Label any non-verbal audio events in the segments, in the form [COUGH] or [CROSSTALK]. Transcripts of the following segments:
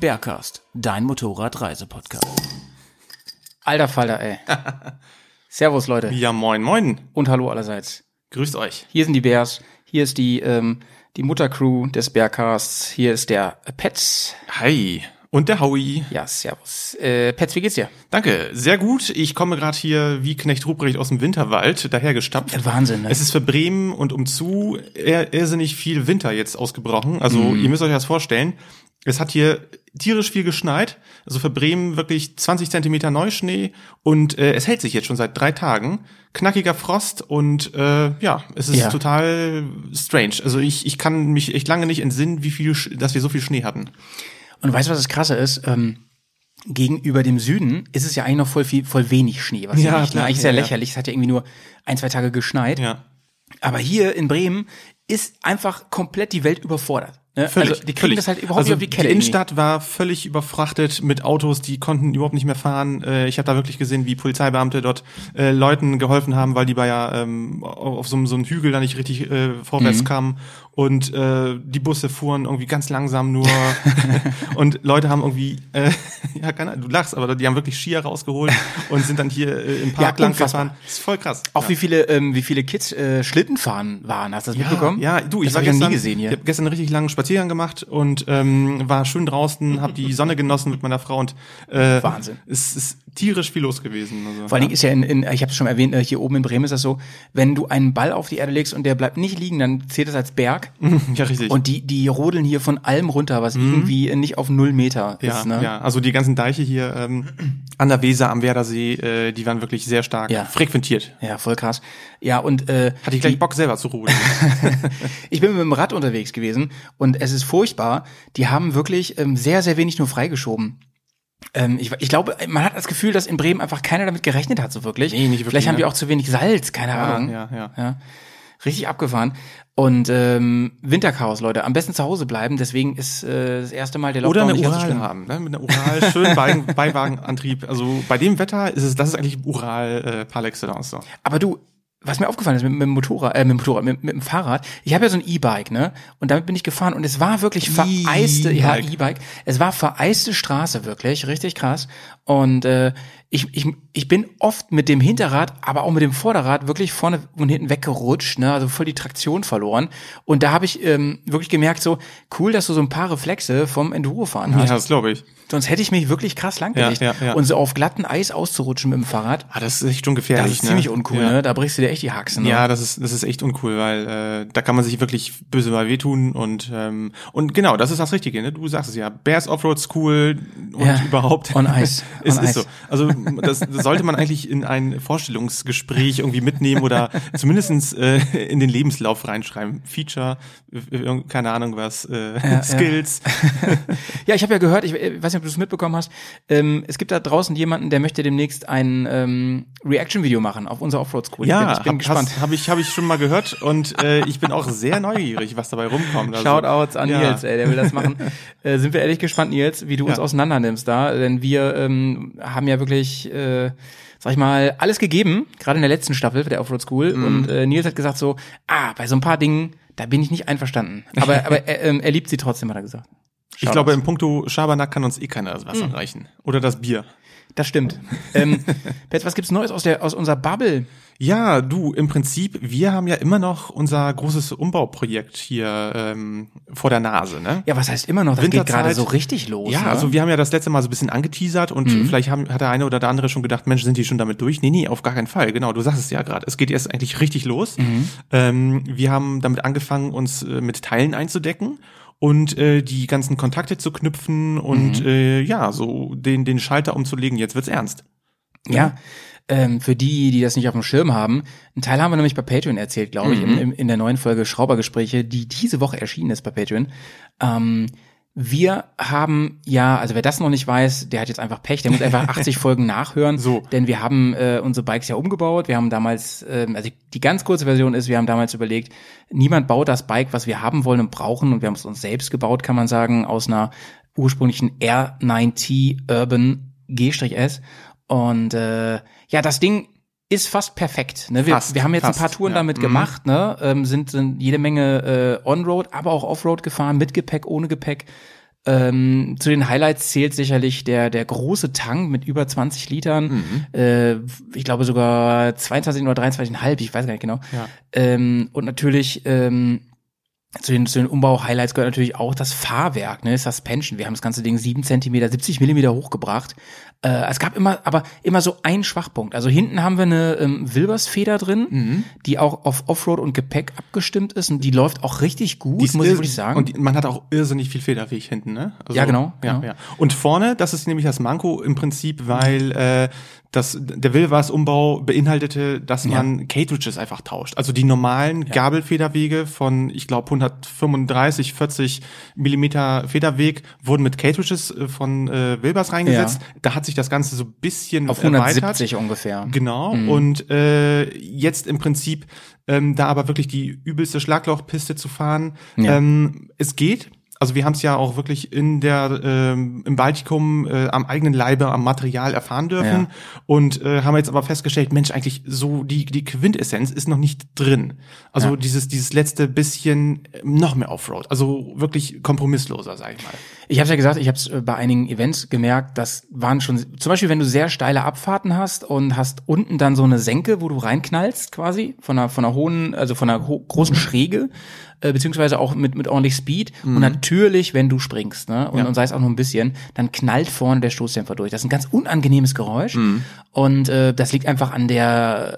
Bergcast, dein Motorradreisepodcast. Alter Falter, ey. [LAUGHS] Servus, Leute. Ja, moin, moin. Und hallo allerseits. Grüßt euch. Hier sind die Bears. Hier ist die, ähm, die Muttercrew des Bergcasts. Hier ist der Pets. Hi. Und der Howie. Ja, servus. Äh, Pets, wie geht's dir? Danke, sehr gut. Ich komme gerade hier wie Knecht Ruprecht aus dem Winterwald dahergestapft. Ja, Wahnsinn, ne? Es ist für Bremen und umzu ir irrsinnig viel Winter jetzt ausgebrochen. Also ihr müsst euch das vorstellen. Es hat hier tierisch viel geschneit. Also für Bremen wirklich 20 Zentimeter Neuschnee und äh, es hält sich jetzt schon seit drei Tagen. Knackiger Frost und äh, ja, es ist Ja. total strange. Also ich, ich kann mich echt lange nicht entsinnen, wie viel, dass wir so viel Schnee hatten. Und weißt du, was das Krasse ist? Ähm, gegenüber dem Süden ist es ja eigentlich noch voll viel, voll wenig Schnee. Was Ja, ja, nicht, ne? eigentlich sehr ja. lächerlich. Es hat ja irgendwie nur ein, zwei Tage geschneit. Ja. Aber hier in Bremen ist einfach komplett die Welt überfordert. Ne? Völlig, also die kriegen völlig. das halt überhaupt also nicht auf die Kette. Die. Innenstadt war völlig überfrachtet mit Autos, die konnten überhaupt nicht mehr fahren. Äh, ich habe da wirklich gesehen, wie Polizeibeamte dort äh, Leuten geholfen haben, weil die bei ja ähm, auf so, einem- so einem Hügel da nicht richtig äh, Mhm. vorwärts kamen. Und äh, die Busse fuhren irgendwie ganz langsam nur. [LAUGHS] und Leute haben irgendwie, äh, [LAUGHS] ja, keine Ahnung, du lachst, aber die haben wirklich Skier rausgeholt und sind dann hier äh, im Park Ja, lang gefahren. Das ist voll krass. Auch ja. wie viele, ähm, wie viele Kids äh, Schlitten fahren waren. Hast du das mitbekommen? Ja, du, ich das war hab ich noch gestern, nie gesehen Ich hier. habe gestern einen richtig langen Spaziergang gemacht und ähm, war schön draußen, habe die Sonne genossen mit meiner Frau und äh, Wahnsinn. Es ist tierisch viel los gewesen. Also, Vor allen Dingen ist ja in, in ich habe es schon erwähnt, äh, hier oben in Bremen ist das so, wenn du einen Ball auf die Erde legst und der bleibt nicht liegen, dann zählt das als Berg. [LAUGHS] ja, richtig. Und die, die rodeln hier von allem runter, was irgendwie nicht auf null Meter Mhm. ja, ist. Ne? ja, also die ganzen Deiche hier ähm, an der Weser, am Werdersee, äh, die waren wirklich sehr stark Ja. frequentiert. ja, voll krass. Ja, und äh, Hatte ich gleich Bock selber zu rodeln. [LAUGHS] Ich bin mit dem Rad unterwegs gewesen und es ist furchtbar. Die haben wirklich ähm, sehr, sehr wenig nur freigeschoben. Ähm, ich, ich glaube, man hat das Gefühl, dass in Bremen einfach keiner damit gerechnet hat, so wirklich. Nee, nicht wirklich, Vielleicht haben ne? die auch zu wenig Salz, keine Ahnung. ja, ja. ja. Richtig abgefahren. Und ähm, Winterchaos, Leute. Am besten zu Hause bleiben. Deswegen ist äh, das erste Mal der Oder Lockdown eine ganz so Ural haben, ne? Mit einer Ural, schön [LAUGHS] Beiwagen, Beiwagenantrieb. Also bei dem Wetter ist es, das ist eigentlich Ural äh, par excellence. So. Aber du, was mir aufgefallen ist mit, mit dem Motorrad, äh, mit dem Motorrad, mit, mit dem Fahrrad, ich habe ja so ein E-Bike, ne? Und damit bin ich gefahren und es war wirklich vereiste, ja, E-Bike. E-Bike. Es war vereiste Straße, wirklich, richtig krass. Und äh, ich, ich, ich bin oft mit dem Hinterrad, aber auch mit dem Vorderrad wirklich vorne und hinten weggerutscht, ne? Also voll die Traktion verloren. Und da habe ich ähm, wirklich gemerkt, so cool, dass du so ein paar Reflexe vom Enduro-Fahren Ja, hast. das glaube ich. Sonst hätte ich mich wirklich krass langgelegt. Ja, ja, ja. Und so auf glatten Eis auszurutschen mit dem Fahrrad. Ah, das ist echt schon gefährlich. Das ist ne? ziemlich uncool, ja. ne? Da brichst du dir echt die Haxen. Ne? Ja, das ist das ist echt uncool, weil äh, da kann man sich wirklich böse mal wehtun und ähm, und genau, das ist das Richtige. Ne? Du sagst es ja, Bears Offroad School und Ja, überhaupt. on ice, [LAUGHS] es on ist ice. so. Also das, sollte man eigentlich in ein Vorstellungsgespräch irgendwie mitnehmen oder zumindestens äh, in den Lebenslauf reinschreiben. Feature, äh, keine Ahnung was, äh, Skills. [LAUGHS] Ja, ich habe ja gehört, ich weiß nicht, ob du es mitbekommen hast, ähm, es gibt da draußen jemanden, der möchte demnächst ein ähm, Reaction-Video machen auf unser Offroad School. ich bin, hab, gespannt. Habe ich, hab ich schon mal gehört und äh, ich bin auch sehr neugierig, was dabei rumkommt. Also, Shoutouts an ja. Nils, ey, der will das machen. [LAUGHS] äh, sind wir ehrlich gespannt, Nils, wie du uns Ja. auseinander nimmst da, denn wir ähm, haben ja wirklich, äh, sag ich mal, alles gegeben, gerade in der letzten Staffel der Offroad School Mhm. und äh, Nils hat gesagt so, ah, bei so ein paar Dingen, da bin ich nicht einverstanden. Aber, [LAUGHS] aber er, ähm, er liebt sie trotzdem, hat er gesagt. Ich Shoutouts. glaube, im Punkto Schabernack kann uns eh keiner das Hm. Wasser reichen. Oder das Bier. Das stimmt. ähm, [LAUGHS] Pets, was gibt's Neues aus der aus unserer Bubble? Ja, du, im Prinzip, wir haben ja immer noch unser großes Umbauprojekt hier ähm, vor der Nase, ne? Ja, was heißt immer noch? Das geht gerade so richtig los. Ja, ne? also wir haben ja das letzte Mal so ein bisschen angeteasert und Mhm. vielleicht haben, hat der eine oder der andere schon gedacht, Mensch, sind die schon damit durch? Nee, nee, auf gar keinen Fall. Genau, du sagst es ja gerade. Es geht erst eigentlich richtig los. Mhm. Ähm, wir haben damit angefangen, uns äh, mit Teilen einzudecken und äh, die ganzen Kontakte zu knüpfen und Mhm. äh, ja, so den, den Schalter umzulegen. Jetzt wird's ernst. ja. ähm, für die, die das nicht auf dem Schirm haben, einen Teil haben wir nämlich bei Patreon erzählt, glaube ich, in, in, in der neuen Folge Schraubergespräche, die diese Woche erschienen ist bei Patreon. Ähm, wir haben ja, also wer das noch nicht weiß, der hat jetzt einfach Pech, der muss einfach [LAUGHS] 80 Folgen nachhören. So. Denn wir haben äh, unsere Bikes ja umgebaut. Wir haben damals, ähm, also die ganz kurze Version ist, wir haben damals überlegt, niemand baut das Bike, was wir haben wollen und brauchen. Und wir haben es uns selbst gebaut, kann man sagen, aus einer ursprünglichen R9T Urban G-S. Und äh, ja, das Ding ist fast perfekt. Ne? Wir, Fast, wir haben jetzt fast, ein paar Touren ja. damit Mhm. gemacht, ne? ähm, sind, sind jede Menge äh, On-Road, aber auch Off-Road gefahren, mit Gepäck, ohne Gepäck. Ähm, zu den Highlights zählt sicherlich der, der große Tank mit über 20 Litern. Mhm. Äh, ich glaube sogar 22 oder 23,5, ich weiß gar nicht genau. Ja. Ähm, und natürlich ähm, zu den, zu den Umbau-Highlights gehört natürlich auch das Fahrwerk, ne, Suspension. Wir haben das ganze Ding 7 Zentimeter, 70 Millimeter hochgebracht. Äh, es gab immer, aber immer so einen Schwachpunkt. Also hinten haben wir eine ähm, Wilbers-Feder drin, Mhm. die auch auf Offroad und Gepäck abgestimmt ist und die läuft auch richtig gut, Die ist muss ich wirklich sagen. Und man hat auch irrsinnig viel Federweg hinten, ne? Also, Ja, genau, Ja, genau. ja. Und vorne, das ist nämlich das Manko im Prinzip, weil äh, das, der Wilvers-Umbau beinhaltete, dass Ja. man Cartridges einfach tauscht. Also die normalen Gabelfederwege von, ich glaube, 135, 40 Millimeter Federweg wurden mit Cartridges äh, von äh, Wilbers reingesetzt. Da hat sich das Ganze so ein bisschen auf erweitert. 170 ungefähr. Genau. Und äh, jetzt im Prinzip ähm, da aber wirklich die übelste Schlaglochpiste zu fahren. Ja. Ähm, es geht. Also wir haben es ja auch wirklich in der ähm, im Baltikum äh, am eigenen Leibe am Material erfahren dürfen Ja. und äh, haben jetzt aber festgestellt, Mensch, eigentlich so die die Quintessenz ist noch nicht drin. Also Ja. dieses dieses letzte bisschen noch mehr Offroad, also wirklich kompromissloser, sag ich mal. Ich habe ja gesagt, ich habe es bei einigen Events gemerkt, das waren schon zum Beispiel, wenn du sehr steile Abfahrten hast und hast unten dann so eine Senke, wo du reinknallst quasi von einer von einer hohen, also von einer ho großen Schräge, äh, beziehungsweise auch mit mit ordentlich Speed und natürlich, wenn du springst, ne und, Ja. und sei es auch nur ein bisschen, dann knallt vorne der Stoßdämpfer durch. Das ist ein ganz unangenehmes Geräusch und äh, das liegt einfach an der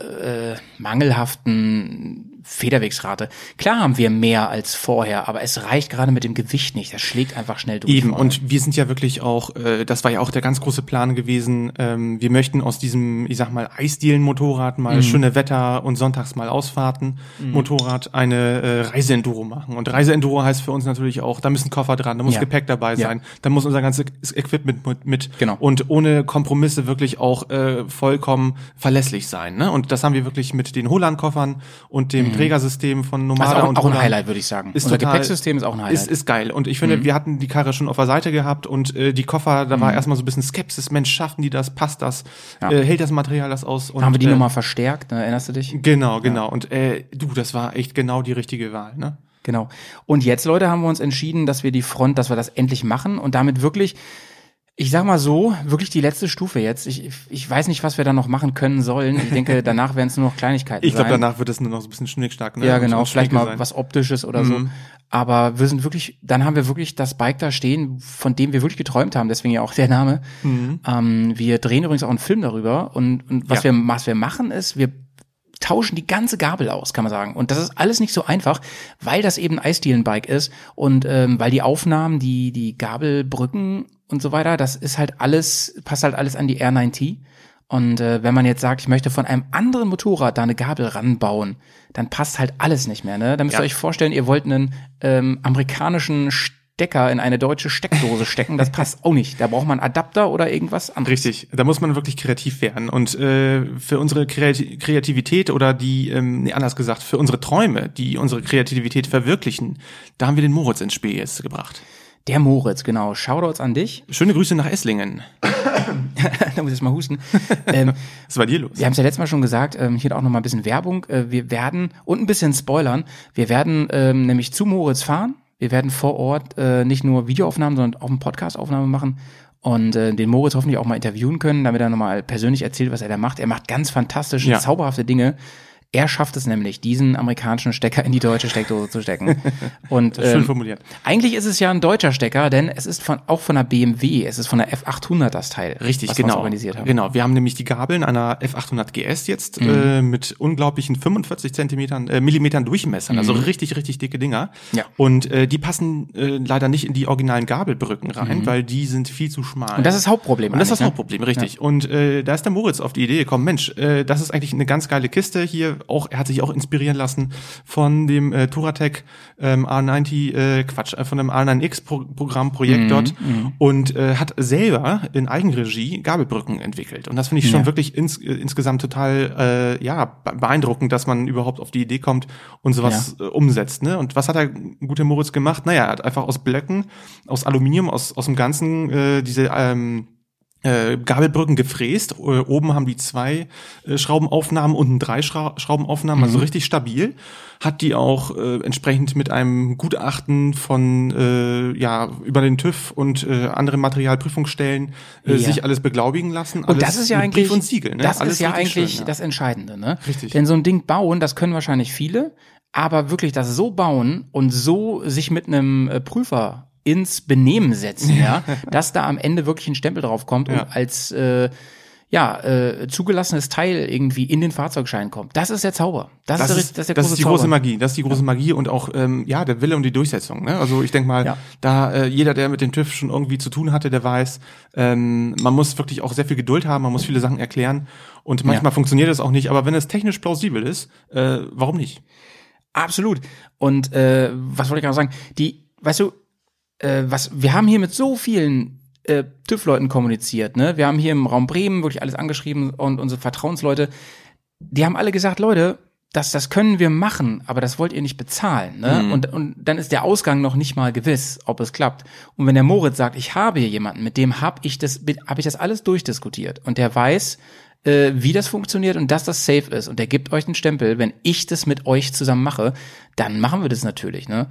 äh, mangelhaften Federwegsrate. Klar haben wir mehr als vorher, aber es reicht gerade mit dem Gewicht nicht. Das schlägt einfach schnell durch. Eben, und wir sind ja wirklich auch, äh, das war ja auch der ganz große Plan gewesen, ähm, wir möchten aus diesem, ich sag mal, Eisdielen-Motorrad mal Mhm. schöne Wetter und sonntags mal Ausfahrten Motorrad eine äh, Reiseenduro machen. Und Reiseenduro heißt für uns natürlich auch, da müssen Koffer dran, da muss Ja. Gepäck dabei Ja. sein, da muss unser ganzes Equipment mit, mit Genau. und ohne Kompromisse wirklich auch äh, vollkommen verlässlich sein. Ne? Und das haben wir wirklich mit den Holland-Koffern und dem Trägersystem von Nomada Mhm. Also auch, und auch ein Highlight, würde ich sagen. ist Unser total, Gepäcksystem ist auch ein Highlight. Mhm. Ist, ist geil. Und ich finde, wir hatten die Karre schon auf der Seite gehabt und äh, die Koffer, da war erstmal so ein bisschen Skepsis. Mensch, schaffen die das? Passt das? Mhm. Ja. Äh, hält das Material das aus? Und, haben wir die äh, nochmal verstärkt, ne? erinnerst du dich? Genau, genau. Und äh, du, das war echt genau die richtige Wahl, ne? Genau. Und jetzt, Leute, haben wir uns entschieden, dass wir die Front, dass wir das endlich machen und damit wirklich, ich sag mal so, wirklich die letzte Stufe jetzt. Ich, ich weiß nicht, was wir da noch machen können sollen. Ich denke, [LAUGHS] danach werden es nur noch Kleinigkeiten Ich glaube, sein. danach wird es nur noch so ein bisschen schnickschnack, ne? Ja, genau, vielleicht mal sein. was Optisches oder so. Aber wir sind wirklich, dann haben wir wirklich das Bike da stehen, von dem wir wirklich geträumt haben, deswegen ja auch der Name. Ähm, wir drehen übrigens auch einen Film darüber und, und was, Ja. wir, was wir machen ist, wir tauschen die ganze Gabel aus, kann man sagen. Und das ist alles nicht so einfach, weil das eben ein Eisdielenbike ist und ähm, weil die Aufnahmen, die, die Gabelbrücken und so weiter, das ist halt alles, passt halt alles an die R9T. Und äh, wenn man jetzt sagt, ich möchte von einem anderen Motorrad da eine Gabel ranbauen, dann passt halt alles nicht mehr. Ne? Dann müsst ihr Ja. euch vorstellen, ihr wollt einen ähm, amerikanischen Stecker in eine deutsche Steckdose stecken. Das passt auch nicht. Da braucht man Adapter oder irgendwas anderes. Richtig, da muss man wirklich kreativ werden. Und äh, für unsere Kreati Kreativität oder die, ähm, nee, anders gesagt, für unsere Träume, die unsere Kreativität verwirklichen, da haben wir den Moritz ins Spiel jetzt gebracht. Der Moritz, genau. Shoutouts an dich. Schöne Grüße nach Esslingen. [COUGHS] da muss ich jetzt mal husten. ähm, [LAUGHS] Was war dir los? Wir haben es ja letztes Mal schon gesagt, ähm, hier auch noch mal ein bisschen Werbung. Äh, wir werden, und ein bisschen spoilern, wir werden ähm, nämlich zu Moritz fahren. Wir werden vor Ort äh, nicht nur Videoaufnahmen, sondern auch eine Podcast-Aufnahme machen und äh, den Moritz hoffentlich auch mal interviewen können, damit er nochmal persönlich erzählt, was er da macht. Er macht ganz fantastische, Ja. zauberhafte Dinge. Er schafft es nämlich, diesen amerikanischen Stecker in die deutsche Steckdose zu stecken. [LAUGHS] Und Schön ähm, formuliert. eigentlich ist es ja ein deutscher Stecker, denn es ist von, auch von der BMW, es ist von der F800 das Teil. Richtig, was wir genau. organisiert haben. Mhm. Genau, wir haben nämlich die Gabeln einer F800 GS jetzt äh, mit unglaublichen 45 Zentimetern, äh, Millimetern Durchmessern, also richtig, richtig dicke Dinger. Mhm. Ja. Und äh, die passen äh, leider nicht in die originalen Gabelbrücken rein, weil die sind viel zu schmal. Mhm. Und das ist das Hauptproblem Und das ist das ne? Hauptproblem, richtig. Und äh, da ist der Moritz auf die Idee gekommen, Mensch, äh, das ist eigentlich eine ganz geile Kiste hier. Auch er hat sich auch inspirieren lassen von dem äh, Touratec ähm, R90, äh, Quatsch, äh, von dem R9X Pro Mhm, dort und äh, hat selber in Eigenregie Gabelbrücken entwickelt. Und das finde ich schon Ja. wirklich ins, äh, insgesamt total äh, ja be- beeindruckend, dass man überhaupt auf die Idee kommt und sowas äh, umsetzt. Ne? Und was hat der gute Moritz gemacht? Naja, er hat einfach aus Blöcken, aus Aluminium, aus, aus dem Ganzen äh, diese ähm, äh, Gabelbrücken gefräst. Äh, oben haben die zwei äh, Schraubenaufnahmen, unten drei Schra Schraubenaufnahmen, also richtig stabil. Hat die auch äh, entsprechend mit einem Gutachten von äh, ja über den TÜV und äh, anderen Materialprüfungsstellen äh, Ja. sich alles beglaubigen lassen. Und das ist ja eigentlich, Brief und Siegel. Ne? das alles ist ja eigentlich schön, ja. das Entscheidende, ne? Richtig. Denn so ein Ding bauen, das können wahrscheinlich viele, aber wirklich das so bauen und so sich mit einem Prüfer ins Benehmen setzen, [LAUGHS] ja, dass da am Ende wirklich ein Stempel drauf kommt Ja. und als äh, ja, äh, zugelassenes Teil irgendwie in den Fahrzeugschein kommt. Das ist der Zauber. Das, Das ist, der, das ist der das große ist die Zauber. große Magie. Das ist die große Magie und auch ähm, ja der Wille und die Durchsetzung. Ne? Also ich denke mal, Ja. da äh, jeder, der mit dem TÜV schon irgendwie zu tun hatte, der weiß, ähm, man muss wirklich auch sehr viel Geduld haben. Man muss viele Sachen erklären und manchmal Ja. funktioniert es auch nicht. Aber wenn es technisch plausibel ist, äh, warum nicht? Absolut. Und äh, was wollte ich gerade sagen? Die, weißt du, äh, was wir haben hier mit so vielen äh, TÜV-Leuten kommuniziert, ne? Wir haben hier im Raum Bremen wirklich alles angeschrieben und unsere Vertrauensleute, die haben alle gesagt, Leute, das, das können wir machen, aber das wollt ihr nicht bezahlen. Ne? Und, und dann ist der Ausgang noch nicht mal gewiss, ob es klappt. Und wenn der Moritz sagt, ich habe hier jemanden, mit dem habe ich das, habe ich das alles durchdiskutiert und der weiß, äh, wie das funktioniert und dass das safe ist und der gibt euch einen Stempel, wenn ich das mit euch zusammen mache, dann machen wir das natürlich, ne?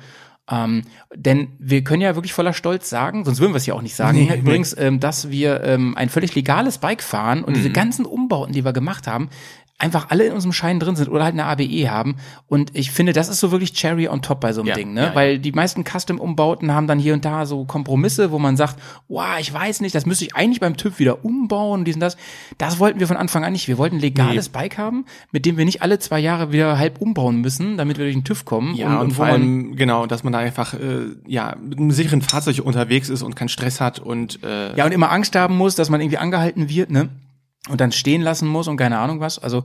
Ähm, denn wir können ja wirklich voller Stolz sagen, sonst würden wir es ja auch nicht sagen, Nee, [LAUGHS] übrigens, ähm, dass wir ähm, ein völlig legales Bike fahren und diese ganzen Umbauten, die wir gemacht haben, einfach alle in unserem Schein drin sind oder halt eine ABE haben. Und ich finde, das ist so wirklich Cherry on top bei so einem Ja, Ding, ne? ja. Weil die meisten Custom-Umbauten haben dann hier und da so Kompromisse, wo man sagt, wow, ich weiß nicht, das müsste ich eigentlich beim TÜV wieder umbauen und dies und das. Das wollten wir von Anfang an nicht. Wir wollten ein legales Bike haben, mit dem wir nicht alle zwei Jahre wieder halb umbauen müssen, damit wir durch den TÜV kommen. Ja, und, wo vor man- allem, genau, dass man da einfach äh, ja mit einem sicheren Fahrzeug unterwegs ist und keinen Stress hat und äh, Ja, und immer Angst haben muss, dass man irgendwie angehalten wird, ne? Und dann stehen lassen muss und keine Ahnung was. Also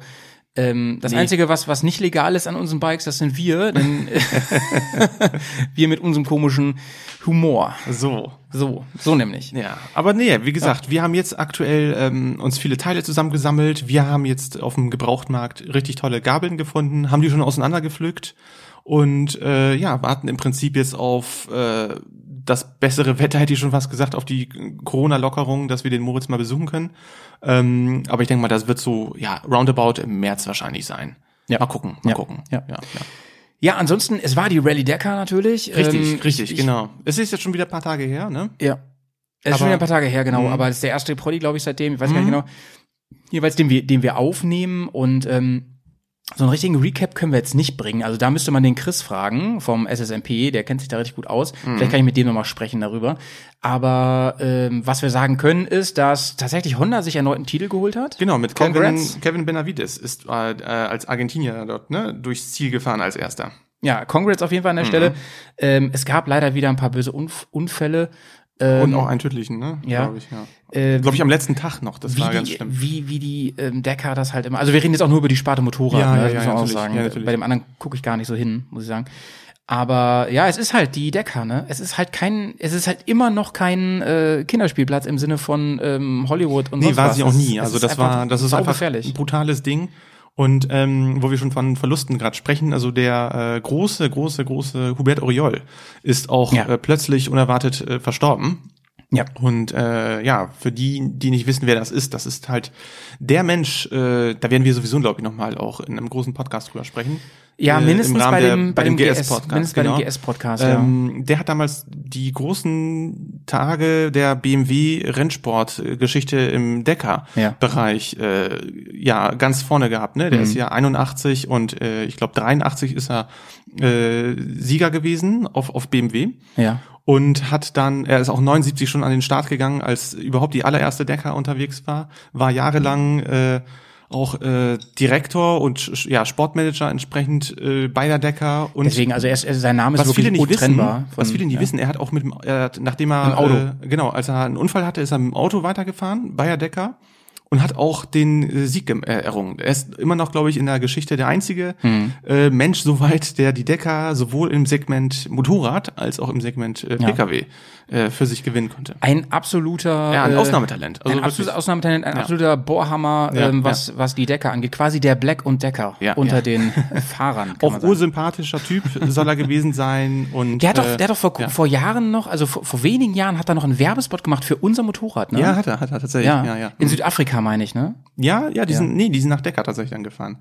ähm, das Nee. Einzige, was, was nicht legal ist an unseren Bikes, das sind wir, denn [LAUGHS] [LAUGHS] wir mit unserem komischen Humor. so. So, so nämlich. Ja, aber nee, wie gesagt, wir haben jetzt aktuell ähm, uns viele Teile zusammengesammelt. Wir haben jetzt auf dem Gebrauchtmarkt richtig tolle Gabeln gefunden, haben die schon auseinandergepflückt und äh, ja, warten im Prinzip jetzt auf äh, das bessere Wetter, hätte ich schon fast gesagt, auf die Corona-Lockerung, dass wir den Moritz mal besuchen können. Ähm, aber ich denke mal, das wird so, ja, roundabout im März wahrscheinlich sein. Ja. Mal gucken, mal Ja. gucken. Ja. ja, ja. Ja, ansonsten, es war die Rallye Dakar natürlich. Richtig, Ähm, richtig, ich, genau. Es ist jetzt schon wieder ein paar Tage her, ne? Ja. Es ist schon wieder ein paar Tage her, genau, Mhm. aber es ist der erste Prodi, glaube ich, seitdem, ich weiß gar nicht genau. Jeweils, den wir, den wir aufnehmen und ähm, so einen richtigen Recap können wir jetzt nicht bringen. Also da müsste man den Chris fragen vom SSMP, der kennt sich da richtig gut aus. Mhm. Vielleicht kann ich mit dem nochmal sprechen darüber. Aber ähm, was wir sagen können, ist, dass tatsächlich Honda sich erneut einen Titel geholt hat. Genau, mit Kevin, Congrats. Kevin Benavides ist äh, äh, als Argentinier dort ne, durchs Ziel gefahren als erster. Ja, Congrats auf jeden Fall an der Mhm. Stelle. Ähm, es gab leider wieder ein paar böse Unf Unfälle. Ähm, Und auch einen tödlichen, ne? ja. Glaube ich, ja. äh, Glaube ich am letzten Tag noch, das war ganz die, schlimm. wie, wie die ähm, Decker das halt immer. Also wir reden jetzt auch nur über die Sparte Motorrad, Ja, ne? ja, das ja, muss man auch natürlich, sagen. ja. Bei dem anderen gucke ich gar nicht so hin, muss ich sagen. Aber ja, es ist halt die Decker, ne? Es ist halt kein, es ist halt immer noch kein äh, Kinderspielplatz im Sinne von ähm, Hollywood und Nee, sonst war was. sie auch nie. es Also das war, das ist einfach gefährlich. ein brutales Ding. Und ähm, wo wir schon von Verlusten gerade sprechen, also der äh, große, große, große Hubert Oriol ist auch Ja. äh, plötzlich unerwartet äh, verstorben. Ja. Und äh, ja, für die, die nicht wissen, wer das ist, das ist halt der Mensch, äh, da werden wir sowieso, glaube ich, nochmal auch in einem großen Podcast drüber sprechen. Ja, mindestens bei der- dem, bei dem GS GS, Podcast. mindestens bei genau. dem GS Podcast, ja. Ähm, der hat damals die großen Tage der BMW Rennsport-Geschichte im Decker-Bereich äh, ja ganz vorne gehabt. Ne? Der ist ja 81 und äh, ich glaube 83 ist er äh, Sieger gewesen auf, auf BMW Ja. und hat dann, er ist auch 79 schon an den Start gegangen, als überhaupt die allererste Decker unterwegs war, war jahrelang äh, auch äh, Direktor und ja Sportmanager entsprechend äh, bei der Decker und Deswegen, also er ist, sein Name ist was wirklich viele nicht wissen, untrennbar. was von- viele nicht ja. wissen, er hat auch mit dem, er hat, nachdem er. Äh, genau, als er einen Unfall hatte, ist er mit dem Auto weitergefahren, Bayer Decker und hat auch den äh, Sieg äh, errungen. Er ist immer noch, glaube ich, in der Geschichte der einzige Hm. äh, Mensch soweit, der die Decker sowohl im Segment Motorrad als auch im Segment äh, Ja. Äh, für sich gewinnen konnte. Ein absoluter Ja, ein äh, Ausnahmetalent. Also ein wirklich. absolutes Ausnahmetalent, ein Ja. absoluter Bohrhammer, Ja, ähm, was, was die Decker angeht. Quasi der Black und Decker Ja, unter ja. den [LAUGHS] Fahrern. kann Auch man sagen. ursympathischer Typ soll er gewesen sein und Der hat doch, äh, der hat doch vor, ja. vor Jahren noch, also vor, vor wenigen Jahren hat er noch einen Werbespot gemacht für unser Motorrad, ne? ja, hat er, hat er tatsächlich. ja. Ja, ja. In Südafrika meine ich, ne? Ja, ja, die Ja. sind, nee, die sind nach Decker tatsächlich dann gefahren.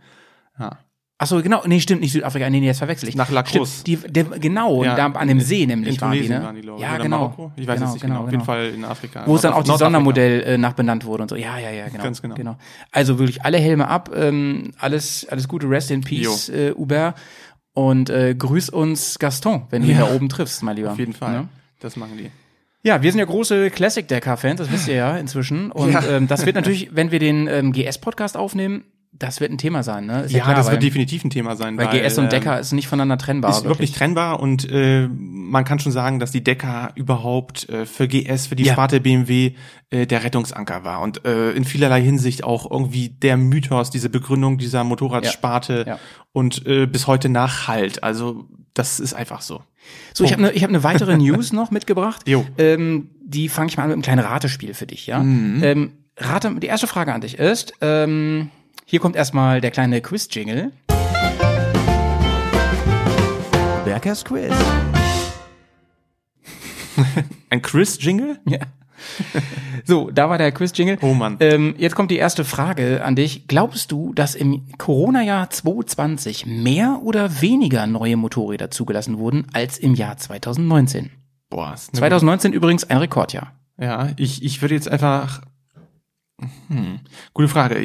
Ja. Ach so, genau, nee, stimmt, nicht Südafrika, nee, nee, jetzt verwechsel ich. Nach Lacrosse. Stimmt, die, der, genau, Ja, da an dem See nämlich In waren die, ne? waren die, glaube ich. ja, Oder genau. Marokko? Ich weiß genau, es nicht genau. Auf jeden Fall in Afrika. Wo es dann auch die Nordafrika. Sondermodell äh, nachbenannt wurde und so. Ja, ja, ja, genau. Ganz genau. Also wirklich alle Helme ab, ähm, alles, alles Gute, Rest in Peace, äh, Hubert. Und äh, grüß uns Gaston, wenn du ihn Ja. da oben triffst, mein Lieber. Auf jeden Fall. Ne? Das machen die. Ja, wir sind ja große Classic Decker-Fans, das wisst ihr ja inzwischen. Und Ja. ähm, das wird natürlich, wenn wir den ähm, GS-Podcast aufnehmen, das wird ein Thema sein, ne? Ist Ja, klar, das weil, wird definitiv ein Thema sein. weil GS und ähm, Decker ist nicht voneinander trennbar. ist wirklich trennbar und äh, man kann schon sagen, dass die Decker überhaupt äh, für GS, für die Ja. Sparte BMW äh, der Rettungsanker war und äh, in vielerlei Hinsicht auch irgendwie der Mythos, diese Begründung dieser Motorradsparte Ja. Ja. und äh, bis heute nachhalt. Also das ist einfach so. So, ich habe eine hab ne weitere [LAUGHS] News noch mitgebracht. Jo. Ähm, die fange ich mal an mit einem kleinen Ratespiel für dich, ja? Ähm, rate, die erste Frage an dich ist, ähm, hier kommt erstmal der kleine Quiz-Jingle. Bergers Quiz. [LAUGHS] Ein Chris-Jingle? Ja. So, da war der Quiz-Jingle. Oh Mann. Ähm, jetzt kommt die erste Frage an dich. Glaubst du, dass im Corona-Jahr 2020 mehr oder weniger neue Motorräder zugelassen wurden als im Jahr 2019? Boah, ist eine 2019 übrigens ein Rekordjahr. Ja, ich, ich würde jetzt einfach. Hm, gute Frage.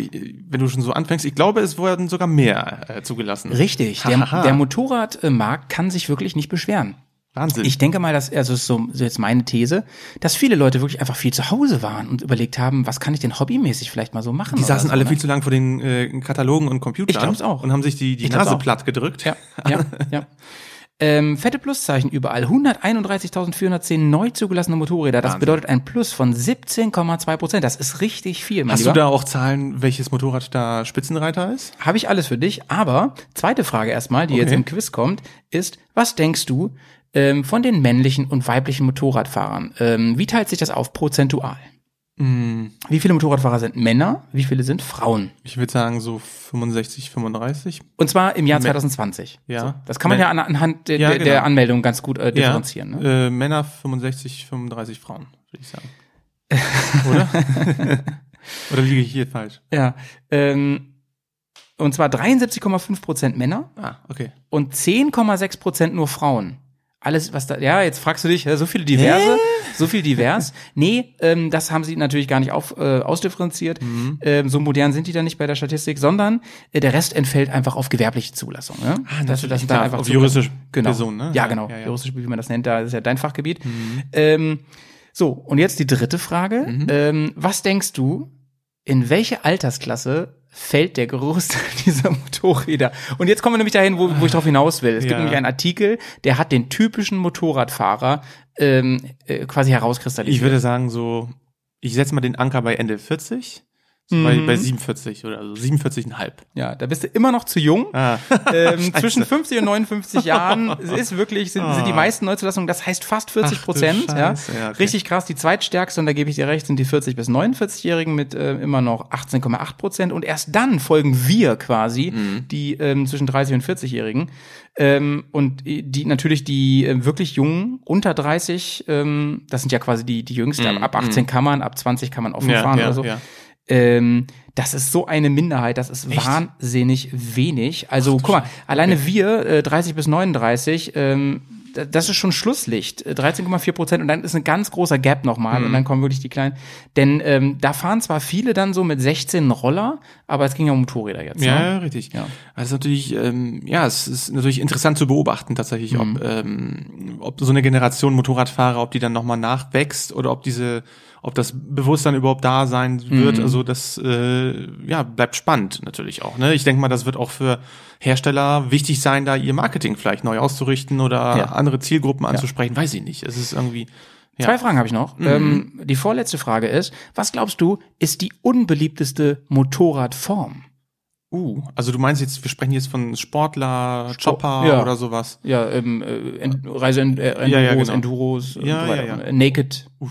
Wenn du schon so anfängst, ich glaube, es wurden sogar mehr äh, zugelassen. Richtig, der, der Motorradmarkt kann sich wirklich nicht beschweren. Wahnsinn. Ich denke mal, dass, also ist so, so jetzt meine These, dass viele Leute wirklich einfach viel zu Hause waren und überlegt haben, was kann ich denn hobbymäßig vielleicht mal so machen? die saßen so, alle ne? viel zu lang vor den äh, Katalogen und Computern. Ich glaub's auch. Und haben sich die, die Ich Nase platt gedrückt. Ja, ja, ja. [LAUGHS] Ähm, fette Pluszeichen überall. 131.410 neu zugelassene Motorräder. Das Wahnsinn. bedeutet ein Plus von 17,2 Prozent. Das ist richtig viel, mein Hast Lieber. du da auch Zahlen, welches Motorrad da Spitzenreiter ist? Habe ich alles für dich. Aber zweite Frage erstmal, die jetzt Okay. im Quiz kommt, ist, was denkst du ähm, von den männlichen und weiblichen Motorradfahrern? Ähm, wie teilt sich das auf prozentual? Wie viele Motorradfahrer sind Männer? Wie viele sind Frauen? ich würde sagen so 65, 35. Und zwar im Jahr Mä- 2020. Ja. So, das kann man Mä- ja an, anhand der, Ja, der, der genau. Anmeldung ganz gut äh, differenzieren. Ne? Ja, äh, Männer 65, 35 Frauen, würde ich sagen. [LAUGHS] Oder? [LAUGHS] Oder liege ich hier falsch? Ja. Ähm, und zwar 73,5 Prozent Männer Ah, okay. und 10,6 Prozent nur Frauen. Alles, was da, ja, jetzt fragst du dich, so viele diverse, so viel divers. [LAUGHS] Nee, ähm, das haben sie natürlich gar nicht auf, äh, ausdifferenziert. Ähm, so modern sind die da nicht bei der Statistik, sondern äh, der Rest entfällt einfach auf gewerbliche Zulassung. Ne? Ah, das, natürlich, sind klar, einfach auf juristische genau. Personen, ne? Ja, genau. ja, ja. Juristische, wie man das nennt, da ist ja dein Fachgebiet. Ähm, so, und jetzt die dritte Frage. Ähm, was denkst du, in welche Altersklasse fällt der Großteil [LAUGHS] dieser Motorräder? Und jetzt kommen wir nämlich dahin, wo, wo ich drauf hinaus will. Es gibt Ja. nämlich einen Artikel, der hat den typischen Motorradfahrer ähm, äh, quasi herauskristallisiert. Ich würde sagen so, ich setze mal den Anker bei Ende 40, so bei, bei 47 oder so, 47,5. ja, da bist du immer noch zu jung. Ah. [LAUGHS] Ähm, zwischen 50 und 59 Jahren [LAUGHS] ist wirklich, sind, sind die meisten Neuzulassungen, das heißt fast 40 Ach du Prozent. Ja. Ja, okay. Richtig krass. Die zweitstärkste, und da gebe ich dir recht, sind die 40- bis 49-Jährigen mit äh, immer noch 18,8 Prozent. Und erst dann folgen wir quasi, Mhm. die ähm, zwischen 30 und 40-Jährigen. Ähm, und die natürlich die äh, wirklich jungen, unter 30, ähm, das sind ja quasi die, die jüngsten, ab 18 kann man, ab 20 kann man offen Mhm. Ja, fahren ja, oder so. ja. Ähm, das ist so eine Minderheit, das ist wahnsinnig wenig. Also guck mal, alleine wir, äh, 30 bis 39, ähm, da- das ist schon Schlusslicht. Äh, 13,4 Prozent und dann ist ein ganz großer Gap nochmal und dann kommen wirklich die kleinen. Denn ähm, da fahren zwar viele dann so mit 16 Roller, aber es ging ja um Motorräder jetzt. Ja, ne? ja, richtig. Ja. Also natürlich, ähm, ja, es ist natürlich interessant zu beobachten tatsächlich, Mhm. ob, ähm, ob so eine Generation Motorradfahrer, ob die dann nochmal nachwächst oder ob diese, ob das Bewusstsein überhaupt da sein wird. Mhm. Also das, äh, ja, bleibt spannend natürlich auch. Ne? Ich denke mal, das wird auch für Hersteller wichtig sein, da ihr Marketing vielleicht neu auszurichten oder Ja. andere Zielgruppen anzusprechen. Weiß ich nicht. Es ist irgendwie, ja. Zwei Fragen habe ich noch. Ähm, die vorletzte Frage ist, was glaubst du, ist die unbeliebteste Motorradform? Uh, also du meinst jetzt, wir sprechen jetzt von Sportler, Chopper ja. oder sowas. Ja, ähm, äh, Reise äh, Enduros, Ja, ja, genau. Enduros Ja, ja, ja. Naked, die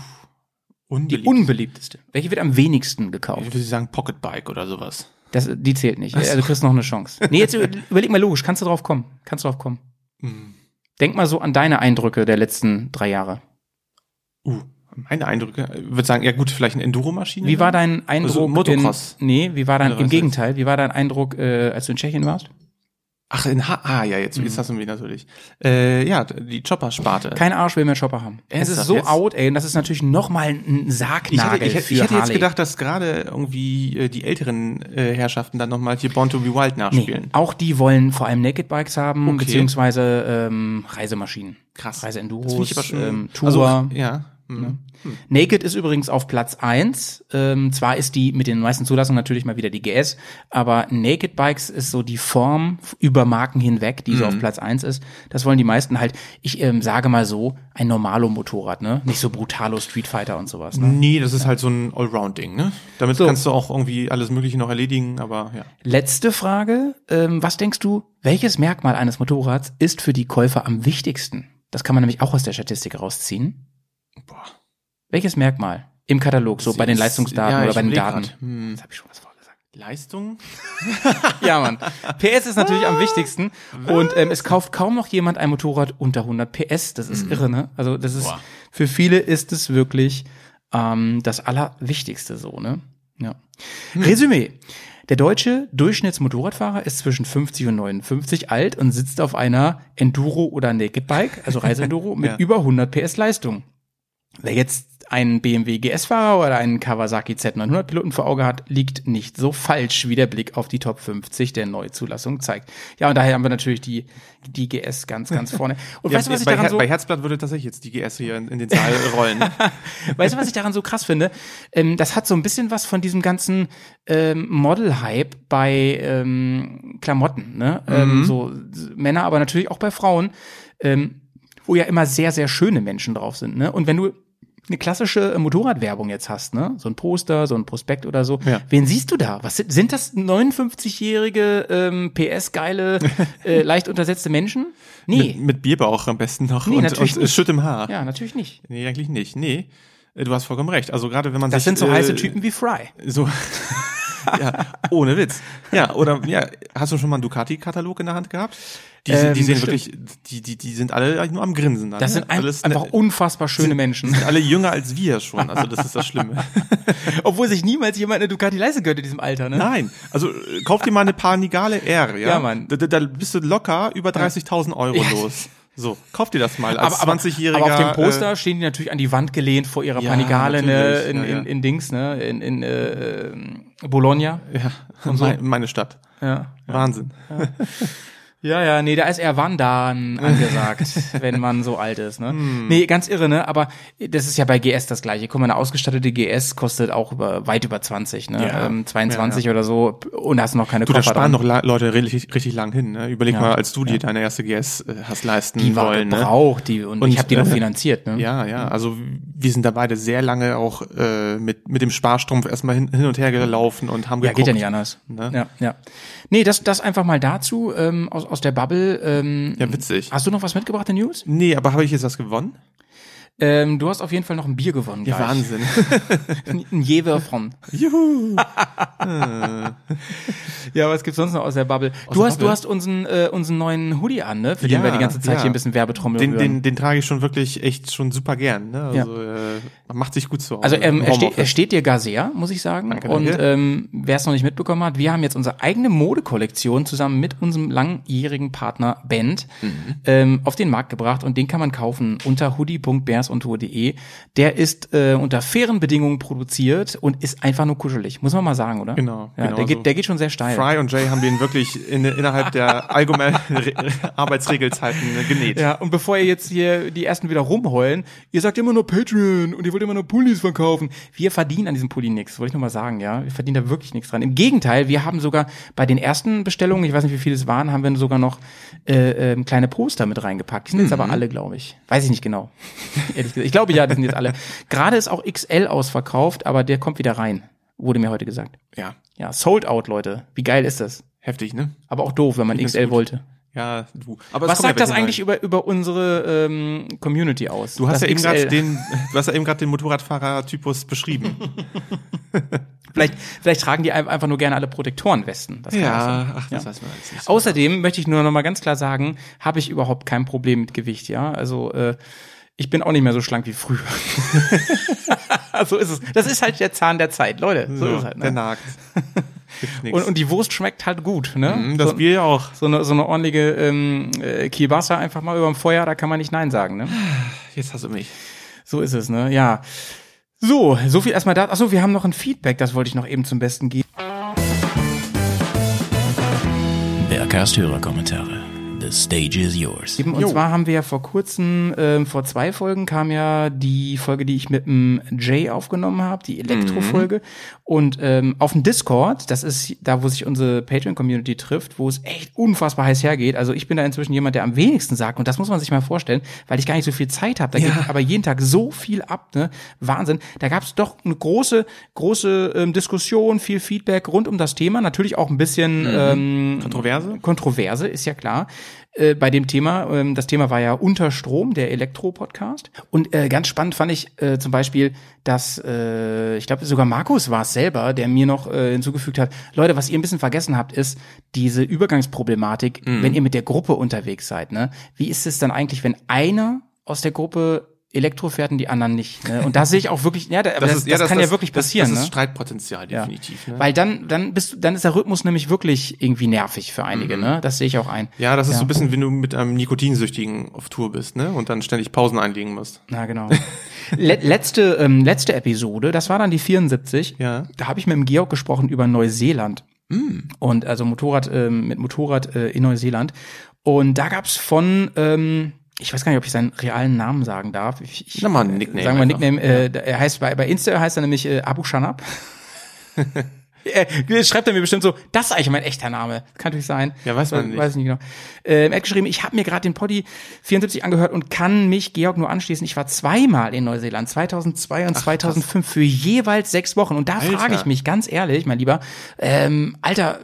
Unbeliebt. unbeliebteste. Welche wird am wenigsten gekauft? Ich würde sagen Pocketbike oder sowas. Das, die zählt nicht. Also du kriegst noch eine Chance. [LAUGHS] Nee, jetzt über- überleg mal logisch, kannst du drauf kommen? Kannst du drauf kommen? Hm. Denk mal so an deine Eindrücke der letzten drei Jahre. Uh, meine Eindrücke. Ich würde sagen, ja gut, vielleicht eine Enduro-Maschine. Wie war dein Eindruck? Also Motocross. In, nee, wie war dein, im Gegenteil, wie war dein Eindruck, äh, als du in Tschechien warst? Ach, in ha ah, ja, jetzt, Mhm. jetzt hast du mich natürlich. Äh, ja, die Chopper-Sparte. Kein Arsch will mehr Chopper haben. Es ist Ernsthaft so jetzt? out, ey, und das ist natürlich noch mal ein ich Sargnagel hätte, ich, hätte, ich hätte jetzt gedacht, dass gerade irgendwie äh, die älteren äh, Herrschaften dann nochmal hier Born to be Wild Nee, nachspielen. auch die wollen vor allem Naked Bikes haben, Okay. beziehungsweise ähm, Reisemaschinen. Krass. Reiseenduros, ich aber schon. ähm, Tour. Also, ja. Hm. Naked ist übrigens auf Platz eins. Ähm, zwar ist die mit den meisten Zulassungen natürlich mal wieder die GS, aber Naked Bikes ist so die Form über Marken hinweg, die so Mhm. auf Platz eins ist. Das wollen die meisten halt, ich ähm, sage mal so, ein Normalo-Motorrad, ne? Nicht so Brutalo Street Fighter und sowas, ne? Nee, das ist halt so ein Allround-Ding, ne? Damit So. kannst du auch irgendwie alles Mögliche noch erledigen, aber ja. Letzte Frage. Ähm, was denkst du, welches Merkmal eines Motorrads ist für die Käufer am wichtigsten? Das kann man nämlich auch aus der Statistik rausziehen. Boah. Welches Merkmal? Im Katalog, so bei den ist- Leistungsdaten ja, oder bei den Daten. Hm. Jetzt habe ich schon was vorgesagt. Leistung? [LAUGHS] Ja, Mann. PS ist natürlich am wichtigsten. Und ähm, es kauft kaum noch jemand ein Motorrad unter 100 PS. Das ist irre, ne? Also das ist, Boah. für viele ist es wirklich ähm, das Allerwichtigste so, ne? Ja. Resümee. Der deutsche Durchschnittsmotorradfahrer ist zwischen 50 und 59 alt und sitzt auf einer Enduro oder Naked Bike, also [LAUGHS] Reiseenduro, mit Ja. über 100 PS Leistung. Wer jetzt einen BMW GS-Fahrer oder einen Kawasaki Z900 Piloten vor Auge hat, liegt nicht so falsch, wie der Blick auf die Top 50 der Neuzulassung zeigt. Ja, und daher haben wir natürlich die, die GS ganz, ganz vorne. [LAUGHS] Und weißt du, was ich bei, daran so, bei Herzblatt würde tatsächlich jetzt die GS hier in, in den Saal [LAUGHS] rollen. weißt du, was ich daran so krass finde? Ähm, das hat so ein bisschen was von diesem ganzen ähm, Model-Hype bei ähm, Klamotten, ne? Ähm, so s- Männer, aber natürlich auch bei Frauen, ähm, wo ja immer sehr, sehr schöne Menschen drauf sind, ne? Und wenn du eine klassische äh, Motorradwerbung jetzt hast, ne? So ein Poster, so ein Prospekt oder so. Ja. Wen siehst du da? Was sind, sind das 59-jährige ähm, PS-geile, [LAUGHS] äh, leicht untersetzte Menschen? Nee. Mit, mit Bierbauch am besten noch Nee, und, natürlich und nicht. Schütt im Haar. ja, natürlich nicht. Nee, eigentlich nicht. Nee. Äh, Du hast vollkommen recht. Also gerade wenn man Das sich sind so äh, heiße Typen wie Fry. So. [LAUGHS] ja, ohne Witz. Ja, oder ja, hast du schon mal einen Ducati-Katalog in der Hand gehabt? Die, sind- die Ähm, sehen wirklich, die, die, die sind alle nur am Grinsen. Dann, Das ne? sind ein, Alles, einfach ne, unfassbar schöne Menschen. sind alle jünger als wir schon. Also das ist das Schlimme. [LAUGHS] Obwohl sich niemals jemand eine Ducati leisten könnte in diesem Alter, ne? Nein, also äh, kauf dir mal eine Panigale R, ja? Ja, Mann. Da, da, bist du locker über 30.000 Euro Ja. los. So, kauf dir das mal als aber, aber, 20-Jähriger. aber auf dem Poster Äh, stehen die natürlich an die Wand gelehnt vor ihrer Ja, Panigale, ne, in, ja, ja. in, in Dings, ne, in, in äh, Bologna. ja, meine, meine Stadt. Ja. Wahnsinn. Ja, ja, nee, da ist eher Wandern angesagt, [LAUGHS] wenn man so alt ist, ne? Hm. Nee, ganz irre, ne? Aber das ist ja bei GS das gleiche. Guck mal, eine ausgestattete GS kostet auch über, weit über 20, ne? Ja. Ähm, 22 oder so und hast noch keine Du, da Koffer sparen dran. noch Leute richtig, richtig lang hin. Ne? Überleg Ja, mal, als du dir deine erste GS äh, hast leisten die war wollen. Ne? gebraucht, die, und, Und, ich habe die noch äh, finanziert, ne? Ja, ja. Also wir sind da beide sehr lange auch äh, mit mit dem Sparstrumpf erstmal hin, hin und her gelaufen und haben Ja, geguckt. geht ja nicht anders. Ne? Ja, ja. Nee, das, das einfach mal dazu, ähm, aus, aus der Bubble. Ähm, Ja, witzig. Hast du noch was mitgebracht in News? Nee, aber habe ich jetzt was gewonnen? Ähm, du hast auf jeden Fall noch ein Bier gewonnen. Ja, gleich. Wahnsinn. [LAUGHS] Ein Jever von. Juhu. [LAUGHS] Ja, was gibt's sonst noch aus der Bubble? du der hast, du hast unseren, äh, unseren neuen Hoodie an, ne? Für Ja, den wir die ganze Zeit ja. hier ein bisschen Werbetrommel Den, den, den trage ich schon wirklich echt schon super gern. Ne? Also äh, macht sich gut so. Also ähm, er, steht, er steht dir gar sehr, muss ich sagen. Danke, und danke. ähm, wer es noch nicht mitbekommen hat, wir haben jetzt unsere eigene Modekollektion zusammen mit unserem langjährigen Partner Band Mhm. ähm, auf den Markt gebracht und den kann man kaufen unter hoodie.bearsundtour.de. Der ist äh, unter fairen Bedingungen produziert und ist einfach nur kuschelig, muss man mal sagen, oder? Genau, Ja, genau der, so. geht, der geht schon sehr steil. Fry und Jay haben den wirklich in, innerhalb der allgemeinen Re Arbeitsregelzeiten genäht. Ja, und bevor ihr jetzt hier die ersten wieder rumheulen, ihr sagt immer nur Patreon und ihr wollt immer nur Pullis verkaufen. Wir verdienen an diesem Pulli nichts, wollte ich nur mal sagen, ja. Wir verdienen da wirklich nichts dran. Im Gegenteil, wir haben sogar bei den ersten Bestellungen, ich weiß nicht, wie viele es waren, haben wir sogar noch äh, ähm, kleine Poster mit reingepackt. Die sind jetzt aber alle, glaube ich. Weiß ich nicht genau. Ehrlich gesagt. Ich glaube ja, die sind jetzt alle. Gerade ist auch XL ausverkauft, aber der kommt wieder rein. Wurde mir heute gesagt. Ja, Ja, sold out, Leute. Wie geil ist das? heftig, ne? Aber auch doof, wenn man XL gut. wollte. Ja, du. Aber Was sagt ja das eigentlich rein. über, über unsere ähm, Community aus? Du hast ja eben gerade den, du hast ja eben gerade den Motorradfahrer-Typus beschrieben. [LAUGHS] Vielleicht, vielleicht tragen die ein- einfach nur gerne alle Protektorenwesten. Das sein. ach, das weiß man nicht. Außerdem möchte ich nur noch mal ganz klar sagen, habe ich überhaupt kein Problem mit Gewicht, ja. Also äh, ich bin auch nicht mehr so schlank wie früher. [LAUGHS] so ist es. Das ist halt der Zahn der Zeit, Leute. So, ist es halt. Der Ne? nagt. Hilft [LAUGHS] nix. Und, und die Wurst schmeckt halt gut, ne? Mm, das so, Bier ja auch. so eine, so eine ordentliche ähm, äh, Kielbasa einfach mal überm Feuer, da kann man nicht Nein sagen, ne? [SIGHS] Jetzt hast du mich. So ist es, ne? Ja. So, so viel erstmal da. Achso, wir haben noch ein Feedback, das wollte ich noch eben zum Besten geben. Bergcast Hörerkommentare. The stage is yours. Und zwar haben wir ja vor kurzem, ähm, vor zwei Folgen kam ja die Folge, die ich mit dem Jay aufgenommen habe, die Elektro-Folge. Und ähm, auf dem Discord, das ist da, wo sich unsere Patreon-Community trifft, wo es echt unfassbar heiß hergeht. Also ich bin da inzwischen jemand, der am wenigsten sagt. Und das muss man sich mal vorstellen, weil ich gar nicht so viel Zeit habe. Da geht aber jeden Tag so viel ab, ne? Wahnsinn. Da gab es doch eine große, große ähm, Diskussion, viel Feedback rund um das Thema. Natürlich auch ein bisschen ähm, Kontroverse? Kontroverse, ist ja klar. Äh, bei dem Thema, ähm, das Thema war ja Unterstrom, der Elektro-Podcast. Und äh, ganz spannend fand ich äh, zum Beispiel, dass, äh, ich glaube sogar Markus war es selber, der mir noch äh, hinzugefügt hat, Leute, was ihr ein bisschen vergessen habt, ist diese Übergangsproblematik, wenn ihr mit der Gruppe unterwegs seid. Ne? Wie ist es dann eigentlich, wenn einer aus der Gruppe Elektro fährt und die anderen nicht? Ne? Und da sehe ich auch wirklich, ja, da, aber das, das, kann ja wirklich passieren. Das, das ne? ist Streitpotenzial, Ja. definitiv. Ne? Weil dann, dann bist du, dann ist der Rhythmus nämlich wirklich irgendwie nervig für einige, Mhm. ne? Das sehe ich auch ein. ja, das ist so ein bisschen, wenn du mit einem Nikotinsüchtigen auf Tour bist, ne? Und dann ständig Pausen einlegen musst. Na genau. Le letzte, ähm, letzte Episode, das war dann die 74. Ja. Da habe ich mit dem Georg gesprochen über Neuseeland. Und also Motorrad, ähm, mit Motorrad äh, in Neuseeland. Und da gab's von, ähm, ich weiß gar nicht, ob ich seinen realen Namen sagen darf. Ich, ich, Na mal Nickname Sagen wir. Nickname. Äh, er heißt bei, bei Insta heißt er nämlich äh, Abu Shanab. [LAUGHS] Äh, schreibt er mir bestimmt so, das ist eigentlich mein echter Name. Kann natürlich sein. Ja, weiß man Äh, nicht. Weiß ich nicht genau. Ähm, er hat geschrieben, ich habe mir gerade den Poddy 74 angehört und kann mich, Georg, nur anschließen. Ich war zweimal in Neuseeland, 2002 und 2005, für jeweils sechs Wochen. Und da frage ich mich ganz ehrlich, mein Lieber, ähm, Alter,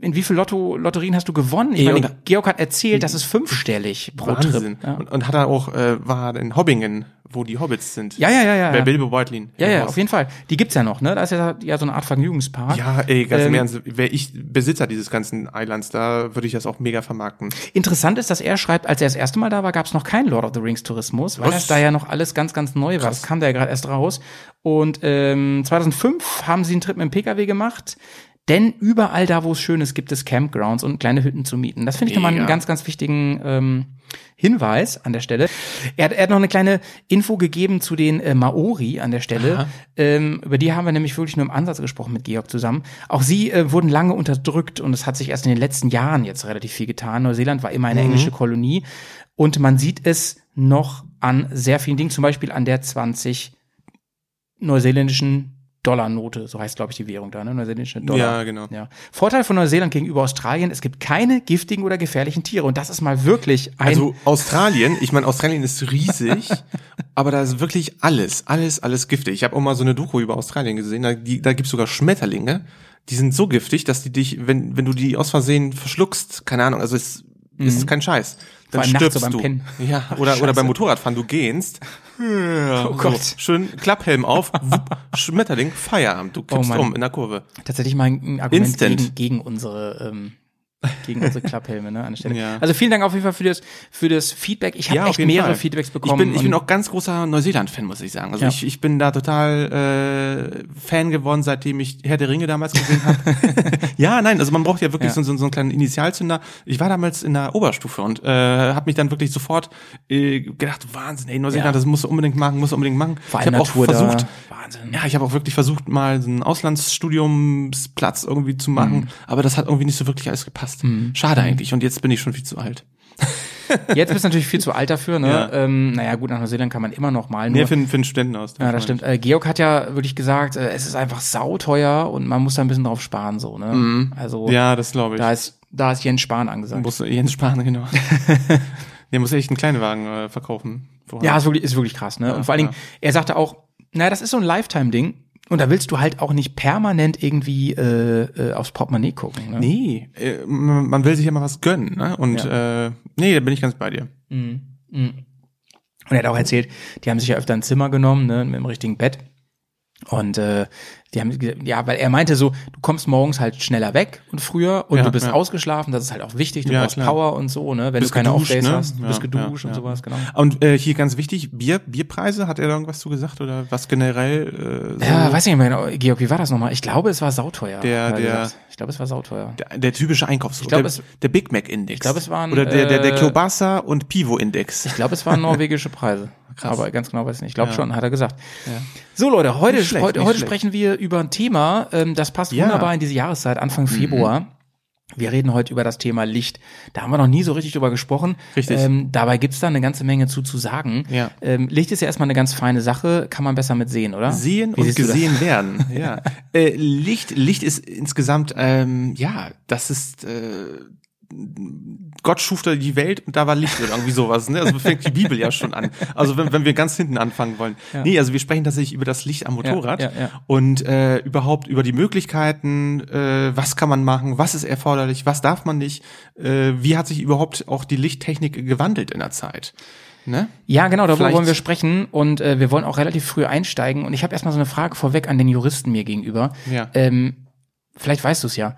in wie viel Lotto, Lotterien hast du gewonnen? Ich Ey, meine, Georg hat erzählt, das ist fünfstellig pro Wahnsinn. Trip. Ja. Und, und hat er auch, äh, war in Hobbingen, wo die Hobbits sind. Ja, ja, ja, ja. Bei. Bilbo Beutlin. Ja, ja, auf jeden Fall. Die gibt's ja noch, ne? Da ist ja, ja so eine Art Vergnügungspark. Ja, ey, ganz im Ähm, Ernst, wäre ich Besitzer dieses ganzen Islands, da würde ich das auch mega vermarkten. Interessant ist, dass er schreibt, als er das erste Mal da war, gab es noch keinen Lord of the Rings Tourismus, weil Was? das da ja noch alles ganz, ganz neu war. Das kam da ja gerade erst raus. Und ähm, 2005 haben sie einen Trip mit dem PKW gemacht. Denn überall da, wo es schön ist, gibt es Campgrounds und kleine Hütten zu mieten. Das finde ich nochmal einen ganz, ganz wichtigen ähm, Hinweis an der Stelle. Er hat, er hat noch eine kleine Info gegeben zu den äh, Maori an der Stelle. Ähm, über die haben wir nämlich wirklich nur im Ansatz gesprochen mit Georg zusammen. Auch sie äh, wurden lange unterdrückt und es hat sich erst in den letzten Jahren jetzt relativ viel getan. Neuseeland war immer eine englische Kolonie und man sieht es noch an sehr vielen Dingen, zum Beispiel an der 20 neuseeländischen Dollarnote, so heißt glaube ich die Währung da, ne? Neuseeländische Dollar. Ja, genau. Ja. Vorteil von Neuseeland gegenüber Australien, es gibt keine giftigen oder gefährlichen Tiere und das ist mal wirklich ein Also Australien, ich meine, Australien ist riesig, [LAUGHS] aber da ist wirklich alles, alles, alles giftig. Ich habe auch mal so eine Doku über Australien gesehen, da, die, da gibt's sogar Schmetterlinge, die sind so giftig, dass die dich, wenn, wenn du die aus Versehen verschluckst, keine Ahnung, also es Das ist kein Scheiß. Dann Mhm. stirbst so beim du. Pennen. Ja, oder, oder beim Motorradfahren, du gehst. Oh Gott. So, schön Klapphelm auf, wupp, [LAUGHS] Schmetterling, Feierabend. Du kippst Mann. um in der Kurve. Tatsächlich mal ein Argument Instant. gegen, gegen unsere ähm, gegen unsere Klapphelme ne, an der Stelle. Ja. Also vielen Dank auf jeden Fall für das für das Feedback. Ich habe auf echt mehrere Fall. Feedbacks bekommen. Ich bin, ich bin auch ganz großer Neuseeland-Fan, muss ich sagen. Also Ja. ich, ich bin da total äh, Fan geworden, seitdem ich Herr der Ringe damals gesehen habe. [LAUGHS] ja, nein, also man braucht ja wirklich Ja. So, so, so einen kleinen Initialzünder. Ich war damals in der Oberstufe und äh, habe mich dann wirklich sofort äh, gedacht, Wahnsinn, ey, Neuseeland, Ja. das musst du unbedingt machen, musst du unbedingt machen. Vor ich habe auch versucht, Wahnsinn. ja, ich habe auch wirklich versucht, mal so einen Auslandsstudiumsplatz irgendwie zu machen, Mhm. aber das hat irgendwie nicht so wirklich alles gepasst. Schade eigentlich. Und jetzt bin ich schon viel zu alt. [LAUGHS] Jetzt bist du natürlich viel zu alt dafür. Ne? Ja. Ähm, naja, gut, nach Neuseeland kann man immer noch mal. Nur, Nee, für, für einen Studenten aus. ja, das stimmt. Äh, Georg hat ja wirklich gesagt, äh, es ist einfach sauteuer und man muss da ein bisschen drauf sparen. so. Ne? Also Mhm. Ja, das glaube ich. da ist da ist Jens Spahn angesagt. Muss Jens Spahn, [LAUGHS] genau. [LAUGHS] Der muss echt einen Kleinwagen äh, verkaufen. vorher. Ja, ist wirklich, ist wirklich krass, ne? und vor allen Dingen, er sagte auch, naja, das ist so ein Lifetime-Ding. Und da willst du halt auch nicht permanent irgendwie äh, äh, aufs Portemonnaie gucken. Ne? Nee, äh, man will sich ja mal was gönnen, ne? Und äh, nee, da bin ich ganz bei dir. Und er hat auch erzählt, die haben sich ja öfter ein Zimmer genommen, ne, mit dem richtigen Bett. Und äh, die haben ja, weil er meinte so, du kommst morgens halt schneller weg und früher und Ja, du bist ja. ausgeschlafen, das ist halt auch wichtig, du Ja, brauchst klar. Power und so, ne, wenn Bist du keine geduscht, Off-Days ne? hast, du bist geduscht und sowas, genau. Und äh, hier ganz wichtig, Bier, Bierpreise, hat er da irgendwas zu gesagt oder was generell? Äh, so Ja, weiß ich nicht mehr genau, Georg, wie war das nochmal? Ich glaube, es war sauteuer. Der- er der- gesagt. Ich glaube, es war sauteuer. der, der typische Einkaufsdruck, glaub, der, es- der Big Mac Index. Ich glaub, es waren, oder der der der äh, Kielbasa und Pivo Index. Ich glaube, es waren [LAUGHS] norwegische Preise. Krass. Aber ganz genau weiß ich nicht. Ich glaube schon, hat er gesagt. So Leute, heute, heute, heute sprechen wir über ein Thema, ähm, das passt Ja. Mhm. wunderbar in diese Jahreszeit, Anfang Februar. Wir reden heute über das Thema Licht. Da haben wir noch nie so richtig drüber gesprochen. Richtig. Ähm, dabei gibt's da eine ganze Menge zu zu sagen. Ja. Ähm, Licht ist ja erstmal eine ganz feine Sache, kann man besser mit sehen, oder? Sehen Wie und gesehen werden. [LAUGHS] Ja. äh, Licht, Licht ist insgesamt, ähm, ja, das ist äh, Gott schuf da die Welt und da war Licht oder irgendwie sowas. Ne? Also fängt die Bibel ja schon an. Also wenn, wenn wir ganz hinten anfangen wollen. Nee, also wir sprechen tatsächlich über das Licht am Motorrad ja, ja. und äh, überhaupt über die Möglichkeiten, äh, was kann man machen, was ist erforderlich, was darf man nicht, äh, wie hat sich überhaupt auch die Lichttechnik gewandelt in der Zeit. Ne? Ja, genau, darüber Vielleicht- wollen wir sprechen und äh, wir wollen auch relativ früh einsteigen. Und ich habe erstmal so eine Frage vorweg an den Juristen mir gegenüber. Ja. Ähm, vielleicht weißt du es ja.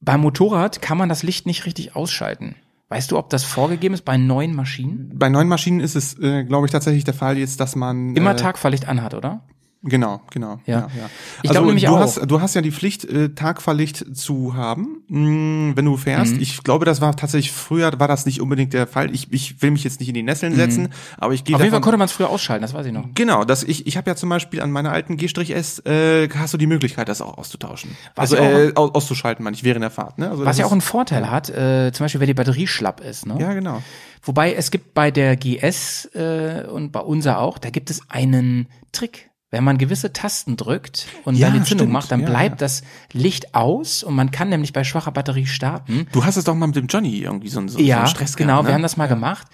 Beim Motorrad kann man das Licht nicht richtig ausschalten. Weißt du, ob das vorgegeben ist bei neuen Maschinen? Bei neuen Maschinen ist es, äh, glaube ich, tatsächlich der Fall jetzt, dass man Immer äh, Tagfahrlicht anhat, oder? Genau, genau. Ja. ja. Ich also nämlich du auch. Hast, du hast ja die Pflicht, äh, Tagfahrlicht zu haben, mh, wenn du fährst. Mhm. Ich glaube, das war tatsächlich früher war das nicht unbedingt der Fall. Ich, ich will mich jetzt nicht in die Nesseln setzen, aber ich gehe Mhm. Auf jeden Fall konnte man es früher ausschalten, das weiß ich noch. Genau, das ich ich habe ja zum Beispiel an meiner alten G-S äh, hast du die Möglichkeit, das auch auszutauschen. Was also ja äh, aus, auszuschalten, meine ich, während der Fahrt. Ne? Also Was ja auch einen Vorteil hat, äh, zum Beispiel, wenn die Batterie schlapp ist. Ne? ja genau. Wobei es gibt bei der GS äh, und bei unser auch, da gibt es einen Trick. Wenn man gewisse Tasten drückt und Ja, dann die Zündung stimmt. macht, dann Ja, bleibt ja. das Licht aus und man kann nämlich bei schwacher Batterie starten. Du hast es doch mal mit dem Johnny irgendwie so, so, so ja, einen Stress genau, gehabt. Ne? wir haben das mal gemacht.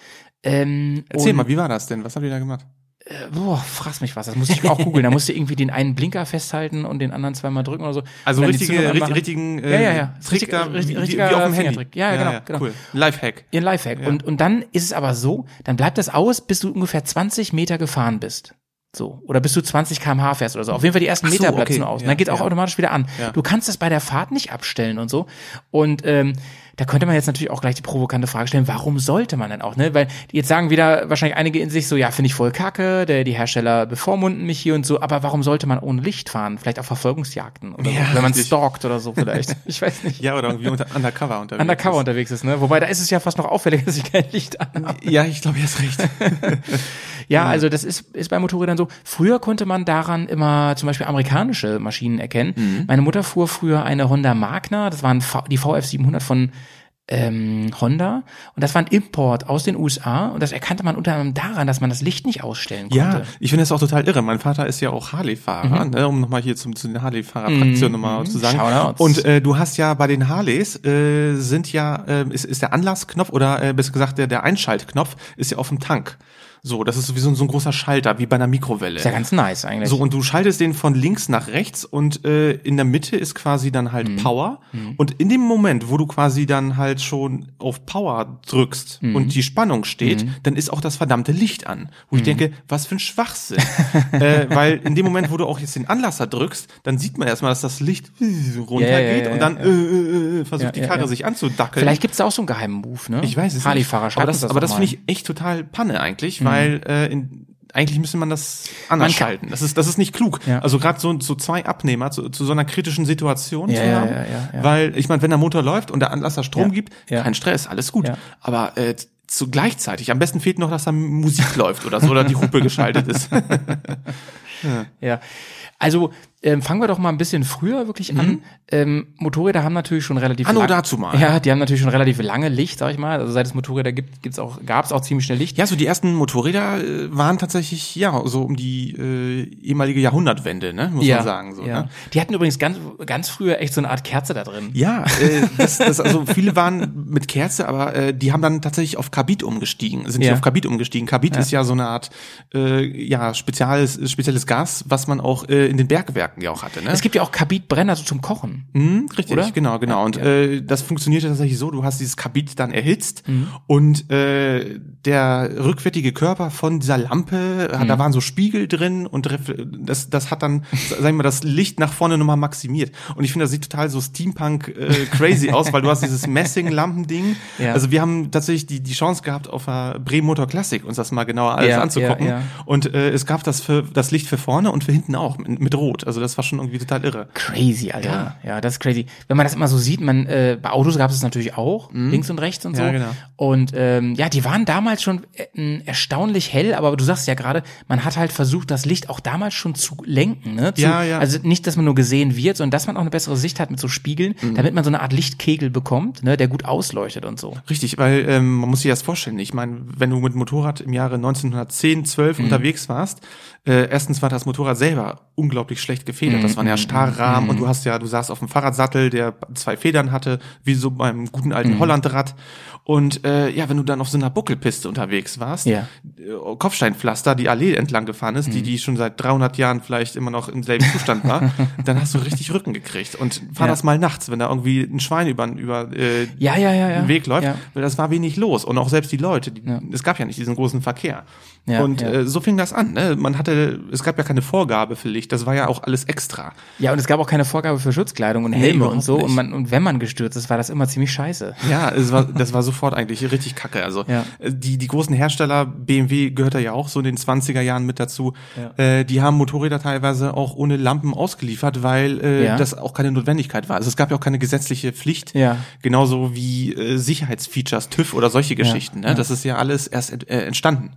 Ähm, Erzähl mal, wie war das denn? Was habt ihr da gemacht? Boah, fraß mich was. Das musste ich auch googeln. Da musste irgendwie den einen Blinker festhalten und den anderen zweimal drücken oder so. Also richtige, richtig, richtigen äh, Ja, ja, ja. Trick Richtig- da, richtig- wie, richtiger wie auf dem Handy. Fingertrick. Ja, genau, genau. Cool. Lifehack. Ihren Lifehack. Und, und dann ist es aber so, dann bleibt das aus, bis du ungefähr 20 Meter gefahren bist. So. Oder bis du 20 kmh fährst oder so. Auf jeden Fall die ersten so, Meter bleibt okay. nur aus. Ja, dann geht auch ja. automatisch wieder an. Ja. Du kannst das bei der Fahrt nicht abstellen und so. Und ähm, da könnte man jetzt natürlich auch gleich die provokante Frage stellen, warum sollte man denn auch, ne? Weil jetzt sagen wieder wahrscheinlich einige in sich so, ja, finde ich voll kacke, der, die Hersteller bevormunden mich hier und so, aber warum sollte man ohne Licht fahren? Vielleicht auf Verfolgungsjagden oder Ja, so, wenn man stalkt oder so vielleicht. [LAUGHS] Ich weiß nicht. Ja, oder irgendwie unter, undercover unterwegs. Undercover unterwegs ist, ne? Wobei da ist es ja fast noch auffälliger, [LAUGHS] dass ich kein Licht ist. Ja, ich glaube, ihr hast recht. [LAUGHS] Ja, also das ist, ist bei Motorrädern so. Früher konnte man daran immer zum Beispiel amerikanische Maschinen erkennen. Mhm. Meine Mutter fuhr früher eine Honda Magna, das waren die VF 700 von ähm, Honda und das war ein Import aus den USA und das erkannte man unter anderem daran, dass man das Licht nicht ausstellen konnte. Ja, ich finde das auch total irre. Mein Vater ist ja auch Harley-Fahrer, ne, um nochmal hier zum, zu den Harley-Fahrer-Fraktionen nochmal zu sagen. Shoutouts. Und äh, du hast ja bei den Harleys äh, sind ja, äh, ist, ist der Anlassknopf oder äh, besser gesagt der, der Einschaltknopf ist ja auf dem Tank. So, das ist sowieso so ein großer Schalter, wie bei einer Mikrowelle. Ist ja ganz nice eigentlich. So, und du schaltest den von links nach rechts und äh, in der Mitte ist quasi dann halt Mhm. Power. Und in dem Moment, wo du quasi dann halt schon auf Power drückst Mhm. und die Spannung steht, dann ist auch das verdammte Licht an. Wo ich Mhm. denke, was für ein Schwachsinn. [LAUGHS] äh, weil in dem Moment, wo du auch jetzt den Anlasser drückst, dann sieht man erstmal, dass das Licht runtergeht Ja, ja, ja, und dann ja. Äh, äh, äh, versucht die Karre sich anzudackeln. Vielleicht gibt's da auch so einen geheimen Move, ne? Ich weiß es Harley-Fahrer nicht. Aber das, uns aber das. Mhm. finde ich echt total Panne eigentlich, weil äh, in, eigentlich müsste man das anders Man schalten. Das ist, das ist nicht klug. Ja. Also gerade so, so zwei Abnehmer zu, zu so einer kritischen Situation Ja, zu haben. ja. Weil, ich meine, wenn der Motor läuft und der Anlasser Strom gibt, kein Stress, alles gut. Aber äh, zu gleichzeitig, am besten fehlt noch, dass da Musik [LAUGHS] läuft oder so, oder die Hupe geschaltet ist. [LAUGHS] Ja. Also ähm, fangen wir doch mal ein bisschen früher wirklich an. Ähm, Motorräder haben natürlich schon relativ Anno lang- dazu mal. Ja, die haben natürlich schon relativ lange Licht, sag ich mal. Also seit es Motorräder gibt, gibt's auch, gab's auch ziemlich schnell Licht. Ja, so die ersten Motorräder äh, waren tatsächlich, ja, so um die äh, ehemalige Jahrhundertwende, ne, muss man sagen. So, ja. ne? Die hatten übrigens ganz, ganz früher echt so eine Art Kerze da drin. Ja, äh, das, das, also viele waren mit Kerze, aber äh, die haben dann tatsächlich auf Kabit umgestiegen, sind Ja. auf Kabit umgestiegen. Kabit ist ja so eine Art äh, ja spezielles spezielles Gas, was man auch äh, in den Bergwerken ja auch hatte. Ne? Es gibt ja auch Kabitbrenner so zum Kochen. Mhm, richtig, Oder? genau, genau. Und äh, das funktioniert tatsächlich so, du hast dieses Kabit dann erhitzt Mhm. und äh, der rückwärtige Körper von dieser Lampe, Mhm. hat, da waren so Spiegel drin und das, das hat dann, sagen wir mal, das Licht nach vorne nochmal maximiert. Und ich finde, das sieht total so Steampunk äh, crazy aus, weil du hast dieses Messing-Lampending. Ja. Also wir haben tatsächlich die, die Chance gehabt, auf der Bremen Motor Classic uns das mal genauer alles Ja, anzugucken. ja, ja. Und äh, es gab das für das Licht für vorne und für hinten auch mit, mit Rot. Also das war schon irgendwie total irre. Crazy, Alter. Ja. das ist crazy. Wenn man das immer so sieht, man, äh, bei Autos gab es natürlich auch, links und rechts und so. Mhm. Ja, genau. Und ähm, ja, die waren damals schon äh, erstaunlich hell, aber du sagst ja gerade, man hat halt versucht, das Licht auch damals schon zu lenken. Ne? Zu, Ja, ja. Also nicht, dass man nur gesehen wird, sondern dass man auch eine bessere Sicht hat mit so Spiegeln, Mhm. damit man so eine Art Lichtkegel bekommt, ne, der gut ausleuchtet und so. Richtig, weil ähm, man muss sich das vorstellen. Ich meine, wenn du mit Motorrad im Jahre 1910, 12 Mhm. unterwegs warst, äh, erstens war das Motorrad selber unglaublich schlecht gefedert. Das Mhm. waren ja Starrrahmen und du hast ja, du saßt auf dem Fahrradsattel, der zwei Federn hatte, wie so beim guten Mhm. alten Hollandrad. Und äh, ja, wenn du dann auf so einer Buckelpiste unterwegs warst, Ja. äh, Kopfsteinpflaster, die Allee entlang gefahren ist, die Mhm. die schon seit 300 Jahren vielleicht immer noch im selben Zustand war, [LAUGHS] dann hast du richtig Rücken gekriegt. Und fahr Ja. das mal nachts, wenn da irgendwie ein Schwein über, über äh, Ja, ja, ja, ja. den Weg läuft, Ja. weil das war wenig los und auch selbst die Leute, die, es gab ja nicht diesen großen Verkehr. Ja, und ja. Äh, so fing das an. Ne? Man hatte, es gab ja keine Vorgabe für Licht, das war ja auch alles extra. Ja, und es gab auch keine Vorgabe für Schutzkleidung und Helme und überhaupt so. nicht. Und, man, und wenn man gestürzt ist, war das immer ziemlich scheiße. Ja, es war, das war sofort eigentlich richtig kacke. Also Ja. äh, die, die großen Hersteller, BMW gehört da ja auch so in den 20er Jahren mit dazu, Ja. äh, die haben Motorräder teilweise auch ohne Lampen ausgeliefert, weil äh, Ja. das auch keine Notwendigkeit war. Also es gab ja auch keine gesetzliche Pflicht, Ja. genauso wie äh, Sicherheitsfeatures, TÜV oder solche Geschichten. Ne? Das ist ja alles erst äh, entstanden.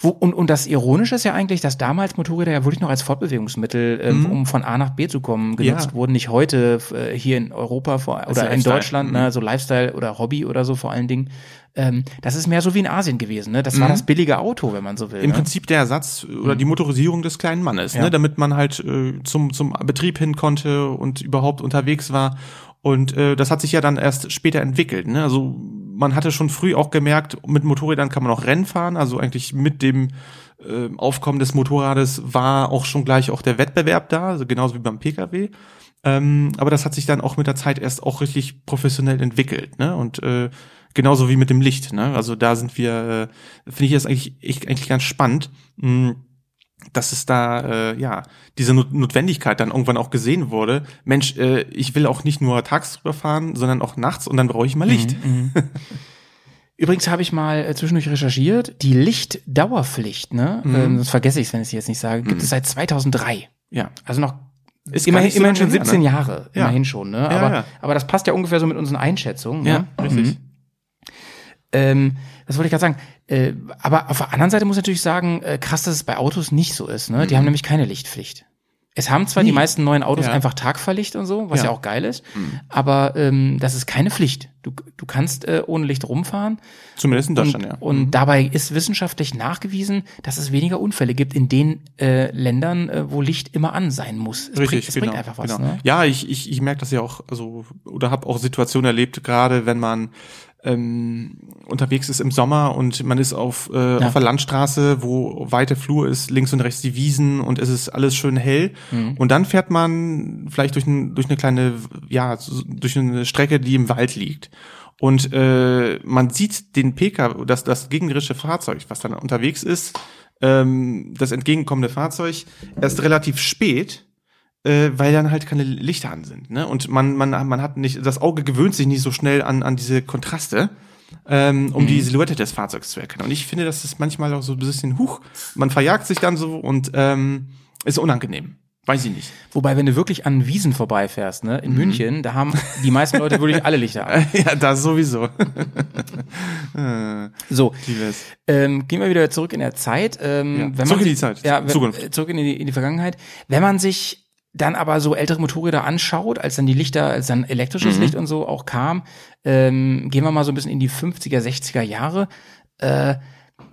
Wo, und, und das Ironische ist ja eigentlich, dass damals Motorräder ja wirklich noch als Fortbewegungsmittel, ähm, um von A nach B zu kommen, genutzt Mhm. Ja. wurden. Nicht heute äh, hier in Europa vor, oder in Lifestyle. Deutschland, Mhm. ne, so Lifestyle oder Hobby oder so vor allen Dingen. Ähm, das ist mehr so wie in Asien gewesen. Ne? Das war Mhm. das billige Auto, wenn man so will. Im ne? Prinzip der Ersatz oder die Motorisierung des kleinen Mannes, Ja. ne? damit man halt äh, zum, zum Betrieb hin konnte und überhaupt unterwegs war. Und äh, das hat sich ja dann erst später entwickelt. Ne? Also man hatte schon früh auch gemerkt, mit Motorrädern kann man auch Rennen fahren. Also eigentlich mit dem äh, Aufkommen des Motorrades war auch schon gleich auch der Wettbewerb da, also genauso wie beim Pkw. Ähm, aber das hat sich dann auch mit der Zeit erst auch richtig professionell entwickelt. Ne? Und äh, genauso wie mit dem Licht. Ne? Also da sind wir, äh, finde ich das eigentlich, ich, eigentlich ganz spannend. Mh, dass es da äh, ja diese Not Notwendigkeit dann irgendwann auch gesehen wurde. Mensch, äh, ich will auch nicht nur tagsüber fahren, sondern auch nachts und dann brauche ich mal Licht. Mhm. [LAUGHS] Übrigens habe ich mal äh, zwischendurch recherchiert, die Lichtdauerpflicht, ne? Mhm. Ähm, das vergesse ich, wenn ich es jetzt nicht sage, gibt es seit 2003. Ja, Also noch Ist immerhin, so immerhin schon lange her, 17 ne? Jahre, Ja. immerhin schon, ne? Ja, Aber, ja. aber das passt ja ungefähr so mit unseren Einschätzungen. ja, ne? richtig. Ähm, das wollte ich gerade sagen. Äh, aber auf der anderen Seite muss ich natürlich sagen, äh, krass, dass es bei Autos nicht so ist. Ne? Die haben nämlich keine Lichtpflicht. Es haben zwar die Nie. meisten neuen Autos Ja. einfach Tagverlicht und so, was ja, Ja. auch geil ist, aber ähm, das ist keine Pflicht. Du, du kannst äh, ohne Licht rumfahren Zumindest in Deutschland, und, ja. und dabei ist wissenschaftlich nachgewiesen, dass es weniger Unfälle gibt in den äh, Ländern, äh, wo Licht immer an sein muss. Es Richtig, bringt, es genau. bringt einfach was. genau. Ne? Ja, ich, ich, ich merke das ja auch, also, oder habe auch Situationen erlebt, gerade wenn man ähm, unterwegs ist im Sommer und man ist auf, äh, auf der Landstraße, wo weite Flur ist, links und rechts die Wiesen und es ist alles schön hell. Mhm. Und dann fährt man vielleicht durch, ein, durch eine kleine, ja, durch eine Strecke, die im Wald liegt. Und äh, man sieht den PK, das, das gegnerische Fahrzeug, was dann unterwegs ist, ähm, das entgegenkommende Fahrzeug, erst relativ spät, äh, weil dann halt keine Lichter an sind. Ne? Und man, man, man hat nicht, das Auge gewöhnt sich nicht so schnell an, an diese Kontraste, ähm, um die Silhouette des Fahrzeugs zu erkennen. Und ich finde, das ist manchmal auch so ein bisschen huch. Man verjagt sich dann so und ähm, ist unangenehm. Weiß ich nicht. Wobei, wenn du wirklich an Wiesen vorbeifährst, ne, in München, da haben die meisten Leute wirklich alle Lichter an. [LAUGHS] ja, das sowieso. [LAUGHS] So, Liebes. ähm, gehen wir wieder zurück in der Zeit. Ähm, Ja, wenn man zurück in die Zeit, Ja, wenn, äh, zurück in die, in die Vergangenheit. Wenn man sich dann aber so ältere Motorräder anschaut, als dann die Lichter, als dann Mhm. elektrisches Licht und so auch kam, ähm, gehen wir mal so ein bisschen in die 50er, 60er Jahre. Äh,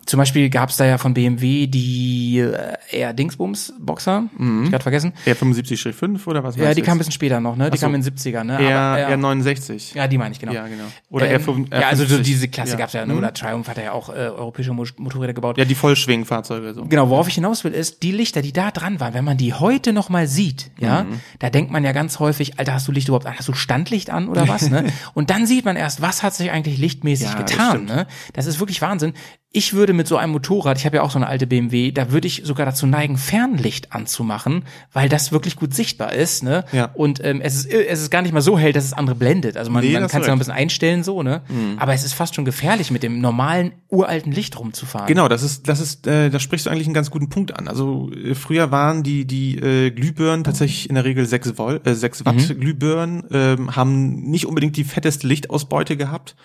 zum Beispiel gab es da ja von BMW die äh, eher Dingsbums-Boxer, hab ich gerade vergessen. R 75-5 oder was Ja, die kam ein bisschen später noch, ne? Die so. kam in den 70ern, ne? R, ja, R69. ja, die meine ich, genau. Ja, genau. Oder ähm, R5, Ja, also so R50. diese Klasse ja. gab's ja, ne? Mhm. Oder Triumph hat ja auch äh, europäische Mo Motorräder gebaut. Ja, die Vollschwingfahrzeuge so. Genau, worauf ich hinaus will, ist, die Lichter, die da dran waren, wenn man die heute noch mal sieht, ja, Mhm. da denkt man ja ganz häufig, Alter, hast du Licht überhaupt an? Hast du Standlicht an oder was, ne? [LAUGHS] Und dann sieht man erst, was hat sich eigentlich lichtmäßig Ja, das getan, stimmt. ne? Das ist wirklich Wahnsinn. Ich würde mit so einem Motorrad, ich habe ja auch so eine alte BMW, da würde ich sogar dazu neigen, Fernlicht anzumachen, weil das wirklich gut sichtbar ist, ne? Ja. Und ähm, es, ist, es ist gar nicht mal so hell, dass es andere blendet. Also man, Nee, man kann es ja ein. Mhm. bisschen einstellen, so, ne? Aber es ist fast schon gefährlich, mit dem normalen, uralten Licht rumzufahren. Genau, das ist, das ist, äh, da sprichst du eigentlich einen ganz guten Punkt an. Also äh, früher waren die die äh, Glühbirnen tatsächlich in der Regel 6 Volt, äh, 6 Watt Glühbirnen, ähm, haben nicht unbedingt die fetteste Lichtausbeute gehabt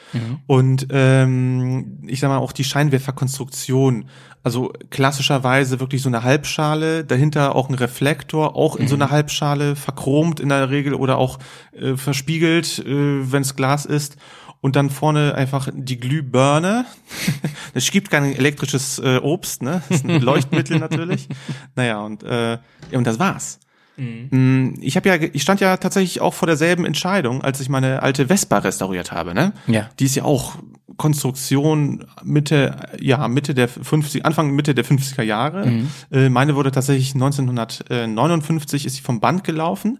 und ähm, ich sag mal auch die Scheinwerferkonstruktion. Also klassischerweise wirklich so eine Halbschale, dahinter auch ein Reflektor, auch in so einer Halbschale, verchromt in der Regel oder auch äh, verspiegelt, äh, wenn es Glas ist. Und dann vorne einfach die Glühbirne. [LAUGHS] Es gibt kein elektrisches äh, Obst, ne? Das ist ein [LAUGHS] Leuchtmittel natürlich. Naja, und, äh, ja, und das war's. Mm, Ich habe ja, ich stand ja tatsächlich auch vor derselben Entscheidung, als ich meine alte Vespa restauriert habe, ne? Ja. Die ist ja auch Konstruktion Mitte, ja, Mitte der 50, Anfang Mitte der 50er Jahre. Äh, meine wurde tatsächlich 1959 ist sie vom Band gelaufen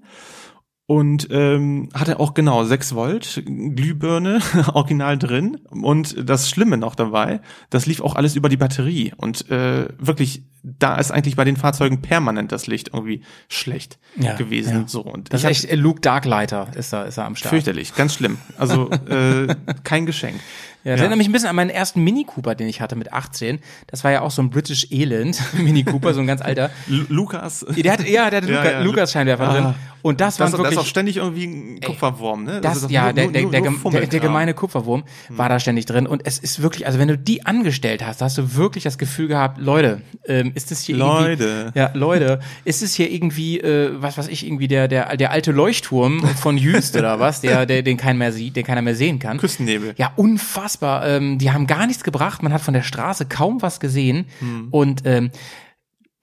und ähm, hatte auch genau 6 Volt Glühbirne [LAUGHS] original drin und das Schlimme noch dabei, das lief auch alles über die Batterie und äh, wirklich da ist eigentlich bei den Fahrzeugen permanent das Licht irgendwie schlecht Ja, gewesen ja. so und Das ich ist echt äh, Luke Darklighter ist da, ist da am Start. fürchterlich, ganz schlimm. Also [LAUGHS] äh, kein Geschenk. Ja, das erinnert mich ein bisschen an meinen ersten Mini Cooper, den ich hatte mit 18. Das war ja auch so ein British Elend [LAUGHS] Mini Cooper, so ein ganz alter. Lu Lukas. Der hat, ja, der hatte Ja, Luca, ja. Lukas Scheinwerfer Ah. drin. Und das, Das, waren das ist wirklich auch ständig irgendwie ein Kupferwurm, ne? Das, ist doch ja, nur- der, nur- der, nur- der, der, der gemeine Kupferwurm war da ständig drin und es ist wirklich, also wenn du die angestellt hast, hast du wirklich das Gefühl gehabt, Leute, ähm, ist das hier Leute. ja, Leute, ist es hier irgendwie, äh, was weiß ich, irgendwie der, der, der alte Leuchtturm von Jüst oder [LAUGHS] was, der, der, den keiner mehr sieht, den keiner mehr sehen kann. Küstennebel. Ja, unfassbar. Ähm, die haben gar nichts gebracht. Man hat von der Straße kaum was gesehen. Hm. Und ähm,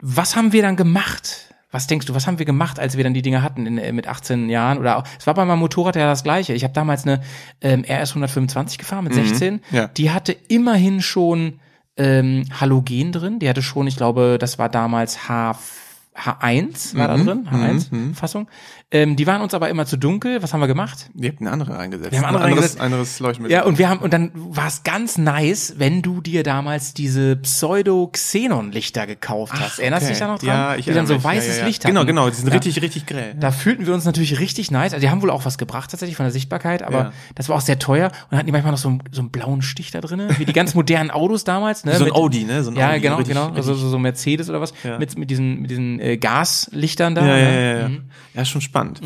was haben wir dann gemacht? Was denkst du, was haben wir gemacht, als wir dann die Dinge hatten in, äh, mit 18 Jahren? Oder auch, es war bei meinem Motorrad ja das gleiche. Ich habe damals eine ähm, RS 125 gefahren mit 16. Mhm. ja. Die hatte immerhin schon ähm, Halogen drin. Die hatte schon, ich glaube, das war damals H H1 war Mhm. da drin, H1 Fassung. Ähm, die waren uns aber immer zu dunkel. Was haben wir gemacht? Ihr habt eine andere eingesetzt. Wir haben andere Ein anderes, anderes Leuchtmittel. Ja, und wir haben, und dann war es ganz nice, wenn du dir damals diese Pseudo-Xenon-Lichter gekauft hast. Erinnerst du dich da noch dran? Ja, ich Die dann so mich. weißes ja, ja. Licht hatten. Genau, genau, die sind Ja. richtig, richtig grell. Da fühlten wir uns natürlich richtig nice. Also die haben wohl auch was gebracht tatsächlich von der Sichtbarkeit, aber das war auch sehr teuer. Und hatten die manchmal noch so einen, so einen blauen Stich da drinnen, wie die ganz modernen Autos damals. Ne? So ein Audi, ne? So ein ja, Audi, genau, richtig- genau. Also so, so Mercedes oder was. Mit, mit diesen, mit diesen äh, Gaslichtern da. ja, ja, ne? ja, ja. Ja, ist schon spannend.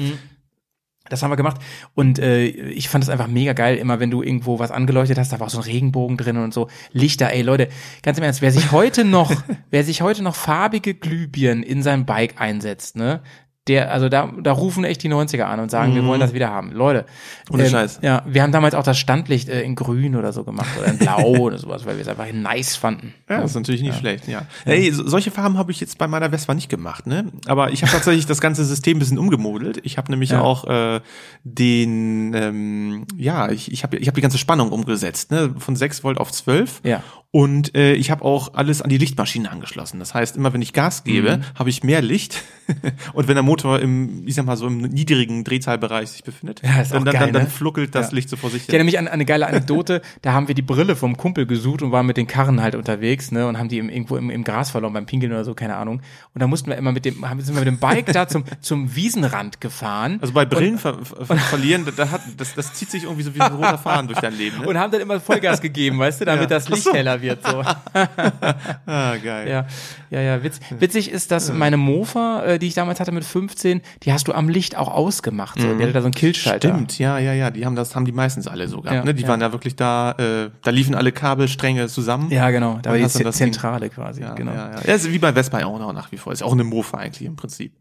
Das haben wir gemacht und äh, ich fand es einfach mega geil, immer wenn du irgendwo was angeleuchtet hast, da war auch so ein Regenbogen drin und so Lichter. Ey Leute, ganz im Ernst, wer sich heute noch, [LAUGHS] wer sich heute noch farbige Glühbirnen in sein Bike einsetzt, ne, der, also da, da rufen echt die 90er an und sagen, wir wollen das wieder haben. Leute. Mhm. Ohne ähm, Scheiß. Ja, wir haben damals auch das Standlicht äh, in grün oder so gemacht oder in blau [LAUGHS] oder sowas, weil wir es einfach nice fanden. Ja, das ist natürlich nicht schlecht, ja. Hey, so, solche Farben habe ich jetzt bei meiner Vespa nicht gemacht, ne? Aber ich habe tatsächlich das ganze System ein bisschen umgemodelt. Ich habe nämlich Ja. auch äh, den, ähm, ja, ich, ich habe ich hab die ganze Spannung umgesetzt, ne? Von 6 Volt auf 12. Ja. Und äh, ich habe auch alles an die Lichtmaschine angeschlossen. Das heißt, immer wenn ich Gas gebe, Mhm. habe ich mehr Licht. [LAUGHS] Und wenn der Motor im, ich sag mal so im niedrigen Drehzahlbereich sich befindet, Ja, dann, geil, dann, dann ne? fluckelt das Ja. Licht so vor sich Ich erinnere mich an eine geile Anekdote, [LAUGHS] da haben wir die Brille vom Kumpel gesucht und waren mit den Karren halt unterwegs, ne, und haben die im, irgendwo im, im Gras verloren, beim Pinkeln oder so, keine Ahnung. Und da mussten wir immer mit dem, haben, sind wir mit dem Bike da zum, [LAUGHS] zum Wiesenrand gefahren. Also bei Brillen ver ver verlieren, da- hat, das, das zieht sich irgendwie so wie ein roter Faden durch dein Leben. Ne? und haben dann immer Vollgas gegeben, weißt du, damit Ja. das Licht so. heller wird, so. [LAUGHS] [LAUGHS] Ah, geil. Ja, ja, ja. Witz, witzig ist, dass meine Mofa, äh, die ich damals hatte mit 15, die hast du am Licht auch ausgemacht. So. Die hatte da so einen Killschalter. Stimmt, ja, ja, ja, die haben das, haben die meistens alle so gehabt, Ja, ne? Die ja. waren da wirklich da, äh, da liefen alle Kabelstränge zusammen. Ja, genau. Da war die das Zentrale quasi. ja, genau. ja, ja. ja ist wie bei Vespa auch noch nach wie vor. Ist auch eine Mofa eigentlich im Prinzip.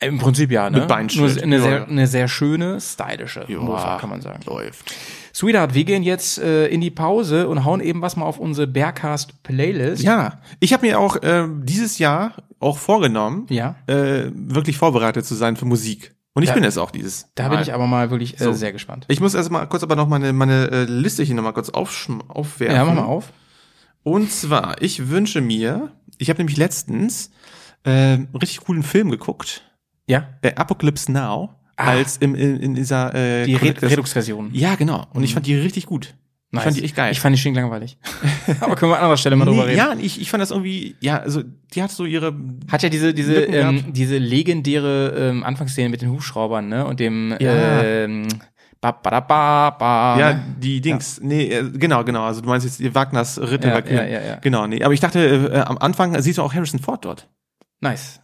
Im Prinzip ja, ne? Mit Beinschild. Nur eine, Ja, sehr, eine sehr schöne, stylische Mofa, kann man sagen. Läuft. Sweetheart, wir gehen jetzt äh, in die Pause und hauen eben was mal auf unsere Bearcast Playlist. Ja, ich habe mir auch äh, dieses Jahr auch vorgenommen, Ja. äh, wirklich vorbereitet zu sein für Musik. Und ich Da- bin es auch dieses. Da Mal. bin ich aber mal wirklich äh, So. sehr gespannt. Ich muss erst mal kurz aber noch meine, meine äh, Liste hier noch mal kurz aufschm- aufwerfen. Ja, mach mal auf. Und zwar, ich wünsche mir, ich habe nämlich letztens äh, einen richtig coolen Film geguckt, Ja. äh, Apocalypse Now. Als im, in, in dieser äh, Die Re Collectors- Redux-Version. Ja, genau. Und ich fand die richtig gut. Ich fand die echt geil. Ich fand die schön langweilig. [LAUGHS] aber können wir an anderer Stelle mal drüber nee, reden. ja, ich, ich fand das irgendwie, ja, also die hat so ihre Hat ja diese diese Lücken ähm, gehabt. diese legendäre ähm, Anfangsszene mit den Hubschraubern, ne? Und dem Ja. ähm, ba, ba, da, ba, ba, Ja, ne? die Dings. Nee, äh, genau, genau. Also du meinst jetzt Wagners Ritter Ja, ja, ja, ja. Genau, nee. Aber ich dachte, äh, am Anfang siehst du auch Harrison Ford dort. nice.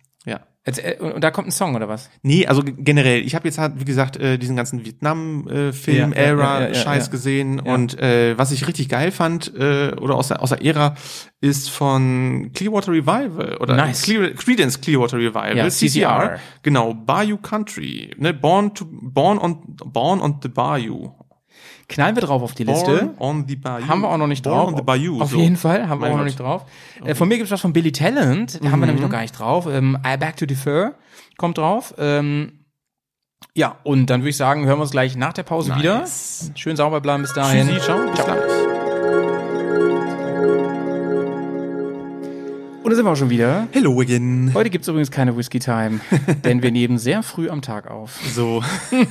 Äh, und, da kommt ein Song oder was? Nee, also generell, ich habe jetzt halt, wie gesagt, äh, diesen ganzen Vietnam-Film, Ja, ja, ja, gesehen. Und äh, was ich richtig geil fand, äh, oder aus der, aus der Ära, ist von Clearwater Revival oder Nice. Clear, Credence Clearwater Revival, Ja, CCR. Genau, Bayou Country, ne, Born to Born on Born on the Bayou. Knallen wir drauf auf die Liste. Born on the Bayou. Haben wir auch noch nicht Born drauf. on the Bayou. Auf so. jeden Fall, haben wir auch noch nicht drauf. Äh, von mir gibt's was von Billy Talent, den haben wir nämlich noch gar nicht drauf. Ähm, I Back to Defer kommt drauf. Ähm, ja, und dann würde ich sagen, hören wir uns gleich nach der Pause Nice. wieder. Schön sauber bleiben bis dahin. Tschüssi, ciao, bis gleich. Und da sind wir auch schon wieder. Hello again. Heute gibt's übrigens keine Whisky Time, [LAUGHS] denn wir nehmen sehr früh am Tag auf. So. [LAUGHS]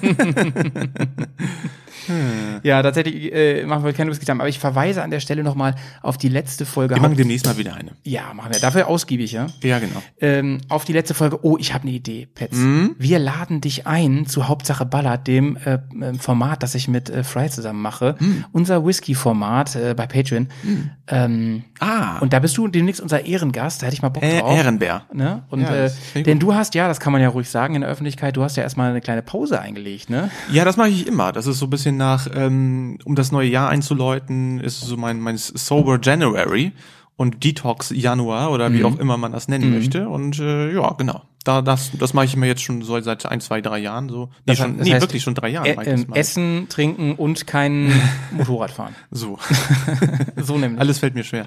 Ja, tatsächlich äh, machen wir keine Whisky Time, aber ich verweise an der Stelle nochmal auf die letzte Folge. Wir machen demnächst mal wieder eine. ja, machen wir. Dafür ausgiebig, ja. Ja, genau. ähm, auf die letzte Folge. Oh, ich habe eine Idee, Petz. Mhm. Wir laden dich ein zu Hauptsache Ballard, dem äh, ähm, Format, das ich mit äh, Fry zusammen mache. Mhm. Unser Whisky-Format äh, bei Patreon. Ähm, Ah. und da bist du demnächst unser Ehrengast. Da hätte ich mal Bock äh, drauf. Ehrenbär. Ne? Und Ja, äh, denn du hast ja, das kann man ja ruhig sagen in der Öffentlichkeit, du hast ja erstmal eine kleine Pause eingelegt, ne? Ja, das mache ich immer. Das ist so ein bisschen nach, ähm, um das neue Jahr einzuläuten, ist so mein, mein Sober January und Detox Januar oder Mhm. wie auch immer man das nennen möchte. Und äh, ja, genau. Da, das, das mache ich immer jetzt schon so seit ein, zwei, drei Jahren so. Nee, Das schon, das nee heißt, wirklich schon drei Jahren. Ä mach ich das ähm, mal. Essen, trinken und kein [LAUGHS] Motorradfahren. So. [LAUGHS] So nämlich. alles fällt mir schwer.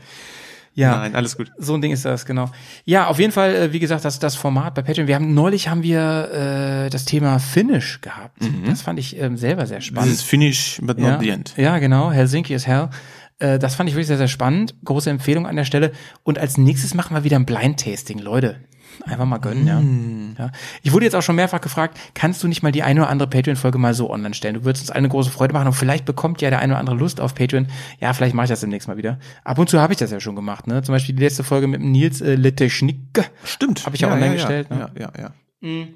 Ja. Nein, alles gut. So ein Ding ist das, genau. Ja, auf jeden Fall, äh, wie gesagt, das, das Format bei Patreon. Wir haben neulich haben wir äh, das Thema Finnish gehabt. Das fand ich ähm, selber sehr spannend. ist finish, but not ja, the end. ja, genau. Helsinki is hell. Äh, das fand ich wirklich sehr, sehr spannend. Große Empfehlung an der Stelle. Und als nächstes machen wir wieder ein Blind-Tasting, Leute. Einfach mal gönnen, ja. ja. Ich wurde jetzt auch schon mehrfach gefragt, kannst du nicht mal die eine oder andere Patreon-Folge mal so online stellen? Du würdest uns eine große Freude machen und vielleicht bekommt ja der eine oder andere Lust auf Patreon. Ja, vielleicht mache ich das demnächst mal wieder. Ab und zu habe ich das ja schon gemacht, ne? Zum Beispiel die letzte Folge mit dem Nils äh, Letechnik. Stimmt. Hab ich ja online gestellt, Ja, ne? ja, ja. ja.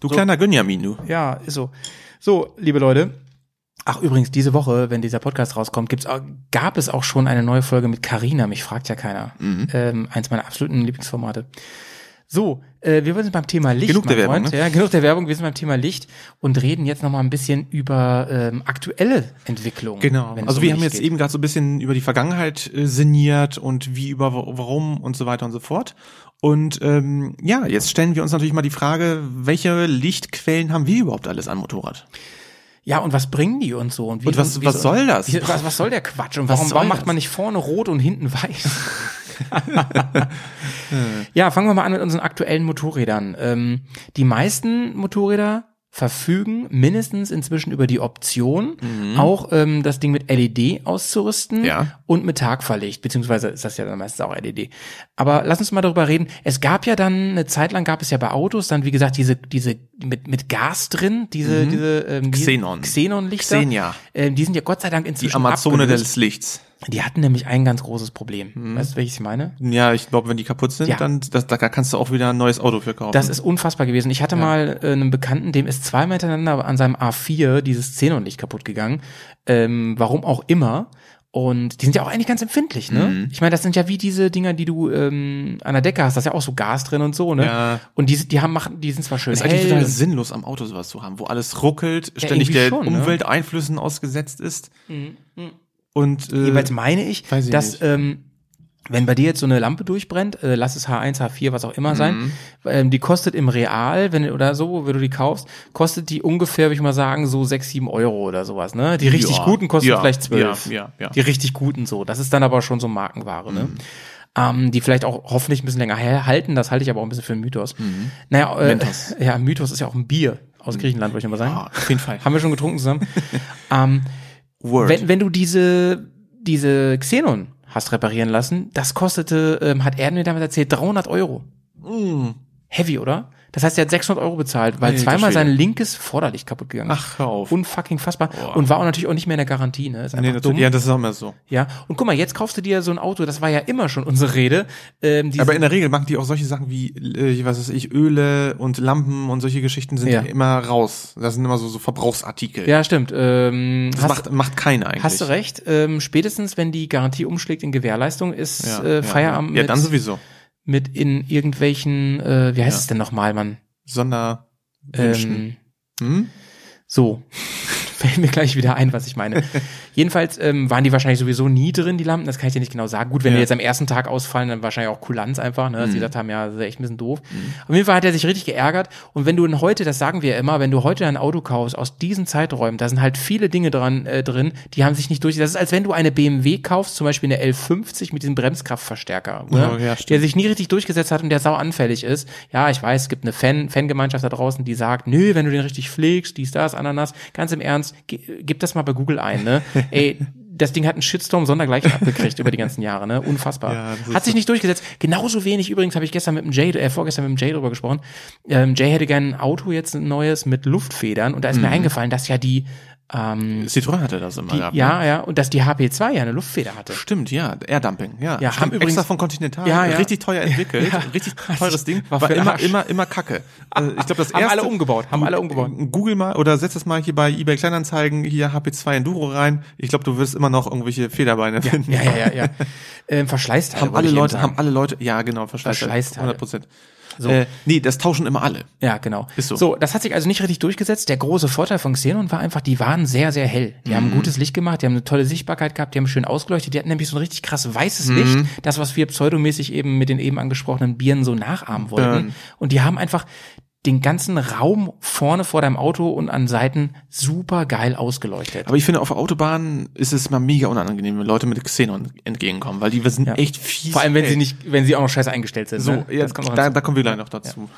Du kleiner Gönjamin, du. Ja, ist so. So, liebe Leute. Ach, übrigens, diese Woche, wenn dieser Podcast rauskommt, gibt's auch, gab es auch schon eine neue Folge mit Carina. Mich fragt ja keiner. Ähm, eins meiner absoluten Lieblingsformate. So, äh, wir sind beim Thema Licht. Genug der Werbung, ne? Ja, genug der Werbung. Wir sind beim Thema Licht und reden jetzt noch mal ein bisschen über ähm, aktuelle Entwicklungen. Genau. Also um wir haben jetzt geht. eben gerade so ein bisschen über die Vergangenheit äh, sinniert und wie, über, warum und so weiter und so fort. Und ähm, ja, jetzt stellen wir uns natürlich mal die Frage, welche Lichtquellen haben wir überhaupt alles an Motorrad? Ja, und was bringen die und so? Und, wie, Und was- wie was soll das? Wie, was, was soll der Quatsch? Und warum, warum macht man nicht vorne rot und hinten weiß? [LAUGHS] ja, fangen wir mal an mit unseren aktuellen Motorrädern. Ähm, die meisten Motorräder verfügen mindestens inzwischen über die Option, auch ähm, das Ding mit LED auszurüsten Mhm. Ja. und mit Tagverlicht, beziehungsweise ist das ja dann meistens auch LED. Aber lass uns mal darüber reden. Es gab ja dann, eine Zeit lang gab es ja bei Autos dann, wie gesagt, diese, diese mit, mit Gas drin, diese, diese ähm, die- Xenon. Xenonlichter. Xenia. Ähm, die sind ja Gott sei Dank Die inzwischen Amazone abgelöst. des Lichts. Die hatten nämlich ein ganz großes Problem. Weißt du, welches ich meine? Ja, ich glaube, wenn die kaputt sind, Ja. dann das, da kannst du auch wieder ein neues Auto für kaufen. Das ist unfassbar gewesen. Ich hatte mal äh, einen Bekannten, dem ist zweimal hintereinander an seinem A4 dieses Xenonlicht kaputt gegangen. Ähm, warum auch immer. Und die sind ja auch eigentlich ganz empfindlich, ne? Mhm. Ich meine, das sind ja wie diese Dinger, die du ähm, an der Decke hast. Da ist ja auch so Gas drin und so, ne? Ja. Und die, die haben machen, die sind zwar schön ist eigentlich hell. total und- sinnlos, am Auto sowas zu haben, wo alles ruckelt, ständig irgendwie der schon, ne? Umwelteinflüssen ausgesetzt ist. Und äh, Jeweils meine ich, ich dass nicht. ähm, wenn bei dir jetzt so eine Lampe durchbrennt, äh, lass es H1, H4, was auch immer Mhm. sein, ähm, die kostet im Real, wenn oder so, wenn du die kaufst, kostet die ungefähr, würde ich mal sagen, so sechs, sieben Euro oder sowas. Ne? Die richtig Ja, guten kosten ja, vielleicht zwölf. ja, ja, ja. Die richtig guten so. Das ist dann aber schon so Markenware. Mhm. Ne? Ähm, die vielleicht auch hoffentlich ein bisschen länger halten, das halte ich aber auch ein bisschen für einen Mythos. Naja, äh, Mhm. Mentos. [LAUGHS] ja, Mythos ist ja auch ein Bier aus Griechenland, würde ich mal sagen. Ja, auf jeden Fall. Haben wir schon getrunken zusammen. [LAUGHS] ähm, Word. wenn, wenn du diese, diese Xenon hast reparieren lassen, das kostete, ähm, hat er mir damals erzählt, 300 Euro. Heavy, oder? Das heißt, er hat 600 Euro bezahlt, weil Alter zweimal sein linkes Vorderlicht kaputt gegangen ist. Ach, hör auf. Unfucking fassbar. Und war auch natürlich auch nicht mehr in der Garantie, ne? Ist nee, natürlich, dumm. ja, das ist auch immer so. Ja. Und guck mal, jetzt kaufst du dir so ein Auto, das war ja immer schon unsere Rede. Ähm, Aber in der Regel machen die auch solche Sachen wie, äh, was weiß ich, Öle und Lampen und solche Geschichten sind Ja. immer raus. Das sind immer so, so Verbrauchsartikel. ja, stimmt. Ähm, Das hast, macht, macht keiner eigentlich. hast du recht. Ähm, spätestens, wenn die Garantie umschlägt in Gewährleistung, ist Ja, äh, ja, Feierabend Ja, mit, dann sowieso. Mit in irgendwelchen, äh, wie heißt Ja. es denn nochmal, Mann? Sonderwünschen. Ähm, hm? So, [LAUGHS] fällt mir gleich wieder ein, was ich meine. [LAUGHS] Jedenfalls ähm, waren die wahrscheinlich sowieso nie drin, die Lampen, das kann ich dir nicht genau sagen. Gut, wenn Ja. Mhm. die jetzt am ersten Tag ausfallen, dann wahrscheinlich auch Kulanz einfach, ne, dass die gesagt haben, ja, das ist echt ein bisschen doof. Auf jeden Fall hat er sich richtig geärgert und wenn du denn heute, das sagen wir ja immer, wenn du heute ein Auto kaufst aus diesen Zeiträumen, da sind halt viele Dinge dran äh, drin, die haben sich nicht durch. Das ist, als wenn du eine BMW kaufst, zum Beispiel eine L50 mit diesem Bremskraftverstärker, ne, Oh, ja, der sich nie richtig durchgesetzt hat und der sau anfällig ist. Ja, ich weiß, es gibt eine Fan, Fangemeinschaft da draußen, die sagt, nö, wenn du den richtig pflegst, dies, das, Ananas, ganz im Ernst, gib das mal bei Google ein, ne? [LAUGHS] Ey, das Ding hat einen Shitstorm sondergleichen abgekriegt über die ganzen Jahre, ne? Unfassbar. Ja, hat sich nicht durchgesetzt. Genauso wenig übrigens habe ich gestern mit dem Jay, äh, vorgestern mit dem Jay drüber gesprochen. Ähm, Jay hätte gerne ein Auto jetzt ein neues mit Luftfedern und da ist Mhm. mir eingefallen, dass ja die, ähm, Citroën hatte das immer die gehabt. ja, Ne? ja, und dass die HP2 ja eine Luftfeder hatte. Stimmt, ja, Airdumping, ja. Ja, Stimmt, haben übrigens- extra von Continental, Ja, ja. richtig teuer entwickelt, [LAUGHS] Ja. richtig teures Ding, War war, immer, Arsch. immer, immer Kacke. Also ich glaube, das Haben erste, alle umgebaut, haben alle umgebaut. Google mal oder setz es mal hier bei eBay Kleinanzeigen hier HP2 Enduro rein. Ich glaube, du wirst immer noch irgendwelche Federbeine finden. Ja, ja, ja, ja. ähm, Verschleißteile. Haben alle Leute, haben alle Leute, ja genau, Verschleißteile, Verschleißteile. 100 Prozent. So. Äh, nee, das tauschen immer alle. Ja, genau. Ist so. das hat sich also nicht richtig durchgesetzt. Der große Vorteil von Xenon war einfach, die waren sehr, sehr hell. Die Mhm. haben gutes Licht gemacht, die haben eine tolle Sichtbarkeit gehabt, die haben schön ausgeleuchtet. Die hatten nämlich so ein richtig krass weißes Mhm. Licht. Das, was wir pseudomäßig eben mit den eben angesprochenen Bieren so nachahmen wollten. Burn. Und die haben einfach den ganzen Raum vorne vor deinem Auto und an Seiten super geil ausgeleuchtet. Aber ich finde, auf der Autobahn ist es immer mega unangenehm, wenn Leute mit Xenon entgegenkommen, weil die sind Ja. echt fies. Vor allem, wenn ey. sie nicht, wenn sie auch noch scheiße eingestellt sind. so, ne? ja, kommt da, da kommen wir gleich noch dazu.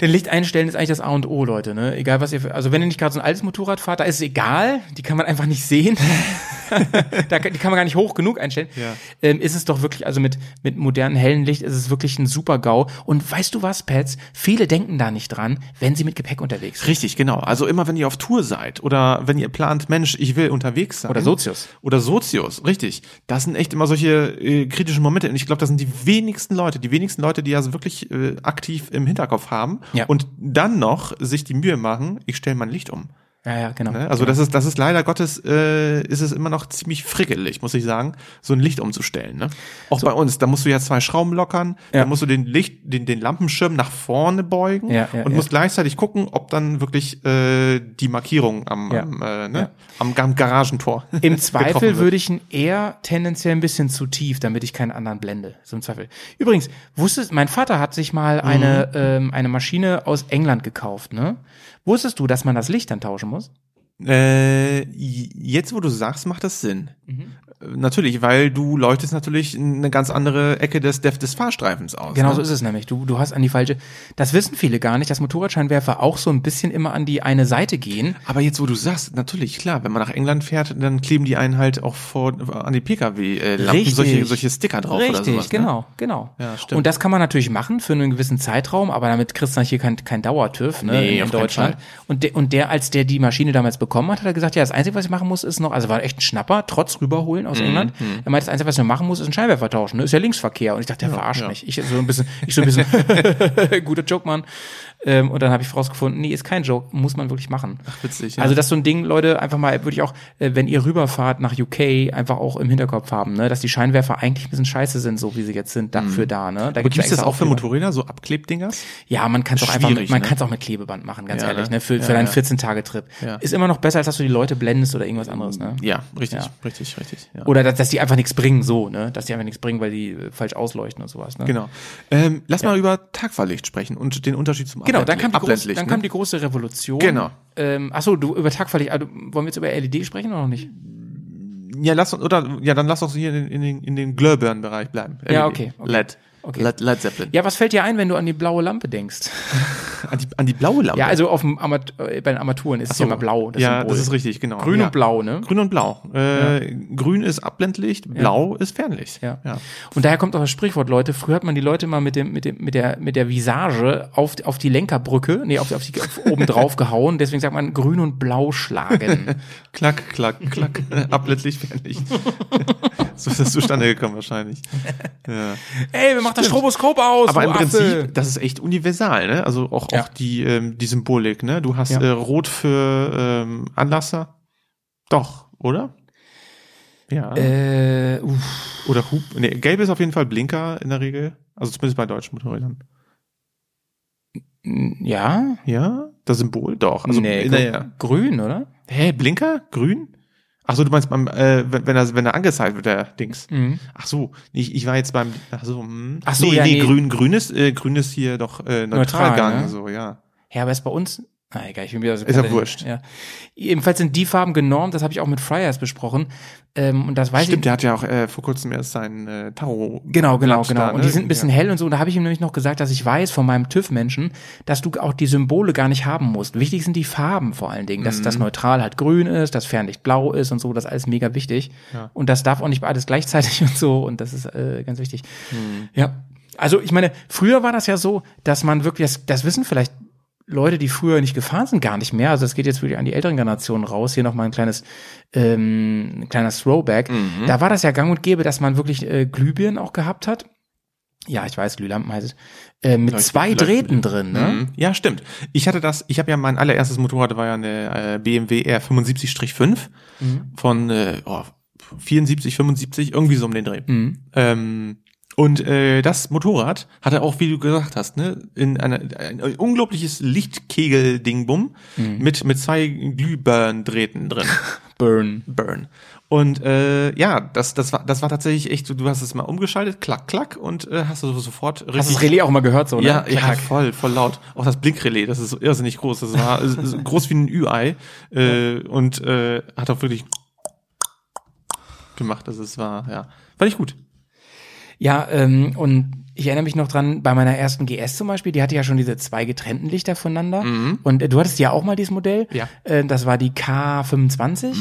Denn Licht einstellen ist eigentlich das A und O, Leute. Ne? Egal was ihr, also wenn ihr nicht gerade so ein altes Motorrad fahrt, da ist es egal, die kann man einfach nicht sehen. [LAUGHS] [LAUGHS] da, kann- die kann man gar nicht hoch genug einstellen. Ja. Ähm, ist es doch wirklich, also mit mit modernen hellen Licht ist es wirklich ein super GAU. Und weißt du was, Pets? Viele denken da nicht dran, wenn sie mit Gepäck unterwegs sind. Richtig, genau. Also immer wenn ihr auf Tour seid oder wenn ihr plant, Mensch, ich will unterwegs sein. Oder Sozius. Oder Sozius, richtig. Das sind echt immer solche äh, kritischen Momente. Und ich glaube, das sind die wenigsten Leute, die wenigsten Leute, die also wirklich äh, aktiv im Hinterkopf haben Ja. und dann noch sich die Mühe machen, ich stelle mein Licht um. Ja, ja, genau. Ne? Also das ist, das ist leider Gottes, äh, ist es immer noch ziemlich frickelig, muss ich sagen, so ein Licht umzustellen. Ne? Auch bei uns, da musst du ja zwei Schrauben lockern, Ja. dann musst du den Licht, den, den Lampenschirm nach vorne beugen Ja, ja, und musst gleichzeitig gucken, ob dann wirklich äh, die Markierung am, am, äh, ne? Am, am Garagentor [LAUGHS] Im Zweifel würde ich ihn eher tendenziell ein bisschen zu tief, damit ich keinen anderen blende. So im Zweifel. Übrigens, wusstest, mein Vater hat sich mal eine, ähm, eine Maschine aus England gekauft, ne? Wusstest du, dass man das Licht dann tauschen muss? Äh, jetzt, wo du sagst, macht das Sinn. Mhm. Natürlich, weil du leuchtest natürlich eine ganz andere Ecke des, des, Fahrstreifens aus. Genau ne? so ist es nämlich. Du, du hast an die falsche. Das wissen viele gar nicht, dass Motorradscheinwerfer auch so ein bisschen immer an die eine Seite gehen. Aber jetzt, wo du sagst, natürlich, klar, wenn man nach England fährt, dann kleben die einen halt auch vor, an die Pkw-Lampen solche, solche Sticker drauf Richtig, oder sowas. Ne? genau, genau. Ja, stimmt. Und das kann man natürlich machen für einen gewissen Zeitraum, aber damit kriegst du hier kein, kein Dauertüv ne, Nee, in, in Deutschland. Und, der, und der, als der die Maschine damals bekommen hat, hat er gesagt, ja, das Einzige, was ich machen muss, ist noch, also war echt ein Schnapper, trotz rüberholen Mhm, aus England. Er meinte, das Einzige, was noch machen muss, ist einen Scheinwerfer tauschen. Ne? Ist ja Linksverkehr. Und ich dachte, der verarscht ja. mich. Ich so ein bisschen, [LAUGHS] ich so ein bisschen, [LAUGHS] guter Joke, Mann. Ähm, und dann habe ich rausgefunden, nee, ist kein Joke, muss man wirklich machen. Ach, witzig, ja. Also das ist so ein Ding, Leute, einfach mal, würde ich auch, äh, wenn ihr rüberfahrt nach UK, einfach auch im Hinterkopf haben, ne, dass die Scheinwerfer eigentlich ein bisschen scheiße sind, so wie sie jetzt sind, dafür da, ne. Da Mhm. Gibt's ja das auch für. Motorräder, so Abklebdingers? Ja, man kann es auch einfach, mit, man ne? kann es auch mit Klebeband machen, ganz Ja, ehrlich, ne? ne, für, Ja, für deinen ja. 14-Tage-Trip. Ja. Ist immer noch besser, als dass du die Leute blendest oder irgendwas anderes, ne. Ja, richtig, richtig, richtig. Ja. Oder dass, dass die einfach nichts bringen, so, ne, dass die einfach nichts bringen, weil die äh, falsch ausleuchten und sowas, ne. Genau. Ähm, lass mal über Tagfahrlicht sprechen und den Unterschied zum Genau, dann kam, die große, Abblendlicht, dann ne? kam die große Revolution. Genau. Ähm, achso, du über Tagverlicht, also, wollen wir jetzt über LED sprechen oder noch nicht? Ja, lass uns, oder, ja, dann lass uns hier in, in den, in den Glühbirnen-Bereich bleiben. Ja, LED. okay, okay. LED. Okay. LED, LED Zeppelin. Ja, was fällt dir ein, wenn du an die blaue Lampe denkst? An die, an die blaue Lampe. Ja, also auf dem Amat äh, bei den Armaturen ist es so. ja immer blau. ja, Symbol. das ist richtig, genau. Grün ja. und blau, ne? Grün und blau. Äh, Grün ist Abblendlicht, blau ist Fernlicht. Ja. ja. Und daher kommt auch das Sprichwort, Leute. Früher hat man die Leute mal mit dem, mit dem, mit der, mit der Visage auf, auf die Lenkerbrücke, nee, auf, auf die, auf oben drauf gehauen. Deswegen sagt man grün und blau schlagen. [LAUGHS] Klack, klack, klack. [LAUGHS] Abblendlicht, Fernlicht. [LAUGHS] so ist das zustande gekommen wahrscheinlich. Ja. Ey, wer macht das Stroboskop aus? Aber im Affe? Prinzip, das ist echt universal, ne? Also auch, Ja. auch die, ähm, die Symbolik, ne? Du hast Ja. äh, Rot für ähm, Anlasser. Doch, oder? Ja. Äh, uff. Oder Hub. Nee, gelb ist auf jeden Fall Blinker in der Regel. Also zumindest bei deutschen Motorrädern. Ja? Ja? Das Symbol? Doch. Also, nee, der, grün, oder? Hä, Blinker? Grün? Ach so, du meinst beim, äh, wenn, er, wenn er angezeigt wird, der Dings. Ach so, ich, ich war jetzt beim, ach so, hm. Ach so, nee, ja, nee, grün, grün ist, äh, grün ist hier doch, äh, Neutral, Neutralgang, ne? so, ja. Ja, aber ist bei uns. Na egal, ich bin wieder so Ist ja wurscht. Ja. Ebenfalls sind die Farben genormt, das habe ich auch mit Fryers besprochen. Ähm, und das weiß Stimmt, ich. der hat ja auch äh, vor kurzem erst seinen äh, Taro. Genau, genau, genau. da, und ne? die sind ein bisschen ja. hell und so. Und da habe ich ihm nämlich noch gesagt, dass ich weiß von meinem TÜV-Menschen, dass du auch die Symbole gar nicht haben musst. Wichtig sind die Farben vor allen Dingen. Dass Mhm. das neutral halt grün ist, das Fernlicht blau ist und so. Das ist alles mega wichtig. Ja. Und das darf auch nicht beides gleichzeitig [LAUGHS] und so. Und das ist äh, ganz wichtig. Mhm. Ja. Also ich meine, früher war das ja so, dass man wirklich, das, das wissen vielleicht Leute, die früher nicht gefahren sind, gar nicht mehr. Also es geht jetzt wirklich an die älteren Generationen raus. Hier noch mal ein kleines, ähm, ein kleiner Throwback. Mhm. Da war das ja gang und gäbe, dass man wirklich äh, Glühbirnen auch gehabt hat. Ja, ich weiß, Glühlampen heißt es. Äh, mit Leucht- zwei Drähten drin, ne? Mhm. Ja, stimmt. Ich hatte das, ich habe ja mein allererstes Motorrad war ja eine äh, BMW R75-5 Mhm. von äh, oh, 74, 75, irgendwie so um den Dreh. Mhm. Ähm, und äh, das Motorrad hatte auch, wie du gesagt hast, ne, in einer, ein unglaubliches Lichtkegel-Dingbum Mhm. mit mit zwei Glühbirndrähten drin. [LAUGHS] Burn. Burn. Und äh, ja, das das war das war tatsächlich echt. so, Du hast es mal umgeschaltet, klack klack und äh, hast du sofort richtig. Hast du das Relais auch mal gehört, so, ne? Ja, Klack, ja, klack. voll, voll laut. Auch das Blinkrelais, das ist so irrsinnig groß. Das war ist, ist [LAUGHS] groß wie ein Ü-Ei äh, und äh, hat auch wirklich gemacht. Also es war, ja, fand ich gut. Ja, ähm, und ich erinnere mich noch dran, bei meiner ersten GS zum Beispiel, die hatte ja schon diese zwei getrennten Lichter voneinander. Und äh, du hattest ja auch mal dieses Modell. Mhm. Ja. Äh, das war die K25.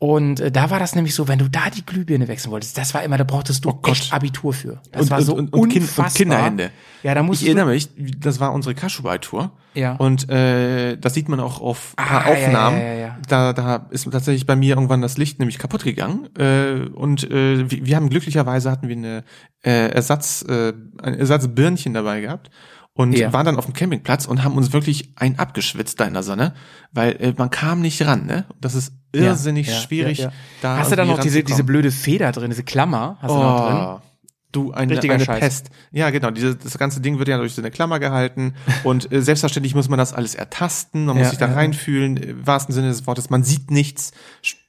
Und äh, da war das nämlich so, wenn du da die Glühbirne wechseln wolltest, das war immer, da brauchtest du echt Abitur für. Das Oh und, war so und, und, unfassbar. und Kinderhände. Ja, da musst ich erinnere mich, das war unsere Kaschubai-Tour. Ja. Und äh, das sieht man auch auf ein paar Ah, ja, Aufnahmen. ja, ja, ja. Da, da ist tatsächlich bei mir irgendwann das Licht nämlich kaputt gegangen. Äh, und äh, wir, wir haben glücklicherweise hatten wir eine äh, Ersatz, äh, ein Ersatzbirnchen dabei gehabt. Und Ja. waren dann auf dem Campingplatz und haben uns wirklich ein abgeschwitzt da in der Sonne, weil äh, man kam nicht ran, ne? Das ist irrsinnig Ja, ja, schwierig. Da Hast du dann noch diese, diese blöde Feder drin, diese Klammer? Hast du noch drin? Du, eine, Richtiger eine Scheiß. Pest. Ja, genau. Diese, das ganze Ding wird ja durch so eine Klammer gehalten [LAUGHS] und äh, selbstverständlich muss man das alles ertasten, man muss Ja, sich da ja. reinfühlen, im wahrsten Sinne des Wortes. Man sieht nichts,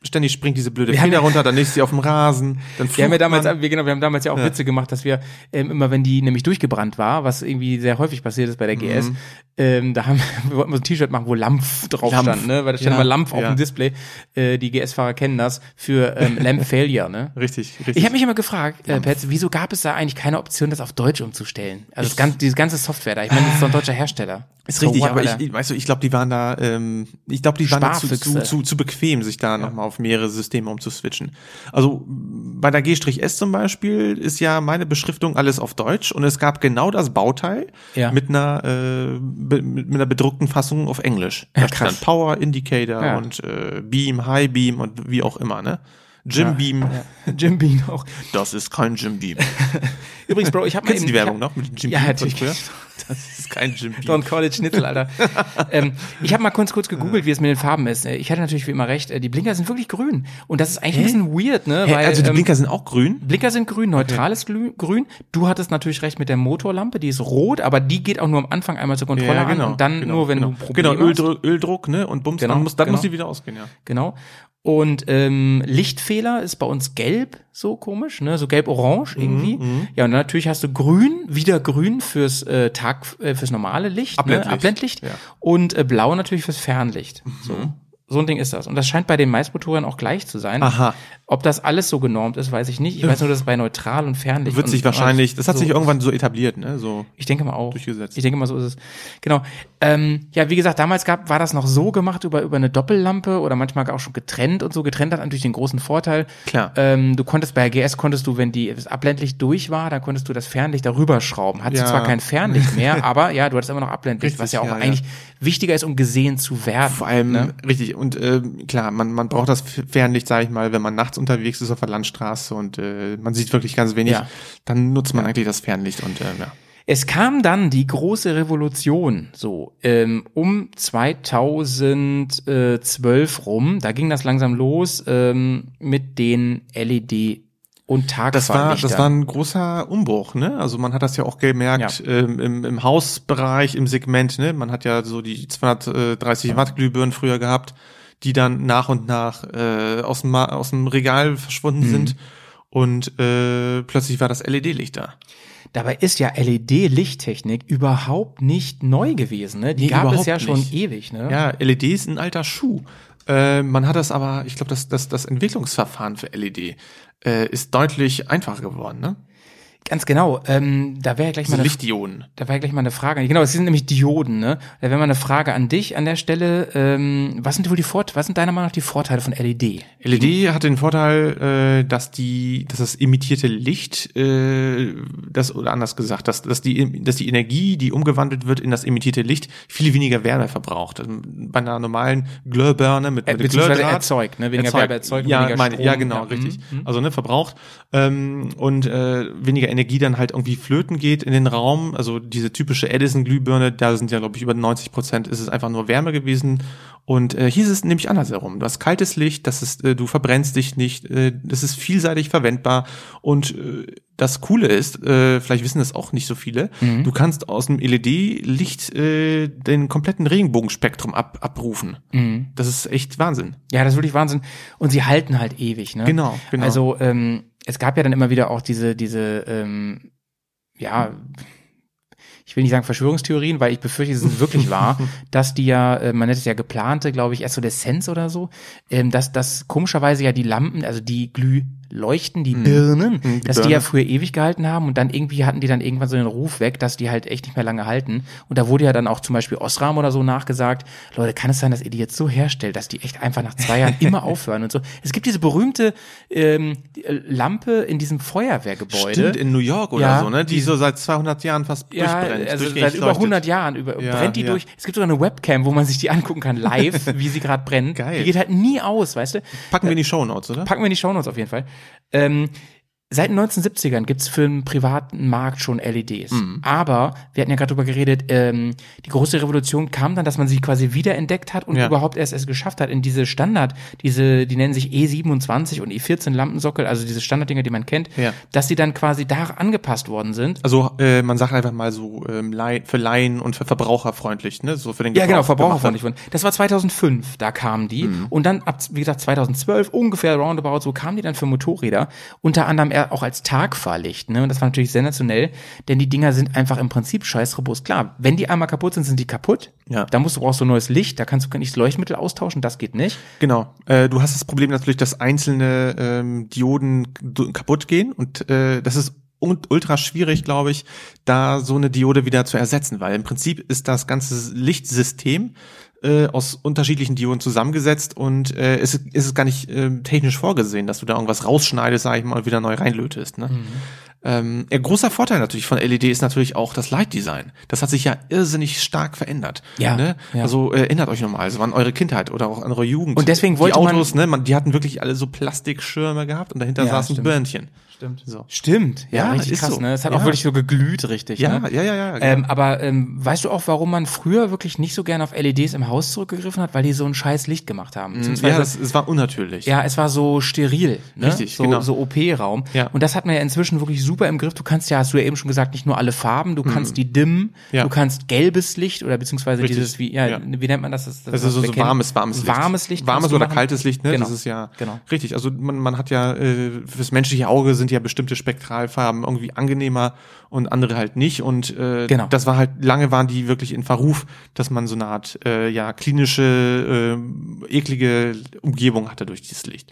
ständig springt diese blöde Wir Feder ja- runter, dann ist sie auf dem Rasen, dann Wir haben ja damals, man. wir, genau, wir haben damals ja auch Witze gemacht, dass wir ähm, immer, wenn die nämlich durchgebrannt war, was irgendwie sehr häufig passiert ist bei der Mhm. GS, ähm, da haben [LAUGHS] wir wollten wir so ein T-Shirt machen, wo Lampf drauf Lampf. stand, ne? Weil da stand Ja, immer Lampf auf ja. dem Display. Äh, die GS-Fahrer kennen das für ähm, Lamp Failure, ne? [LAUGHS] Richtig, richtig. Ich habe mich immer gefragt, äh, Petz, wieso gab es da eigentlich keine Option, das auf Deutsch umzustellen? Also das ganze, diese ganze Software da. Ich meine, das ist doch ein deutscher Hersteller. Ist richtig, So what, aber ich, ich, weißt du, ich glaube, die waren da, ähm, ich glaube, die waren da zu, zu, zu, zu bequem, sich da nochmal auf mehrere Systeme umzuswitchen. Also bei der G-S zum Beispiel ist ja meine Beschriftung alles auf Deutsch und es gab genau das Bauteil Ja. mit einer äh, be, mit, einer bedruckten Fassung auf Englisch. Da stand krass. dann Power Indicator Ja. und äh, Beam, High Beam und wie auch immer, ne? Jim Beam. Jim Beam auch. Das ist kein Jim Beam. [LAUGHS] Übrigens, Bro, ich habe mal eben- die Werbung hab- noch mit Jim Ja, Beam natürlich. Das ist kein Jim Beam. Don College Schnitzel, Alter. [LAUGHS] ähm, ich habe mal kurz kurz gegoogelt, wie es mit den Farben ist. Ich hatte natürlich wie immer recht. äh, Die Blinker sind wirklich grün. Und das ist eigentlich ein bisschen weird, ne? Hä, Weil, also die ähm, Blinker sind auch grün? Blinker sind grün, neutrales Glü- Grün. Du hattest natürlich recht mit der Motorlampe, die ist rot, aber die geht auch nur am Anfang einmal zur Kontrolle an und dann nur, wenn genau. du ein Problem Genau. Öldruck, Öldruck, ne? Und bums, Genau, dann muss, dann genau. muss die wieder ausgehen, ja. Genau. Und ähm, Lichtfehler ist bei uns gelb, so komisch, ne, so gelb-orange Mhm, irgendwie. Ja, und dann natürlich hast du grün, wieder grün fürs äh, Tag, äh, fürs normale Licht, Abblendlicht. ne, Abblendlicht. Ja. Und äh, blau natürlich fürs Fernlicht. So. So ein Ding ist das. Und das scheint bei den Maismotoren auch gleich zu sein. Aha. Ob das alles so genormt ist, weiß ich nicht. Ich weiß nur, dass es bei neutral und Fernlicht Wird sich wahrscheinlich, das hat so sich irgendwann so etabliert, ne? So. ich denke mal auch. Durchgesetzt. Ich denke mal, so ist es. Genau. Ähm, ja, wie gesagt, damals gab, war das noch so gemacht über, über eine Doppellampe oder manchmal auch schon getrennt und so. Getrennt hat natürlich den großen Vorteil. Klar. Ähm, du konntest bei GS konntest du, wenn die das Abblendlicht durch war, dann konntest du das Fernlicht darüber schrauben. Hattest Ja. zwar kein Fernlicht mehr, [LAUGHS] aber ja, du hattest immer noch Abblendlicht, Richtig, was ja auch ja, ja. Wichtiger ist, um gesehen zu werden. Vor allem, ne? richtig, und ähm, klar, man, man braucht das Fernlicht, sage ich mal, wenn man nachts unterwegs ist auf der Landstraße und äh, man sieht wirklich ganz wenig, Ja. dann nutzt man eigentlich das Fernlicht und äh, ja. Es kam dann die große Revolution, so ähm, um 2012 rum. Da ging das langsam los ähm, mit den LED und Das war, das war ein großer Umbruch, ne? Also man hat das ja auch gemerkt ähm, im, im Hausbereich, im Segment, ne? Man hat ja so die 230 Watt Glühbirnen früher gehabt, die dann nach und nach äh, aus, dem, aus dem Regal verschwunden Mhm. sind und äh, plötzlich war das LED-Licht da. Dabei ist ja LED-Lichttechnik überhaupt nicht neu gewesen. Ne? Die Nee, gab es ja schon nicht. ewig. Ne? Ja, LED ist ein alter Schuh. Äh, man hat das aber, ich glaube, das, das, das Entwicklungsverfahren für LED äh, ist deutlich einfacher geworden, ne? Ganz genau. Ähm, da wäre gleich mal eine Lichtdioden. Da war ja gleich mal eine Frage. Genau, es sind nämlich Dioden, ne? Da wäre mal eine Frage an dich an der Stelle. Ähm, was sind wohl die Vorteile, was sind deiner Meinung nach die Vorteile von LED? LED hat den Vorteil, äh, dass die, dass das emittierte Licht, äh, das oder anders gesagt, dass, dass die, dass die Energie, die umgewandelt wird in das emittierte Licht, viel weniger Wärme verbraucht. Also bei einer normalen Glühbirne mit, Äh, mit beziehungsweise Glühdraht- erzeugt, ne? Weniger Wärme erzeugt, ja, weniger meine, Strom. ja, genau, Ja, richtig. mhm, Also ne, verbraucht ähm, und äh, weniger Energie dann halt irgendwie flöten geht in den Raum. Also diese typische Edison-Glühbirne, da sind ja glaube ich über 90 Prozent, ist es einfach nur Wärme gewesen. Und äh, hier ist es nämlich andersherum. Du hast kaltes Licht, das ist, äh, du verbrennst dich nicht, äh, das ist vielseitig verwendbar und äh, das Coole ist, äh, vielleicht wissen das auch nicht so viele, Mhm. du kannst aus dem LED-Licht äh, den kompletten Regenbogenspektrum ab, abrufen. Mhm. Das ist echt Wahnsinn. Ja, das ist wirklich Wahnsinn. Und sie halten halt ewig, ne? Genau, genau. Also ähm, es gab ja dann immer wieder auch diese, diese, ähm, ja, ich will nicht sagen Verschwörungstheorien, weil ich befürchte, es ist wirklich [LAUGHS] wahr, dass die ja, äh, man nennt es ja geplante, glaube ich, Essoleszenz oder so, ähm, dass, dass komischerweise ja die Lampen, also die Glühleuchten, die Birnen, Mhm, die dass die ja früher ewig gehalten haben und dann irgendwie hatten die dann irgendwann so den Ruf weg, dass die halt echt nicht mehr lange halten. Und da wurde ja dann auch zum Beispiel Osram oder so nachgesagt, Leute, kann es sein, dass ihr die jetzt so herstellt, dass die echt einfach nach zwei Jahren [LAUGHS] immer aufhören und so. Es gibt diese berühmte ähm, äh, Lampe in diesem Feuerwehrgebäude. Stimmt, in New York oder Ja, so, ne? Die, die- so seit 200 Jahren fast ja, durchbrennt. also seit über leuchtet. 100 Jahren über, Ja, brennt die ja. durch. Es gibt sogar eine Webcam, wo man sich die angucken kann, live, [LAUGHS] wie sie gerade brennt. Geil. Die geht halt nie aus, weißt du? Packen wir in die Shownotes, oder? Packen wir in die Shownotes auf jeden Fall. Ähm, Seit den 1970ern gibt's für den privaten Markt schon LEDs. Mhm. Aber wir hatten ja gerade drüber geredet, ähm, die große Revolution kam dann, dass man sie quasi wiederentdeckt hat und Ja. überhaupt erst es geschafft hat, in diese Standard, diese, die nennen sich E27 und E14 Lampensockel, also diese Standarddinger, die man kennt, Ja. dass die dann quasi da angepasst worden sind. Also äh, man sagt einfach mal so ähm, für Laien und für Verbraucher freundlich, ne? So für den Ja, genau, Gebrauch verbraucherfreundlich. Das war 2005, da kamen die. Mhm. Und dann ab, wie gesagt, 2012, ungefähr roundabout, so kamen die dann für Motorräder. Unter anderem eher auch als Tagfahrlicht, ne? Und das war natürlich sensationell, denn die Dinger sind einfach im Prinzip scheiß robust. Klar, wenn die einmal kaputt sind, sind die kaputt. Ja. Da musst du, brauchst du neues Licht, da kannst du nicht das Leuchtmittel austauschen, das geht nicht. Genau. Äh, du hast das Problem natürlich, dass einzelne ähm, Dioden kaputt gehen und äh, das ist un- ultra schwierig, glaube ich, da so eine Diode wieder zu ersetzen, weil im Prinzip ist das ganze Lichtsystem äh, aus unterschiedlichen Dioden zusammengesetzt und äh, es ist, es ist gar nicht äh, technisch vorgesehen, dass du da irgendwas rausschneidest, sag ich mal, wieder neu reinlötest. Ne? Ähm, ein großer Vorteil natürlich von LED ist natürlich auch das Lightdesign. Das hat sich ja irrsinnig stark verändert. Ja, ne? ja. Also äh, erinnert euch nochmal, also an eure Kindheit oder auch an eure Jugend. Und deswegen wollte die man- Autos, ne, man, die hatten wirklich alle so Plastikschirme gehabt und dahinter Ja, saß ein stimmt. Birnchen. Stimmt. So. Stimmt, ja, Ja, richtig ist krass, so. ne? Es hat Ja. auch wirklich so geglüht, richtig. Ja, ne? ja, ja, ja. Ähm, genau. aber ähm, weißt du auch, warum man früher wirklich nicht so gerne auf LEDs im Haus zurückgegriffen hat? Weil die so ein scheiß Licht gemacht haben. Beziehungsweise, ja, das, es war unnatürlich. ja, es war so steril. Ne? Richtig, so, genau. so OP-Raum. Ja. Und das hat man ja inzwischen wirklich super im Griff. Du kannst ja, hast du ja eben schon gesagt, nicht nur alle Farben, du kannst die dimmen, Mhm. Ja. du kannst gelbes Licht oder beziehungsweise Richtig. dieses, wie, ja, Ja. wie nennt man das? das, das Das ist so, so warmes, warmes Licht. Warmes Licht. Warmes oder machen. kaltes Licht, ne? Genau. Das ist ja Genau. richtig. Also man, man hat ja, äh, fürs menschliche Auge sind ja bestimmte Spektralfarben irgendwie angenehmer und andere halt nicht. Und äh, Genau. das war halt, lange waren die wirklich in Verruf, dass man so eine Art äh, ja klinische, äh, eklige Umgebung hatte durch dieses Licht.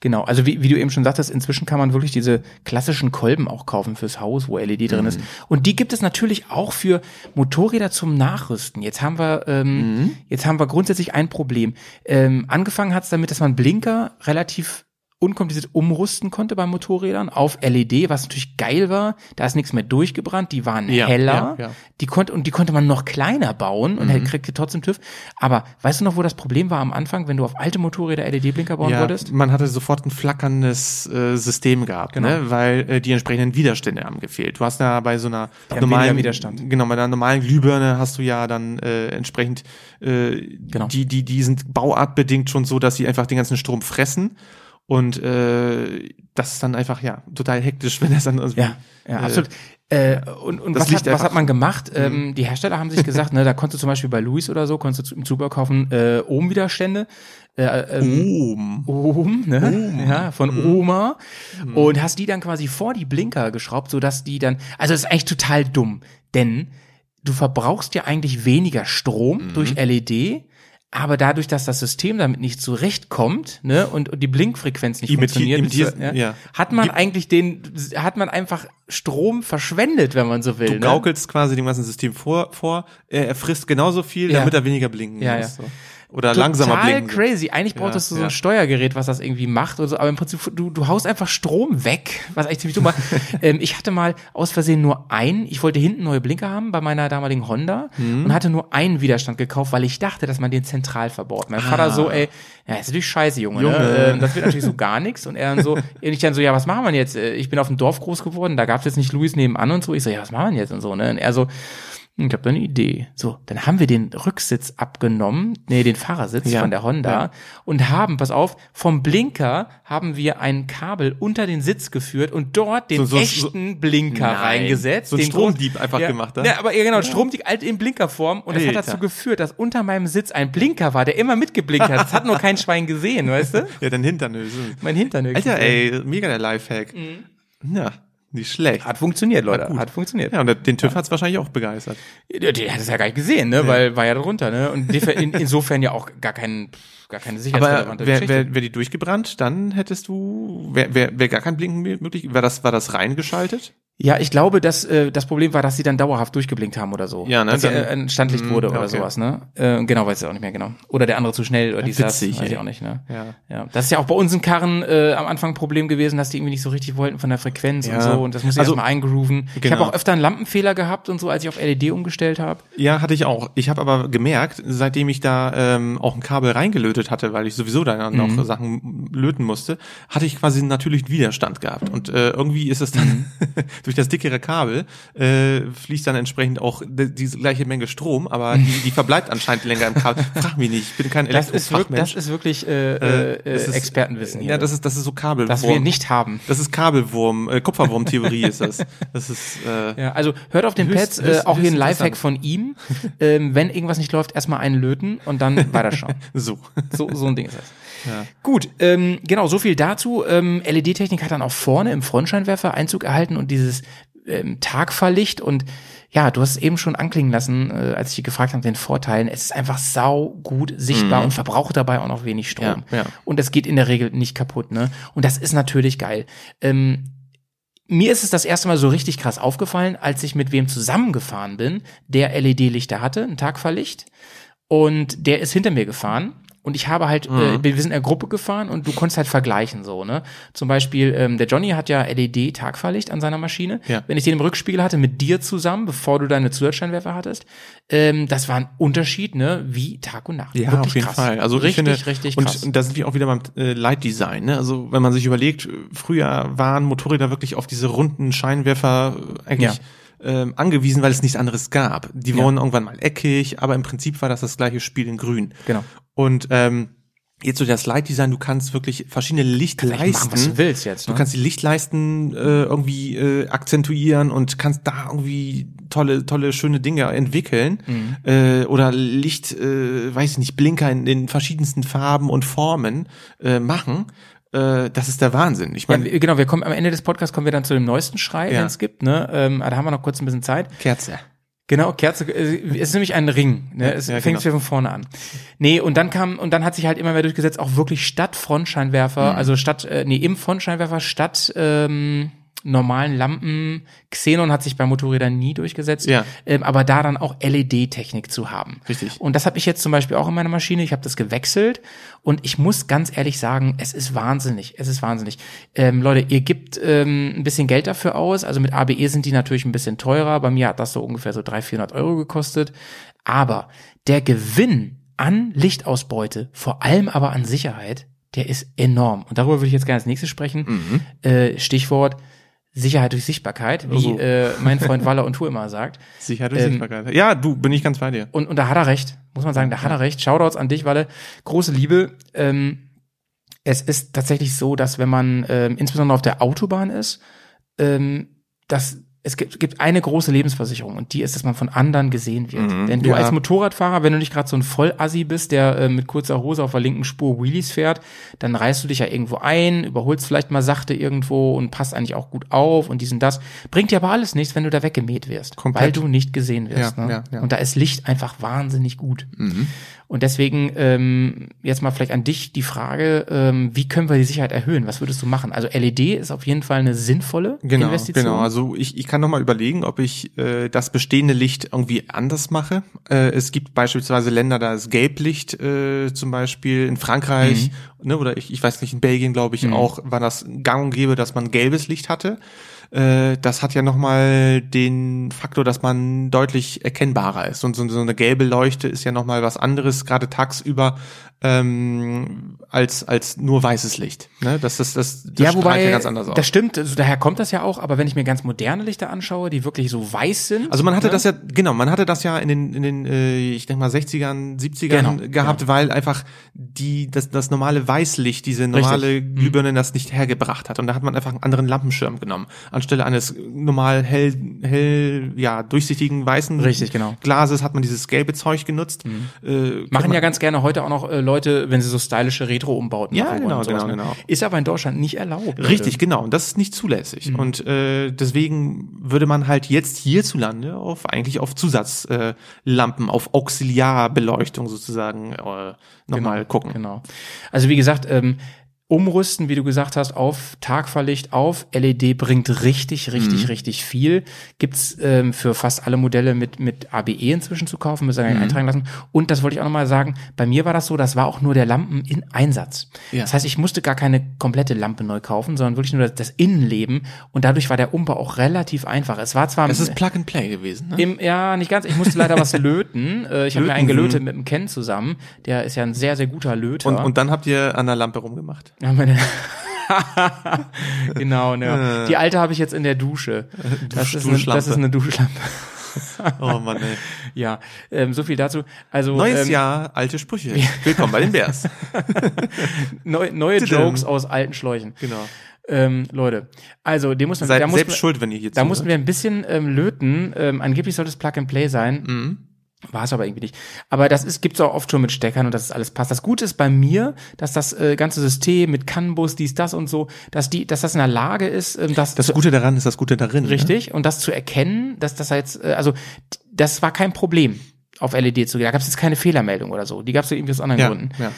Genau, also wie, wie du eben schon sagtest, inzwischen kann man wirklich diese klassischen Kolben auch kaufen fürs Haus, wo LED drin ist. Und die gibt es natürlich auch für Motorräder zum Nachrüsten. Jetzt haben wir, ähm, jetzt haben wir grundsätzlich ein Problem. Ähm, angefangen hat es damit, dass man Blinker relativ unkompliziert umrüsten konnte bei Motorrädern auf LED, was natürlich geil war. Da ist nichts mehr durchgebrannt, die waren Ja, heller. ja, ja. Die konnte und die konnte man noch kleiner bauen und mhm. kriegte trotzdem TÜV. Aber weißt du noch, wo das Problem war am Anfang, wenn du auf alte Motorräder LED-Blinker bauen wolltest? man hatte sofort ein flackerndes äh, System gehabt, Genau. ne? weil äh, die entsprechenden Widerstände haben gefehlt. Du hast ja bei so einer Die normalen Widerstand. genau bei einer normalen Glühbirne hast du ja dann äh, entsprechend äh, Genau. die die die sind bauartbedingt schon so, dass sie einfach den ganzen Strom fressen und äh, das ist dann einfach ja total hektisch, [LAUGHS] wenn das dann irgendwie Ja, ja, äh, absolut. Äh, und und was, hat, was hat man gemacht? Ähm, die Hersteller haben sich gesagt, ne, da konntest du zum Beispiel bei Louis oder so, konntest du im Zubehör kaufen, äh, Ohmwiderstände. Äh, ähm, Ohm. Ohm, ne? Ja, von Oma. Und hast die dann quasi vor die Blinker geschraubt, sodass die dann, also das ist eigentlich total dumm, denn du verbrauchst ja eigentlich weniger Strom durch LED, aber dadurch, dass das System damit nicht zurechtkommt, ne, und, und die Blinkfrequenz nicht Imitier- funktioniert, imitier- ja, ja. hat man eigentlich den, hat man einfach Strom verschwendet, wenn man so will. Du ne? gaukelst quasi dem ganzen System vor, vor er, frisst genauso viel, Ja. damit er weniger blinken Ja, muss. ja. So. Oder langsamer Total blinken. crazy. Eigentlich brauchtest du so ja. ein Steuergerät, was das irgendwie macht oder so, aber im Prinzip, du, du haust einfach Strom weg, was eigentlich ziemlich dumm war. [LAUGHS] ähm, ich hatte mal aus Versehen nur einen, ich wollte hinten neue Blinker haben bei meiner damaligen Honda Mhm. und hatte nur einen Widerstand gekauft, weil ich dachte, dass man den zentral verbaut. Mein Vater so, ey, ja, ist natürlich scheiße, Junge, Ah. Junge. Ne? Ähm, das wird natürlich so gar nichts. Und er dann so, ich dann so, ja, was machen wir jetzt? Äh, Ich bin auf dem Dorf groß geworden, da gab's jetzt nicht Louis nebenan und so. Ich so, ja, was machen wir jetzt und so, ne? Und er so, ich habe da eine Idee. So, dann haben wir den Rücksitz abgenommen, nee, den Fahrersitz Ja, von der Honda ja. und haben, pass auf, vom Blinker haben wir ein Kabel unter den Sitz geführt und dort den So- so- echten Blinker Nein. reingesetzt. So ein den Stromdieb einfach ja, gemacht, ne? Ja, aber ja, genau, Stromdieb alt in Blinkerform und das hat Alter. dazu geführt, dass unter meinem Sitz ein Blinker war, der immer mitgeblinkt hat. Das hat nur kein Schwein gesehen, weißt du? [LAUGHS] Ja, dein Hintern. Mein Hintern höchstens. Alter, ey, mega der Lifehack. Ja, nicht schlecht. Hat funktioniert, Leute. gut. Hat funktioniert. Ja, und den TÜV hat's wahrscheinlich auch begeistert. Der, der hat es ja gar nicht gesehen, ne? Weil war ja darunter, ne? Und in, insofern ja auch gar kein, gar keine Aber sicherheitsrelevante wäre Geschichte. wär, wär die durchgebrannt, dann hättest du, wäre wär, wär gar kein Blinken mehr möglich. War das, war das reingeschaltet? Ja, ich glaube, dass äh, das Problem war, dass sie dann dauerhaft durchgeblinkt haben oder so. Ja, ne, Dass dann- er ein Standlicht wurde ja, oder okay. sowas, ne? Äh, genau, weiß ich auch nicht mehr genau. Oder der andere zu schnell oder das, witzig, weiß ich auch nicht, ne? Ja. Ja, das ist ja auch bei unseren Karren äh, am Anfang ein Problem gewesen, dass die irgendwie nicht so richtig wollten von der Frequenz Ja. und so und das muss ich Also- erstmal eingrooven. Ich Genau. habe auch öfter einen Lampenfehler gehabt und so, als ich auf LED umgestellt habe. Ja, hatte ich auch. Ich habe aber gemerkt, seitdem ich da ähm, auch ein Kabel reingelötet hatte, weil ich sowieso da noch Mhm. Sachen löten musste, hatte ich quasi einen natürlichen Widerstand gehabt. Und äh, irgendwie ist es dann Mhm. [LAUGHS] durch das dickere Kabel äh, fließt dann entsprechend auch die, diese gleiche Menge Strom, aber die, die [LAUGHS] verbleibt anscheinend länger im Kabel. Frag mich nicht, ich bin kein Das ist, wirklich, das ist wirklich äh, äh, das ist- Expertenwissen hier. Ja, das ist das ist so Kabelwurm. das wir nicht haben. Das ist Kabelwurm, äh, Kupferwurm-Theorie ist das. Das ist äh, Ja, also hört auf den Höchst- Pads, äh, höchst- auch hier ein Lifehack von ihm. ähm, wenn irgendwas nicht läuft, erstmal einen löten und dann [LAUGHS] weiterschauen. so. So, so ein Ding ist das. Gut, ähm, genau, so viel dazu. Ähm, LED-Technik hat dann auch vorne im Frontscheinwerfer Einzug erhalten und dieses ähm, Tagfahrlicht und ja, du hast es eben schon anklingen lassen, äh, als ich dich gefragt habe, den Vorteilen. Es ist einfach sau gut sichtbar und verbraucht dabei auch noch wenig Strom. Mhm. Ja, ja. Und es geht in der Regel nicht kaputt, ne? Und das ist natürlich geil. Ähm, mir ist es das erste Mal so richtig krass aufgefallen, als ich mit wem zusammengefahren bin, der LED-Lichter hatte, ein Tagfahrlicht. Und der ist hinter mir gefahren. Und ich habe halt, Mhm. äh, wir sind in der Gruppe gefahren und du konntest halt vergleichen so, ne? Zum Beispiel, ähm, der Johnny hat ja LED-Tagfahrlicht an seiner Maschine. Ja. Wenn ich den im Rückspiegel hatte, mit dir zusammen, bevor du deine Zusatzscheinwerfer hattest, ähm, das war ein Unterschied, ne? Wie Tag und Nacht. Ja, Wirklich auf jeden krass. Fall. Also richtig, ich finde, richtig und, krass. Und da sind wir auch wieder beim äh, Light-Design. Ne? Also wenn man sich überlegt, früher waren Motorräder wirklich auf diese runden Scheinwerfer äh, eigentlich ähm, angewiesen, weil es nichts anderes gab. Die Ja. wurden irgendwann mal eckig, aber im Prinzip war das das gleiche Spiel in Grün. Genau. Und ähm, jetzt so das Light-Design, du kannst wirklich verschiedene Lichtleisten machen, was du willst jetzt, Du ne? kannst die Lichtleisten äh, irgendwie äh, akzentuieren und kannst da irgendwie tolle, tolle, schöne Dinge entwickeln. Mhm. Äh, oder Licht, äh, weiß ich nicht, Blinker in den verschiedensten Farben und Formen äh, machen. Äh, das ist der Wahnsinn. Ich Ja, meine, wir- genau, wir kommen am Ende des Podcasts kommen wir dann zu dem neuesten Schrei, Ja. den es gibt, ne? Ähm, aber da haben wir noch kurz ein bisschen Zeit. Kerze. Genau, Kerze, äh, es ist nämlich ein Ring, ne? Es ja, fängt genau. von vorne an. Nee, und dann kam, und dann hat sich halt immer mehr durchgesetzt, auch wirklich statt Frontscheinwerfer, Mhm. also statt, äh, nee, im Frontscheinwerfer statt, ähm, normalen Lampen. Xenon hat sich bei Motorrädern nie durchgesetzt, Ja. ähm, aber da dann auch LED-Technik zu haben. Richtig. Und das habe ich jetzt zum Beispiel auch in meiner Maschine. Ich habe das gewechselt und ich muss ganz ehrlich sagen, es ist wahnsinnig. Es ist wahnsinnig. Ähm, Leute, ihr gebt ähm, ein bisschen Geld dafür aus. Also mit ABE sind die natürlich ein bisschen teurer. Bei mir hat das so ungefähr so 300, 400 Euro gekostet. Aber der Gewinn an Lichtausbeute, vor allem aber an Sicherheit, der ist enorm. Und darüber würde ich jetzt gerne als nächstes sprechen. Äh, Stichwort Sicherheit durch Sichtbarkeit, wie Also. äh, mein Freund Waller und Tour immer sagt. [LAUGHS] Sicher durch Ähm, Sichtbarkeit. Ja, du, bin ich ganz bei dir. Und, und da hat er recht, muss man sagen, da hat er recht. Shoutouts an dich, Walle. Große Liebe. Ähm, es ist tatsächlich so, dass wenn man ähm, insbesondere auf der Autobahn ist, ähm, dass es gibt, gibt eine große Lebensversicherung und die ist, dass man von anderen gesehen wird. Mhm, Denn du ja. als Motorradfahrer, wenn du nicht gerade so ein Vollassi bist, der äh, mit kurzer Hose auf der linken Spur Wheelies fährt, dann reißt du dich ja irgendwo ein, überholst vielleicht mal sachte irgendwo und passt eigentlich auch gut auf und dies und das. Bringt dir aber alles nichts, wenn du da weggemäht wirst, Komplett. weil du nicht gesehen wirst. Ja, ne? ja. Und da ist Licht einfach wahnsinnig gut. Und deswegen ähm, jetzt mal vielleicht an dich die Frage, ähm, wie können wir die Sicherheit erhöhen? Was würdest du machen? Also LED ist auf jeden Fall eine sinnvolle Genau, Investition. genau. Also ich, ich kann noch mal überlegen, ob ich äh, das bestehende Licht irgendwie anders mache. Äh, es gibt beispielsweise Länder, da ist Gelblicht äh, zum Beispiel in Frankreich, ne, oder ich, ich weiß nicht, in Belgien glaube ich auch, war das gang und gäbe, dass man gelbes Licht hatte. Äh, das hat ja noch mal den Faktor, dass man deutlich erkennbarer ist. Und so, so eine gelbe Leuchte ist ja noch mal was anderes, gerade tagsüber, ähm, als, als nur weißes Licht. Ne? Das, das, das, das ja, strahlt wobei, ja ganz anders aus. das stimmt, also daher kommt das ja auch, aber wenn ich mir ganz moderne Lichter anschaue, die wirklich so weiß sind. Also man hatte ne? das ja, genau, man hatte das ja in den, in den äh, ich denke mal, 60ern, 70ern Genau, gehabt, weil einfach die, das, das normale Weißlicht, diese normale Mhm. Glühbirne das nicht hergebracht hat. Und da hat man einfach einen anderen Lampenschirm genommen. Anstelle eines normal hell, hell, ja, durchsichtigen weißen Richtig, genau. Glases hat man dieses gelbe Zeug genutzt. Äh, Machen ja ganz gerne heute auch noch äh, Leute, wenn sie so stylische Retro-Umbauten Ja, machen genau, wollen genau, ne? genau. Ist aber in Deutschland nicht erlaubt. Richtig, genau. Und das ist nicht zulässig. Mhm. Und äh, deswegen würde man halt jetzt hierzulande auf eigentlich auf Zusatzlampen, äh, auf Auxiliarbeleuchtung sozusagen äh, nochmal gucken. Genau. Also wie gesagt, ähm, umrüsten, wie du gesagt hast, auf Tagverlicht, auf LED bringt richtig, richtig, Mhm. richtig viel. Gibt's ähm, für fast alle Modelle mit, mit ABE inzwischen zu kaufen, müssen wir Mhm. eintragen lassen. Und das wollte ich auch nochmal sagen, bei mir war das so, das war auch nur der Lampen in Einsatz. Ja. Das heißt, ich musste gar keine komplette Lampe neu kaufen, sondern wirklich nur das, das Innenleben. Und dadurch war der Umbau auch relativ einfach. Es war zwar Es ist Plug and Play gewesen, ne? im, ja, nicht ganz. Ich musste leider was [LAUGHS] löten. Äh, Ich habe mir einen Löten. gelötet mit dem Ken zusammen. Der ist ja ein sehr, sehr guter Löter. Und, und dann habt ihr an der Lampe rumgemacht. Ja, meine [LAUGHS] genau, ne. Die alte habe ich jetzt in der Dusche. Das ist, eine, Duschlampe. das ist eine Duschlampe. Oh Mann, ey. [LAUGHS] Ja, ähm, so viel dazu. Also Neues ähm, Jahr, alte Sprüche. Willkommen bei den Bears. [LAUGHS] neu, neue. Jokes aus alten Schläuchen. Genau. Ähm, Leute, also dem muss man, Seid da, muss selbst man schuld, wenn ihr hier da mussten wir ein bisschen ähm, löten. Ähm, angeblich sollte es Plug and Play sein. Mhm. War es aber irgendwie nicht. Aber das ist, gibt's auch oft schon mit Steckern und dass es alles passt. Das Gute ist bei mir, dass das äh, ganze System mit CAN-Bus, dies, das und so, dass die, dass das in der Lage ist, ähm, das, Das Gute daran ist das Gute darin. Ne? richtig und das zu erkennen, dass das jetzt, äh, also das war kein Problem auf LED zu gehen. Da gab es jetzt keine Fehlermeldung oder so. Die gab es irgendwie aus anderen Ja, Gründen. ja.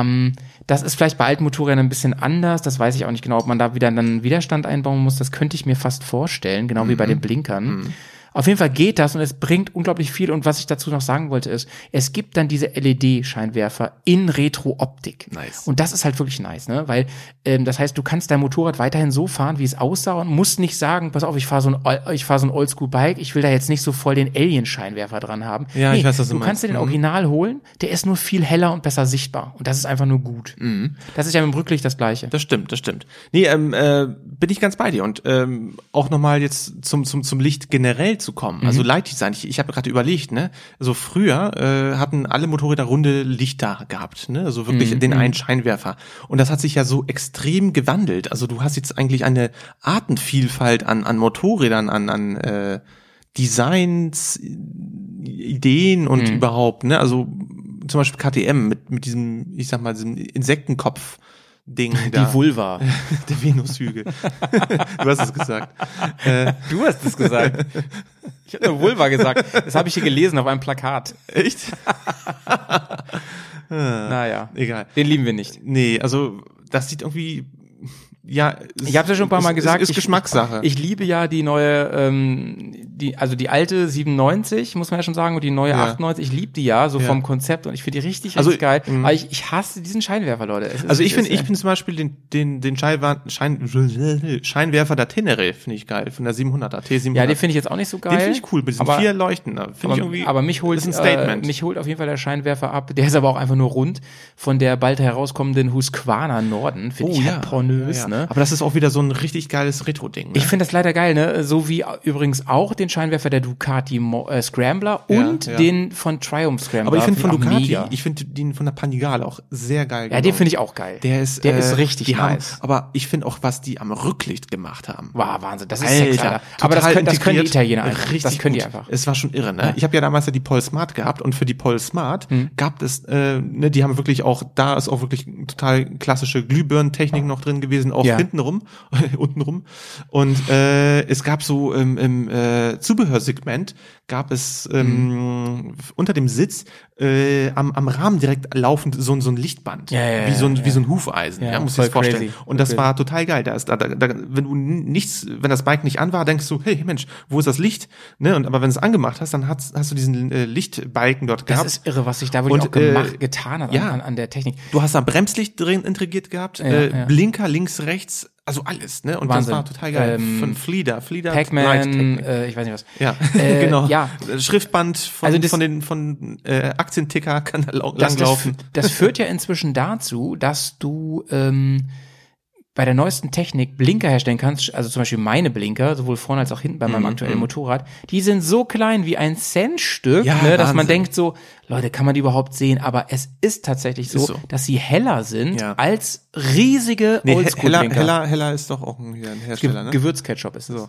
Ähm, das ist vielleicht bei alten Motorrädern ein bisschen anders. Das weiß ich auch nicht genau, ob man da wieder einen Widerstand einbauen muss. Das könnte ich mir fast vorstellen, genau wie bei Mhm. den Blinkern. Auf jeden Fall geht das und es bringt unglaublich viel. Und was ich dazu noch sagen wollte ist, es gibt dann diese LED-Scheinwerfer in Retro-Optik. Nice. Und das ist halt wirklich nice, ne? Weil ähm, das heißt, du kannst dein Motorrad weiterhin so fahren, wie es aussah und musst nicht sagen, pass auf, ich fahre so ein, ich fahre so ein Oldschool-Bike, ich will da jetzt nicht so voll den Alien-Scheinwerfer dran haben. Ja, ich weiß, was du du kannst meinst. dir den Mhm. Original holen, der ist nur viel heller und besser sichtbar. Und das ist einfach nur gut. Mhm. Das ist ja mit dem Rücklicht das Gleiche. Das stimmt, das stimmt. Nee, ähm, äh, bin ich ganz bei dir. Und ähm, auch nochmal jetzt zum, zum, zum Licht generell zu kommen. Mhm. Also Lightdesign, ich, ich habe gerade überlegt, ne? Also früher äh, hatten alle Motorräder runde Lichter gehabt, ne? Also wirklich Mhm. den einen Scheinwerfer. Und das hat sich ja so extrem gewandelt. Also du hast jetzt eigentlich eine Artenvielfalt an, an Motorrädern, an, an äh, Designs, Ideen und Mhm. überhaupt, ne? Also zum Beispiel KTM mit, mit diesem, ich sag mal, diesem Insektenkopf. Ding da. Die Vulva. [LAUGHS] Der Venushügel. du hast es gesagt. Äh, Du hast es gesagt. Ich habe Vulva gesagt. Das habe ich hier gelesen auf einem Plakat. echt? [LAUGHS] Naja, Egal. den lieben wir nicht. Nee, also das sieht irgendwie ja. Ich habe ja schon ein paar Mal gesagt, Es ist ich, Geschmackssache. Ich liebe ja die neue, ähm, die, also die alte 97, muss man ja schon sagen, und die neue Ja. 98. Ich liebe die ja, so Ja. vom Konzept und ich finde die richtig, richtig Also, geil. mh. Aber ich, ich hasse diesen Scheinwerfer, Leute. Es ist- also ich finde, ist, ich bin zum Beispiel den, den, den Scheinwer Schein, [LAUGHS] Scheinwerfer der Tenere finde ich geil, von der 700er, T700. Ja, den finde ich jetzt auch nicht so geil. Den finde ich cool, mit diesen aber, vier Leuchten. da. Finde ich aber, irgendwie, aber mich holt, ist ein Statement. Äh, mich holt auf jeden Fall der Scheinwerfer ab. Der ist aber auch einfach nur rund von der bald herauskommenden Husqvarna Norden. Finde ich halt pornös, Oh Ja, ja. Ne? Aber das ist auch wieder so ein richtig geiles Retro-Ding. Ne? Ich finde das leider geil, ne? So wie übrigens auch den Scheinwerfer der Ducati Mo äh, Scrambler Ja, und ja. den von Triumph Scrambler. aber ich finde von Ducati, ich finde den von der Panigale auch sehr geil. Ja, den finde ich auch geil. Der ist, der äh, ist richtig die nice. Haben, aber ich finde auch, was die am Rücklicht gemacht haben. War Wahnsinn. Das ist Sex, Alter. Aber das können, das können die. Italiener einfach. Richtig das können die gut. einfach. Es war schon irre, ne? Ich habe ja damals ja die Pol Smart gehabt und für die Pol Smart Hm. gab es, äh, ne, die haben wirklich auch, da ist auch wirklich total klassische Glühbirnentechnik noch drin gewesen, auch Ja. hintenrum, [LAUGHS] untenrum. Und äh, es gab so im, im äh, Zubehörsegment gab es ähm, unter dem Sitz äh, am, am Rahmen direkt laufend so, ein- so ein Lichtband, Ja, ja, wie so ein wie so ein Hufeisen, Ja, muss ich dir vorstellen. crazy, Und das voll war total geil. Da ist, da, da, da, wenn du nichts, wenn das Bike nicht an war, denkst du, hey Mensch, wo ist das Licht? Ne? Und aber wenn du es angemacht hast, dann hast, hast du diesen äh, Lichtbalken dort Das gehabt. ist irre, was sich da wirklich Und, auch gemacht, äh, getan hat an, an der Technik. du hast da Bremslicht drin integriert gehabt, äh. Blinker links, rechts, also alles, ne? Und Wahnsinn. das war total geil. Ähm, Von Fleeder, Fleeder Pac-Man, äh, ich weiß nicht was. Ja, Äh, [LAUGHS] genau. ja. Schriftband von, Also das- von den von äh, Aktienticker kann da Das, das, langlaufen. das [LAUGHS] führt ja inzwischen dazu, dass du ähm, bei der neuesten Technik Blinker herstellen kannst, also zum Beispiel meine Blinker, sowohl vorne als auch hinten bei Mhm, meinem aktuellen Motorrad, die sind so klein wie ein Centstück, Ja, ne, dass man denkt so, Leute, kann man die überhaupt sehen? Aber es ist tatsächlich so, Ist so. dass sie heller sind Ja. als riesige Nee, he- heller, heller, heller ist doch auch ein, ein Hersteller, ne? Gewürzketchup ist so.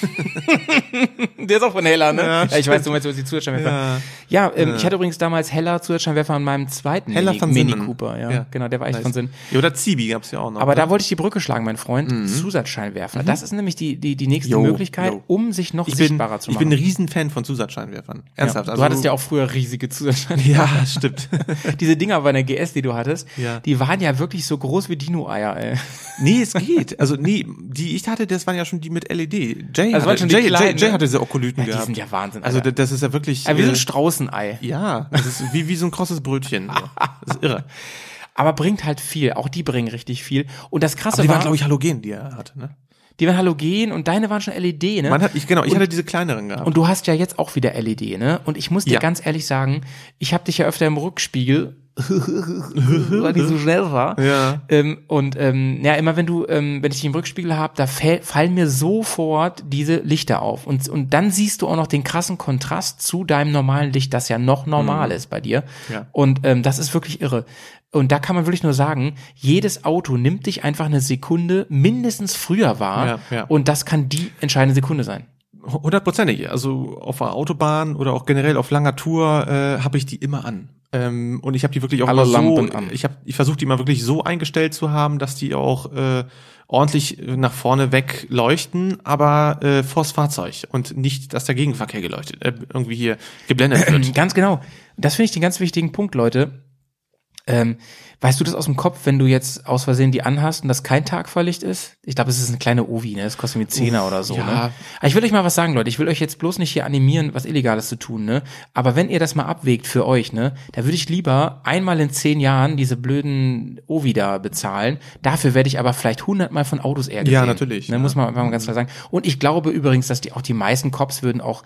[LAUGHS] Der ist auch von Heller, ne? Ja, Ja, ich weiß, du meinst, du die Zusatzscheinwerfer. Ja, ähm, ich hatte übrigens damals Heller Zusatzscheinwerfer an meinem zweiten Heller Mini, von Mini Sinnen. Cooper. Ja, Ja. genau, der war echt Nice. von Sinn. Ja, oder Zibi gab's ja auch noch. Aber ne? da wollte ich die Brücke schlagen, mein Freund. Zusatzscheinwerfer. Das ist nämlich die, die, die nächste Jo, Möglichkeit, jo. um sich noch ich bin, sichtbarer zu ich machen. bin ein Riesenfan von Zusatzscheinwerfern. Ernsthaft. ja. Also Du hattest ja auch früher riesige Zustand. Ja, [LAUGHS] stimmt. Diese Dinger bei der GS, die du hattest, Ja. die waren ja wirklich so groß wie Dino-Eier, ey. Nee, es geht. Also nee, die ich hatte, das waren ja schon die mit LED. Jay, Also hatte, schon die Jay, Jay, kleinen, Jay ne? hatte diese Okolyten Ja, die gehabt. sind ja Wahnsinn, Also Alter. das ist ja wirklich. Ja, wie so ein äh, Straußenei. ja, das ist wie, wie so ein krosses Brötchen. [LAUGHS] Das ist irre. Aber bringt halt viel. Auch die bringen richtig viel. Und das krasse Aber die war, waren, glaube ich, Halogen, die er hatte, ne? Die waren Halogen und deine waren schon LED, ne? Man hat, ich, genau, ich Und- hatte diese kleineren gehabt. Und du hast ja jetzt auch wieder LED, ne? Und ich muss dir Ja. ganz ehrlich sagen, ich habe dich ja öfter im Rückspiegel, [LAUGHS] weil die so schnell war. Ja. Ähm, und ähm, ja, immer wenn du, ähm, wenn ich dich im Rückspiegel habe, da fallen mir sofort diese Lichter auf. Und, und dann siehst du auch noch den krassen Kontrast zu deinem normalen Licht, das ja noch normal ist bei dir. Mhm. Ja. Und ähm, das ist wirklich irre. Und da kann man wirklich nur sagen, jedes Auto nimmt dich einfach eine Sekunde mindestens früher wahr. Ja, ja. Und das kann die entscheidende Sekunde sein. Hundertprozentig. Also auf der Autobahn oder auch generell auf langer Tour äh, habe ich die immer an. Ähm, und ich habe die wirklich auch Alle immer so, Lampen an. ich habe, ich versuche die mal wirklich so eingestellt zu haben, dass die auch äh, ordentlich nach vorne weg leuchten, aber äh, vors Fahrzeug und nicht, dass der Gegenverkehr geleuchtet, äh, irgendwie hier geblendet [CLEARS THROAT] wird. Ganz genau. Das finde ich den ganz wichtigen Punkt, Leute. Ähm, weißt du das aus dem Kopf, wenn du jetzt aus Versehen die anhast und das kein Tagfahrlicht ist? Ich glaube, es ist eine kleine Ovi, ne? Das kostet mir Zehner oder so, ja. ne? Aber ich will euch mal was sagen, Leute. Ich will euch jetzt bloß nicht hier animieren, was Illegales zu tun, ne? Aber wenn ihr das mal abwägt für euch, ne? Da würde ich lieber einmal in zehn Jahren diese blöden Ovi da bezahlen. Dafür werde ich aber vielleicht hundertmal von Autos eher gesehen. Ja, natürlich, Ne? ja. Muss man einfach mal ganz klar sagen. Und ich glaube übrigens, dass die auch die meisten Cops würden auch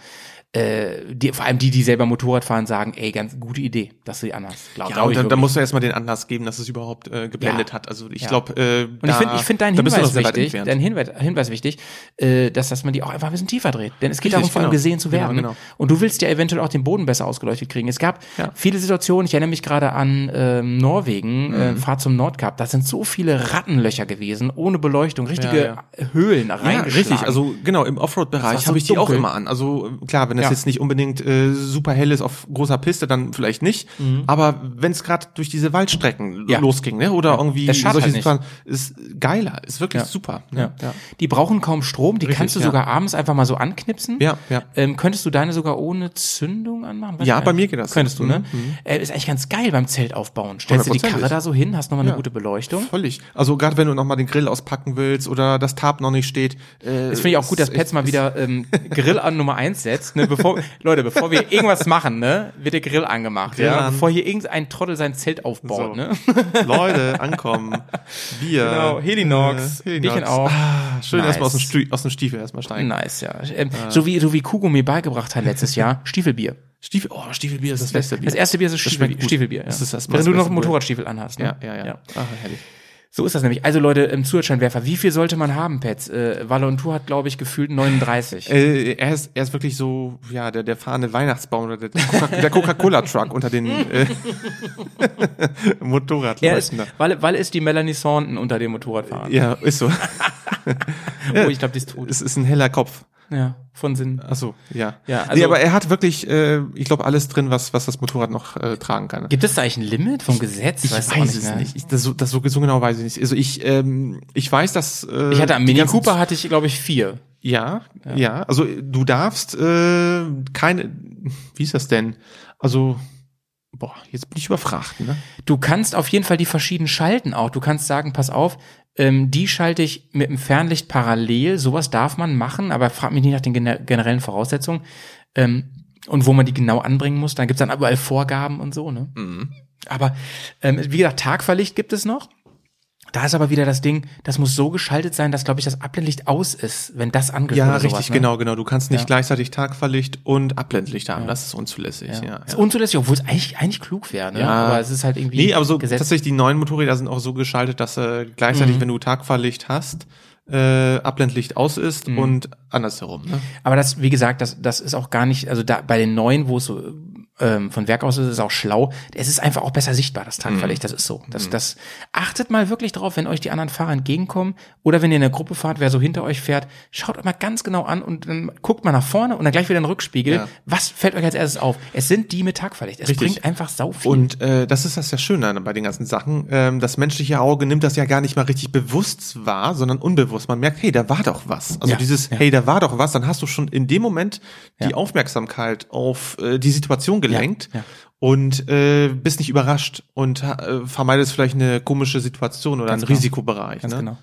äh, die, vor allem die, die selber Motorrad fahren, sagen, ey, ganz gute Idee, dass die anhast. Glaub, Ja, glaub und dann, dann musst du erstmal den Anlass geben, dass es überhaupt äh, geblendet Ja. hat. Also ich Ja. glaube, äh, und ich finde ich finde deinen Hinweis wichtig, entfernt. dein Hinweis, Hinweis wichtig, äh, dass, dass man die auch einfach ein bisschen tiefer dreht. Denn es geht Richtig, darum, vor allem genau. gesehen zu Genau, werden. genau. Und du willst ja eventuell auch den Boden besser ausgeleuchtet kriegen. Es gab Ja. viele Situationen, ich erinnere mich gerade an ähm, Norwegen, Mhm. äh, Fahrt zum Nordkap, da sind so viele Rattenlöcher gewesen, ohne Beleuchtung, richtige Höhlen reingeschlagen. richtig. Also genau, im Offroad-Bereich habe ich die auch dunkel. immer an. Also äh, klar, wenn das Ja. jetzt nicht unbedingt äh, super hell ist auf großer Piste, dann vielleicht nicht. Aber wenn es gerade durch diese Waldstrecken Mhm. Ja. losging, ne? Oder irgendwie Das schadet solche halt. Situationen, ist geiler, ist wirklich Ja. super. Ja. Ne? Ja. Die brauchen kaum Strom, die Richtig, kannst du ja. sogar abends einfach mal so anknipsen. Ja, ja. Ähm, könntest du deine sogar ohne Zündung anmachen? Weiß Ja, bei mir geht das. Könntest du, ne? Mhm, Äh, ist eigentlich ganz geil beim Zelt aufbauen. Stellst du die Karre da so hin, hast nochmal eine Ja. gute Beleuchtung. Völlig. Also gerade wenn du noch mal den Grill auspacken willst oder das Tab noch nicht steht. Äh, Das finde ich auch gut, dass echt- mal wieder ähm, Grill an Nummer eins setzt. Ne? [LAUGHS] Bevor, Leute, bevor wir irgendwas machen, ne, wird der Grill angemacht. Grill ja? an. Bevor hier irgendein Trottel sein Zelt aufbaut. So. Ne? Leute, ankommen. Bier. Genau, Helinox, Äh, Bierchen auch. Ah, schön Nice. erstmal aus dem, Stu aus dem Stiefel erstmal steigen. Nice, ja. Ähm, so, wie, so wie Kugo mir beigebracht hat letztes Jahr, [LAUGHS] Stiefelbier. Stiefel, oh, Stiefelbier ist das beste Bier. Das erste Bier ist das Das Stiefelbier. Stiefelbier ja. Das ist das- Wenn das du noch Bier. Motorradstiefel anhast. Ne? Ja, ja, ja. Ah, herrlich. So ist das nämlich. Also Leute, im Zuhörscheinwerfer, wie viel sollte man haben, Pets? Äh, Valontour hat, glaube ich, gefühlt 39. Äh, er, ist, er ist wirklich so, ja, der, der fahrende Weihnachtsbaum oder der, Coca- der Coca-Cola-Truck unter den äh, [LAUGHS] Motorradleuten. weil, weil ist die Melanie Thornton unter dem Motorradfahren. Ja, ist so. [LAUGHS] Oh, ich glaube, die ist tot. Es ist ein heller Kopf. Ja, von Sinn. Ach so, ja. Ja, nee, also- aber er hat wirklich, äh, ich glaube, alles drin, was, was das Motorrad noch äh, tragen kann. Gibt es da eigentlich ein Limit vom Gesetz? Ich du weiß, auch es ne? nicht. Ich, das, so, das so, genau weiß ich nicht. Also ich, ähm, ich weiß, dass äh, Ich hatte am Mini Cooper hatte ich, glaube ich, vier. Ja, ja, Also du darfst äh, keine. Wie ist das denn? Also boah, jetzt bin ich überfragt. Ne? Du kannst auf jeden Fall die verschiedenen schalten auch. Du kannst sagen, pass auf, ähm, die schalte ich mit dem Fernlicht parallel. Sowas darf man machen, aber frag mich nicht nach den gener generellen Voraussetzungen. Ähm, und wo man die genau anbringen muss. Dann gibt's dann überall Vorgaben und so, ne? Aber ähm, wie gesagt, Tagverlicht gibt es noch. Da ist aber wieder das Ding, das muss so geschaltet sein, dass, glaube ich, das Abblendlicht aus ist, wenn das angeht. Ja, richtig, sowas, ne? genau, genau. Du kannst nicht Ja. gleichzeitig Tagverlicht und Abblendlicht haben. Das ist unzulässig. Ja. Ja, Ist unzulässig, obwohl es eigentlich, eigentlich klug wäre, ne? Ja. Aber es ist halt irgendwie. Nee, aber so Gesetz. tatsächlich die neuen Motorräder sind auch so geschaltet, dass äh, gleichzeitig, wenn du Tagfahrlicht hast, äh, Abblendlicht aus ist und andersherum. Ne? Aber das, wie gesagt, das, das ist auch gar nicht, also da bei den neuen, wo es so ähm, von Werk aus ist, es auch schlau. Es ist einfach auch besser sichtbar, das Tagverlicht. Das ist so. Das, das achtet mal wirklich drauf, wenn euch die anderen Fahrer entgegenkommen oder wenn ihr in der Gruppe fahrt, wer so hinter euch fährt, schaut euch mal ganz genau an und dann guckt mal nach vorne und dann gleich wieder in den Rückspiegel. Ja. Was fällt euch als erstes auf? Es sind die mit Tagverlicht. Es Richtig. bringt einfach sau viel. Und äh, das ist das ja Schöne bei den ganzen Sachen. Ähm, das menschliche Auge nimmt das ja gar nicht mal richtig bewusst wahr, sondern unbewusst. Man merkt, hey, da war doch was. Also Ja, dieses, ja. hey, da war doch was, dann hast du schon in dem Moment die. Aufmerksamkeit auf äh, die Situation gelenkt abgelenkt Ja, ja. und äh, bist nicht überrascht und äh, vermeidest vielleicht eine komische Situation oder einen genau. Risikobereich. Ganz ne? genau.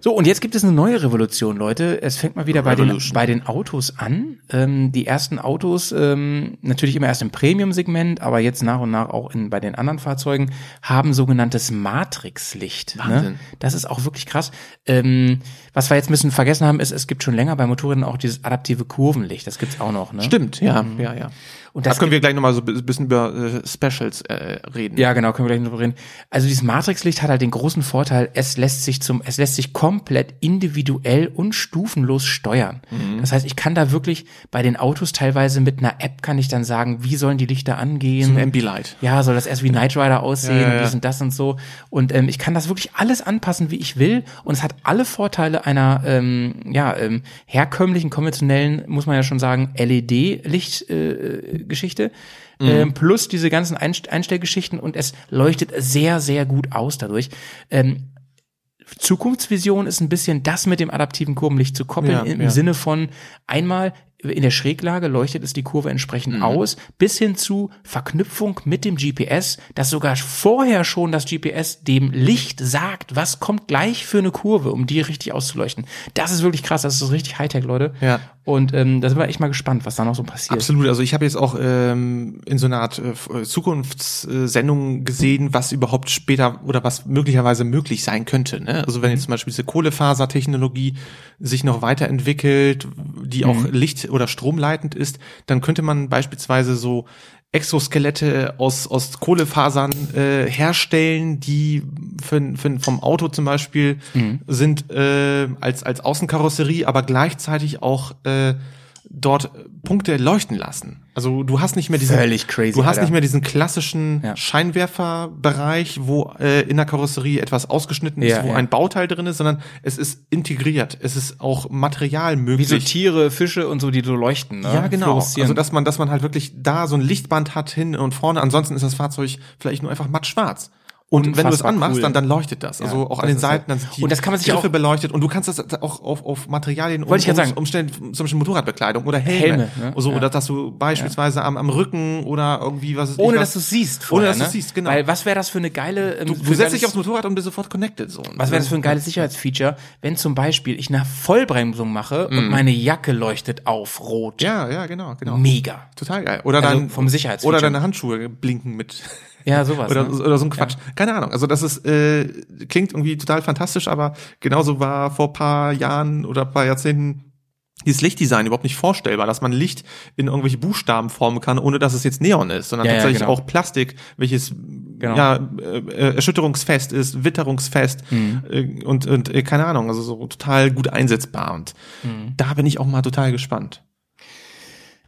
So, und jetzt gibt es eine neue Revolution, Leute. Es fängt mal wieder bei den, bei den Autos an. Ähm, die ersten Autos, ähm, natürlich immer erst im Premium-Segment, aber jetzt nach und nach auch in, bei den anderen Fahrzeugen, haben sogenanntes Matrixlicht. Ne? Das ist auch wirklich krass. Ähm, was wir jetzt ein bisschen vergessen haben, ist, es gibt schon länger bei Motorrädern auch dieses adaptive Kurvenlicht. Das gibt's auch noch. Ne? Stimmt, ja, ja, ja. Und Da das können wir gleich nochmal so ein bisschen über äh, Specials äh, reden. Ja, genau, können wir gleich drüber reden. Also dieses Matrixlicht hat halt den großen Vorteil, es lässt sich zum, es lässt sich komplett individuell und stufenlos steuern. Mhm. Das heißt, ich kann da wirklich bei den Autos teilweise mit einer App kann ich dann sagen, wie sollen die Lichter angehen? Ein Ambilight. ja, soll das erst wie Knight Rider aussehen, Ja, ja, ja. dies und das und so. Und ähm, ich kann das wirklich alles anpassen, wie ich will. Und es hat alle Vorteile einer ähm, ja, ähm, herkömmlichen, konventionellen, muss man ja schon sagen, LED-Lichtgeschichte. Äh. Mhm. Ähm, plus diese ganzen Einst Einstellgeschichten und es leuchtet sehr, sehr gut aus dadurch. Ähm, Zukunftsvision ist ein bisschen das mit dem adaptiven Kurvenlicht zu koppeln, Ja, im ja. Sinne von einmal in der Schräglage leuchtet es die Kurve entsprechend Mhm. aus, bis hin zu Verknüpfung mit dem GPS, dass sogar vorher schon das GPS dem Licht sagt, was kommt gleich für eine Kurve, um die richtig auszuleuchten. Das ist wirklich krass, das ist richtig Hightech, Leute. Ja. Und ähm, da sind wir echt mal gespannt, was da noch so passiert. Absolut. Also ich habe jetzt auch ähm, in so einer Art äh, Zukunftssendung gesehen, was überhaupt später oder was möglicherweise möglich sein könnte. Ne? Also wenn jetzt zum Beispiel diese Kohlefasertechnologie sich noch weiterentwickelt, die auch Licht- oder stromleitend ist, dann könnte man beispielsweise so Exoskelette aus, aus Kohlefasern äh, herstellen, die für, für, vom Auto zum Beispiel sind äh, als, als Außenkarosserie, aber gleichzeitig auch äh, dort Punkte leuchten lassen. Also du hast nicht mehr diesen crazy, du hast Alter. nicht mehr diesen klassischen Ja. Scheinwerferbereich, wo äh, in der Karosserie etwas ausgeschnitten ist, Ja, wo ja. ein Bauteil drin ist, sondern es ist integriert. Es ist auch Material Wie möglich. so Tiere, Fische und so, die so leuchten. Ne? Ja, genau. Also, dass man, dass man halt wirklich da so ein Lichtband hat hin und vorne. Ansonsten ist das Fahrzeug vielleicht nur einfach matt schwarz. Und wenn du es anmachst, cool. dann, dann leuchtet das. Also Ja, auch an den Seiten, ja- dann sind die Und das kann man sich Griffe auch- beleuchtet. Und du kannst das auch auf, auf Materialien um, ich um, sagen. umstellen, zum Beispiel Motorradbekleidung oder Helme. Helme, ne? So, Ja. Oder dass du beispielsweise am, am Rücken oder irgendwie was ist ohne dass du es siehst. Ohne Vorher, dass du ne? es siehst, genau. Weil was wäre das für eine geile. ähm, Du, du setzt dich aufs Motorrad und bist sofort connected. So. Was wäre das für ein geiles Sicherheitsfeature, wenn zum Beispiel ich eine Vollbremsung mache und meine Jacke leuchtet auf rot? Mhm. Ja, ja, genau, genau. Mega. Total geil. Oder Also dein, vom Sicherheitsfeature. Oder deine Handschuhe blinken mit. Ja, sowas. oder, ne? oder so ein Quatsch. Keine Ahnung. Also das ist äh, klingt irgendwie total fantastisch, aber genauso war vor paar Jahren oder paar Jahrzehnten dieses Lichtdesign überhaupt nicht vorstellbar, dass man Licht in irgendwelche Buchstaben formen kann, ohne dass es jetzt Neon ist, sondern Ja, ja, tatsächlich genau. auch Plastik, welches Genau. ja äh, äh, erschütterungsfest ist, witterungsfest Mhm. äh, und, und äh, keine Ahnung, also so total gut einsetzbar und Mhm. da bin ich auch mal total gespannt.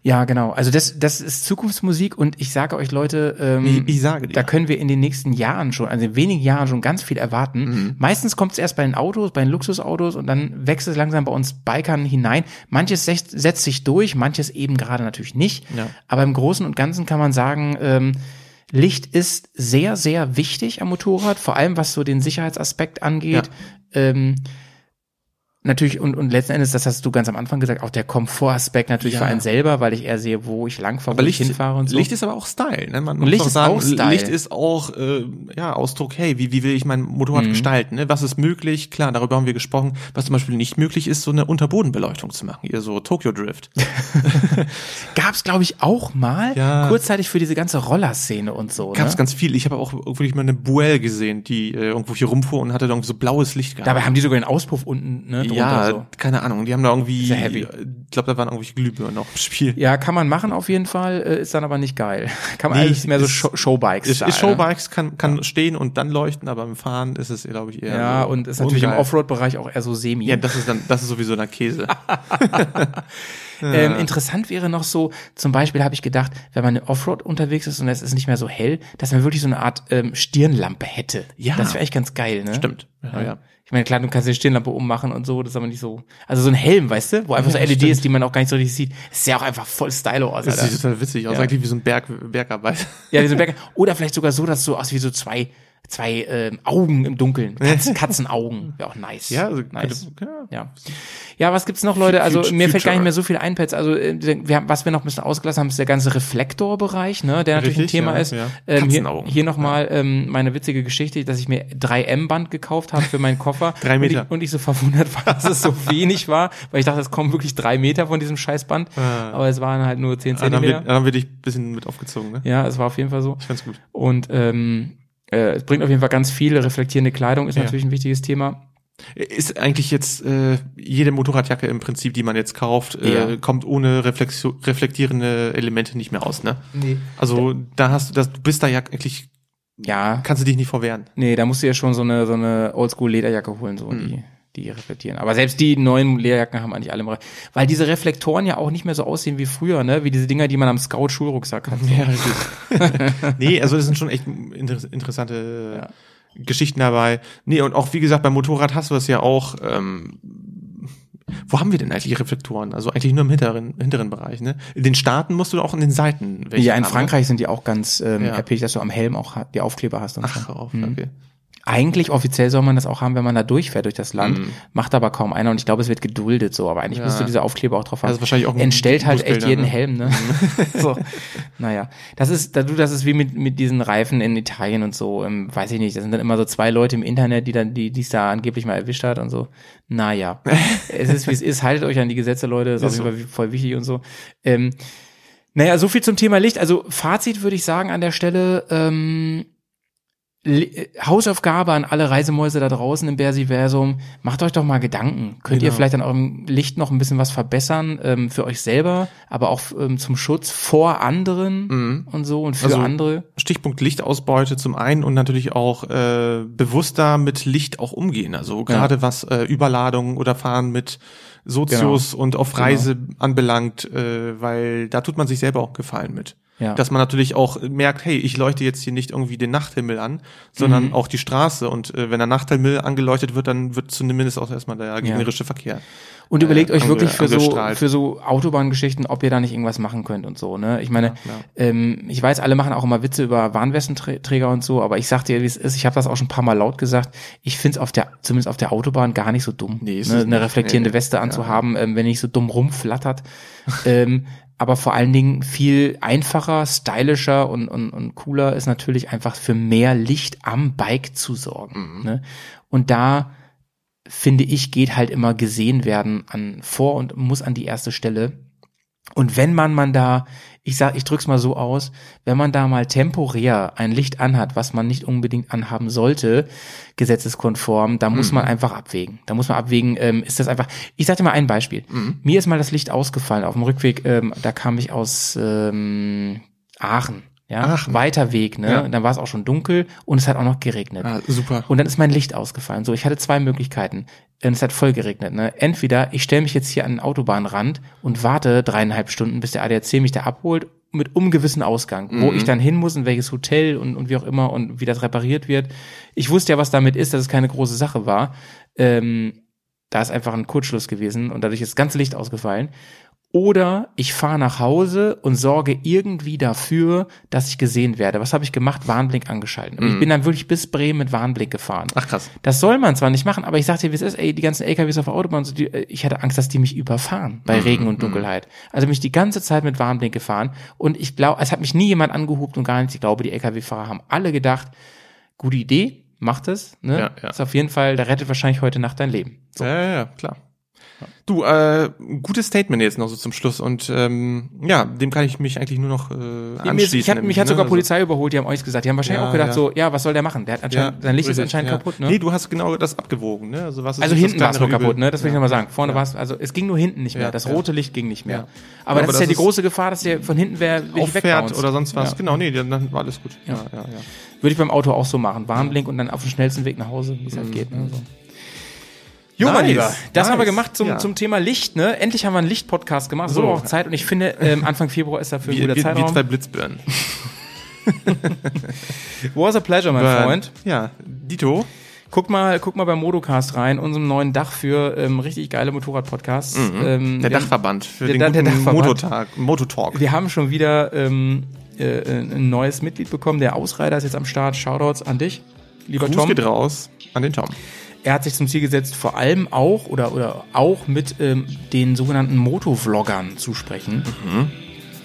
Ja, genau. Also das, das ist Zukunftsmusik und ich sage euch Leute, ähm, Ich- ich sage dir. da können wir in den nächsten Jahren schon, also in wenigen Jahren schon ganz viel erwarten. Mhm. Meistens kommt es erst bei den Autos, bei den Luxusautos und dann wächst es langsam bei uns Bikern hinein. Manches setzt, setzt sich durch, manches eben gerade natürlich nicht. Ja. Aber im Großen und Ganzen kann man sagen, ähm, Licht ist sehr, sehr wichtig am Motorrad, vor allem was so den Sicherheitsaspekt angeht. Ähm, Natürlich, und, und letzten Endes, das hast du ganz am Anfang gesagt, auch der Komfortaspekt natürlich Ja. für einen selber, weil ich eher sehe, wo ich langfahre, wo Aber ich Licht, hinfahre und so. Licht ist aber auch Style. Ne? Man Und Licht ist sagen, auch Style. Licht ist auch äh, ja, Ausdruck, hey, wie, wie will ich mein Motorrad Mhm. gestalten? Ne? Was ist möglich? Klar, darüber haben wir gesprochen. Was zum Beispiel nicht möglich ist, so eine Unterbodenbeleuchtung zu machen. Ihr so Tokyo Drift. [LAUGHS] [LAUGHS] Gab's, glaube ich, auch mal, Ja. kurzzeitig für diese ganze Rollerszene und so. Gab's ne? ganz viel. Ich habe auch wirklich mal eine Buell gesehen, die äh, irgendwo hier rumfuhr und hatte da irgendwie so blaues Licht gehabt. Dabei haben die sogar den Auspuff unten, ne, drunter ja, so. keine Ahnung. Die haben da irgendwie, Sehr heavy. ich glaube, da waren irgendwelche Glühbirnen noch im Spiel. Ja, kann man machen auf jeden Fall, äh, ist dann aber nicht geil. [LAUGHS] Kann man Nee, alles mehr so Show Showbikes. Ist, ist Showbikes kann, kann stehen und dann leuchten, aber im Fahren ist es, glaube ich, eher? Ja, so und ist natürlich im ungeil. Offroad-Bereich auch eher so semi. Ja, das ist dann, das ist sowieso der Käse. [LAUGHS] Ähm, interessant wäre noch so, zum Beispiel habe ich gedacht, wenn man Offroad unterwegs ist und es ist nicht mehr so hell, dass man wirklich so eine Art ähm, Stirnlampe hätte. Ja. Das wäre echt ganz geil, ne? Stimmt. Ja, ja. Ich meine, klar, du kannst die Stirnlampe ummachen und so, das ist aber nicht so. Also so ein Helm, weißt du, wo einfach Ja, so LED stimmt. ist, die man auch gar nicht so richtig sieht. Das sieht ja auch einfach voll stylo aus, Das Alter. sieht total witzig aus, Ja. eigentlich wie so ein Berg, Bergarbeit. Ja, wie so ein Berg. Oder vielleicht sogar so, dass so aus wie so zwei, zwei ähm, Augen im Dunkeln, Katzen, [LAUGHS] Katzenaugen, wäre auch nice. Ja, also nice. könnte, ja. Ja. Ja, was gibt's noch, Leute? Also Future- mir fällt gar nicht mehr so viel ein, Pets. Also äh, wir, haben- was wir noch ein bisschen ausgelassen haben, ist der ganze Reflektorbereich, ne, der natürlich Richtig, ein Thema ja, ist. ja. Ähm, hier Katzenaugen. hier nochmal ähm, meine witzige Geschichte, dass ich mir 3M-Band gekauft habe für meinen Koffer. [LAUGHS] Drei Meter. Und ich, und ich so verwundert war, dass es so wenig war, weil ich dachte, es kommen wirklich drei Meter von diesem Scheißband. Aber es waren halt nur 10 Ah, dann, haben wir, Zentimeter. dann haben wir dich ein bisschen mit aufgezogen, ne? Ja, es war auf jeden Fall so. Ich fand's gut. Und ähm, äh, es bringt auf jeden Fall ganz viele. Reflektierende Kleidung ist Ja. natürlich ein wichtiges Thema. Ist eigentlich jetzt äh, jede Motorradjacke im Prinzip, die man jetzt kauft, äh, Ja. kommt ohne Reflexio reflektierende Elemente nicht mehr aus, ne? Nee. Also da hast du das, du bist da ja eigentlich, Ja, kannst du dich nicht vorwehren. Nee, da musst du ja schon so eine, so eine Oldschool-Lederjacke holen, so, Hm. die, die reflektieren. Aber selbst die neuen Lederjacken haben eigentlich alle im Re Weil diese Reflektoren ja auch nicht mehr so aussehen wie früher, ne? Wie diese Dinger, die man am Scout-Schulrucksack hat. So. Ja, richtig. [LAUGHS] nee, also das sind schon echt inter interessante Geschichten dabei. Nee, und auch wie gesagt, beim Motorrad hast du das ja auch, ähm, wo haben wir denn eigentlich Reflektoren? Also eigentlich nur im hinteren, hinteren Bereich, ne? In den Staaten musst du auch in den Seiten Ja, in haben, Frankreich sind die auch ganz ähm, Ja. happy, dass du am Helm auch die Aufkleber hast und Ne? Ach, so. auf, Mhm. okay. Eigentlich offiziell soll man das auch haben, wenn man da durchfährt durch das Land, macht aber kaum einer und ich glaube, es wird geduldet so, aber eigentlich Mhm. Ja. müsste dieser Aufkleber auch drauf haben. Also wahrscheinlich auch Entstellt halt echt jeden ne? Helm, ne? [LAUGHS] so. [LAUGHS] Naja. Das ist, da du, das ist wie mit, mit diesen Reifen in Italien und so, ähm, weiß ich nicht, das sind dann immer so zwei Leute im Internet, die dann, die, die es da angeblich mal erwischt hat und so. Naja. [LAUGHS] es ist, wie es ist, haltet euch an die Gesetze, Leute, ist auf Ist jeden Fall voll wichtig und so. Ähm, naja, so viel zum Thema Licht. Also Fazit würde ich sagen an der Stelle, ähm, äh, Hausaufgabe an alle Reisemäuse da draußen im Bersiversum, macht euch doch mal Gedanken. Könnt ihr Genau. vielleicht an eurem Licht noch ein bisschen was verbessern, ähm, für euch selber, aber auch ähm, zum Schutz vor anderen und so und für Also- andere. Stichpunkt Lichtausbeute zum einen und natürlich auch äh, bewusster mit Licht auch umgehen. Also gerade was äh, Überladung oder Fahren mit Sozius Genau. und auf Reise anbelangt, äh, weil da tut man sich selber auch Gefallen mit. Ja. Dass man natürlich auch merkt, hey, ich leuchte jetzt hier nicht irgendwie den Nachthimmel an, sondern Mhm. auch die Straße. Und äh, wenn der Nachthimmel angeleuchtet wird, dann wird zumindest auch erstmal der gegnerische Verkehr. Und überlegt euch ange- wirklich für so, für so Autobahngeschichten, ob ihr da nicht irgendwas machen könnt und so, ne? Ich meine, ähm, ich weiß, alle machen auch immer Witze über Warnwestenträger und so, aber ich sag dir, wie es ist, ich habe das auch schon ein paar Mal laut gesagt, ich find's auf der, zumindest auf der Autobahn gar nicht so dumm, Nee, ne? es eine reflektierende Nee. Weste anzuhaben, ähm, wenn nicht so dumm rumflattert. [LAUGHS] ähm, aber vor allen Dingen viel einfacher, stylischer und, und, und cooler ist natürlich einfach für mehr Licht am Bike zu sorgen. Ne? Und da finde ich, geht halt immer gesehen werden an vor und muss an die erste Stelle. Und wenn man man da, ich sag, ich drück's mal so aus, wenn man da mal temporär ein Licht anhat, was man nicht unbedingt anhaben sollte, gesetzeskonform, da muss man einfach abwägen. Da muss man abwägen, ähm, ist das einfach, ich sag dir mal ein Beispiel. Mir ist mal das Licht ausgefallen auf dem Rückweg, ähm, da kam ich aus ähm, Aachen. Ja, Aachen. weiter Weg, ne? Ja. Dann war es auch schon dunkel und es hat auch noch geregnet. Ah, super. Und dann ist mein Licht ausgefallen. So, ich hatte zwei Möglichkeiten. Und es hat voll geregnet. Ne? Entweder ich stelle mich jetzt hier an den Autobahnrand und warte dreieinhalb Stunden, bis der ADAC mich da abholt, mit ungewissen Ausgang, wo ich dann hin muss, in welches Hotel und, und wie auch immer und wie das repariert wird. Ich wusste ja, was damit ist, dass es keine große Sache war. Ähm, da ist einfach ein Kurzschluss gewesen und dadurch ist das ganze Licht ausgefallen. Oder ich fahre nach Hause und sorge irgendwie dafür, dass ich gesehen werde. Was habe ich gemacht? Warnblink angeschaltet. Und ich bin dann wirklich bis Bremen mit Warnblink gefahren. Ach krass. Das soll man zwar nicht machen, aber ich sag dir, wie es ist, ey, die ganzen LKWs auf der Autobahn, so, die, äh, ich hatte Angst, dass die mich überfahren bei Regen und Dunkelheit. Also bin ich die ganze Zeit mit Warnblink gefahren und ich glaube, es hat mich nie jemand angehupt und gar nichts. Ich glaube, die LKW-Fahrer haben alle gedacht, gute Idee, macht es, ne? Ja, ja. Ist auf jeden Fall, da rettet wahrscheinlich heute Nacht dein Leben. Ja, ja, ja, klar. Du, äh, gutes Statement jetzt noch so zum Schluss und ähm, ja, dem kann ich mich eigentlich nur noch äh, Ja, anschließen. ist- ich hab, mich hat sogar Also- Polizei überholt, die haben euch gesagt. Die haben wahrscheinlich Ja, auch gedacht ja. so, ja, was soll der machen? Der hat anscheinend, sein Licht ist richtig, anscheinend ja. kaputt, ne? Nee, du hast genau das abgewogen, ne? Also was ist Also hinten war es nur kaputt, ne? Das will ich Ja. nochmal sagen. Vorne Ja. war es, also es ging nur hinten nicht mehr. Ja, das ja. rote Licht ging nicht mehr. Ja. Aber, Aber das ist das ja die ist- große Gefahr, dass der von hinten wer auffährt wegbounced. oder sonst was. Ja. Genau, nee, dann, dann war alles gut. Ja, ja, ja. Würde ich beim Auto auch so machen. Warnblink und dann auf dem schnellsten Weg nach Hause, wie es halt geht. Ne? So. Jo, mein Nice, Lieber, das nice. haben wir gemacht zum, Ja. zum Thema Licht. Ne? Endlich haben wir einen Licht-Podcast gemacht. So So. auch Zeit. Und ich finde, ähm, Anfang Februar ist dafür ein Wie, guter wie, wie Zeitraum. zwei Blitzbirnen. [LAUGHS] Was a pleasure, mein Freund. Ja, Dito. Guck mal, guck mal beim Modocast rein, unserem neuen Dach für ähm, richtig geile Motorrad-Podcasts. Ähm, Mhm. Der wir haben- Dachverband für der- den der Dachverband. Mototag, Mototalk. Wir haben schon wieder ähm, äh, ein neues Mitglied bekommen. Der Ausreiter ist jetzt am Start. Shoutouts an dich. lieber Gruß Tom. geht raus an den Tom. Er hat sich zum Ziel gesetzt, vor allem auch oder, oder auch mit ähm, den sogenannten Motovloggern zu sprechen. Mhm.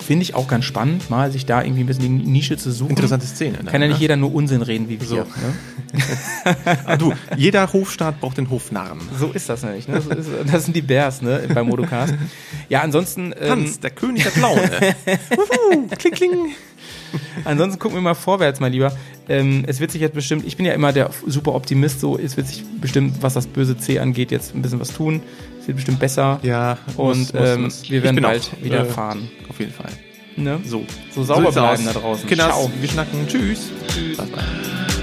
Finde ich auch ganz spannend, mal sich da irgendwie ein bisschen die Nische zu suchen. Interessante Szene. Ne? Kann ja nicht jeder nur Unsinn reden wie wir. So. Ne? [LAUGHS] Ah, du, jeder Hofstaat braucht den Hofnarren. So ist das nämlich. Ne? Das, ist, das sind die Bears ne? bei Modocast. Ja, ansonsten. Ähm, Hans, der König der Laune. [LAUGHS] Wuhu, kling, kling. [LAUGHS] Ansonsten gucken wir mal vorwärts, mein Lieber. Ähm, es wird sich jetzt bestimmt, ich bin ja immer der super Optimist, so, es wird sich bestimmt, was das böse C angeht, jetzt ein bisschen was tun. Es wird bestimmt besser. Ja, Und muss- ähm, muss. wir werden bald auch, wieder äh, fahren. Auf jeden Fall. Ne? So. So sauber sieht's bleiben aus. da draußen. Ciao. wir schnacken. Tschüss. Tschüss. Bye, bye.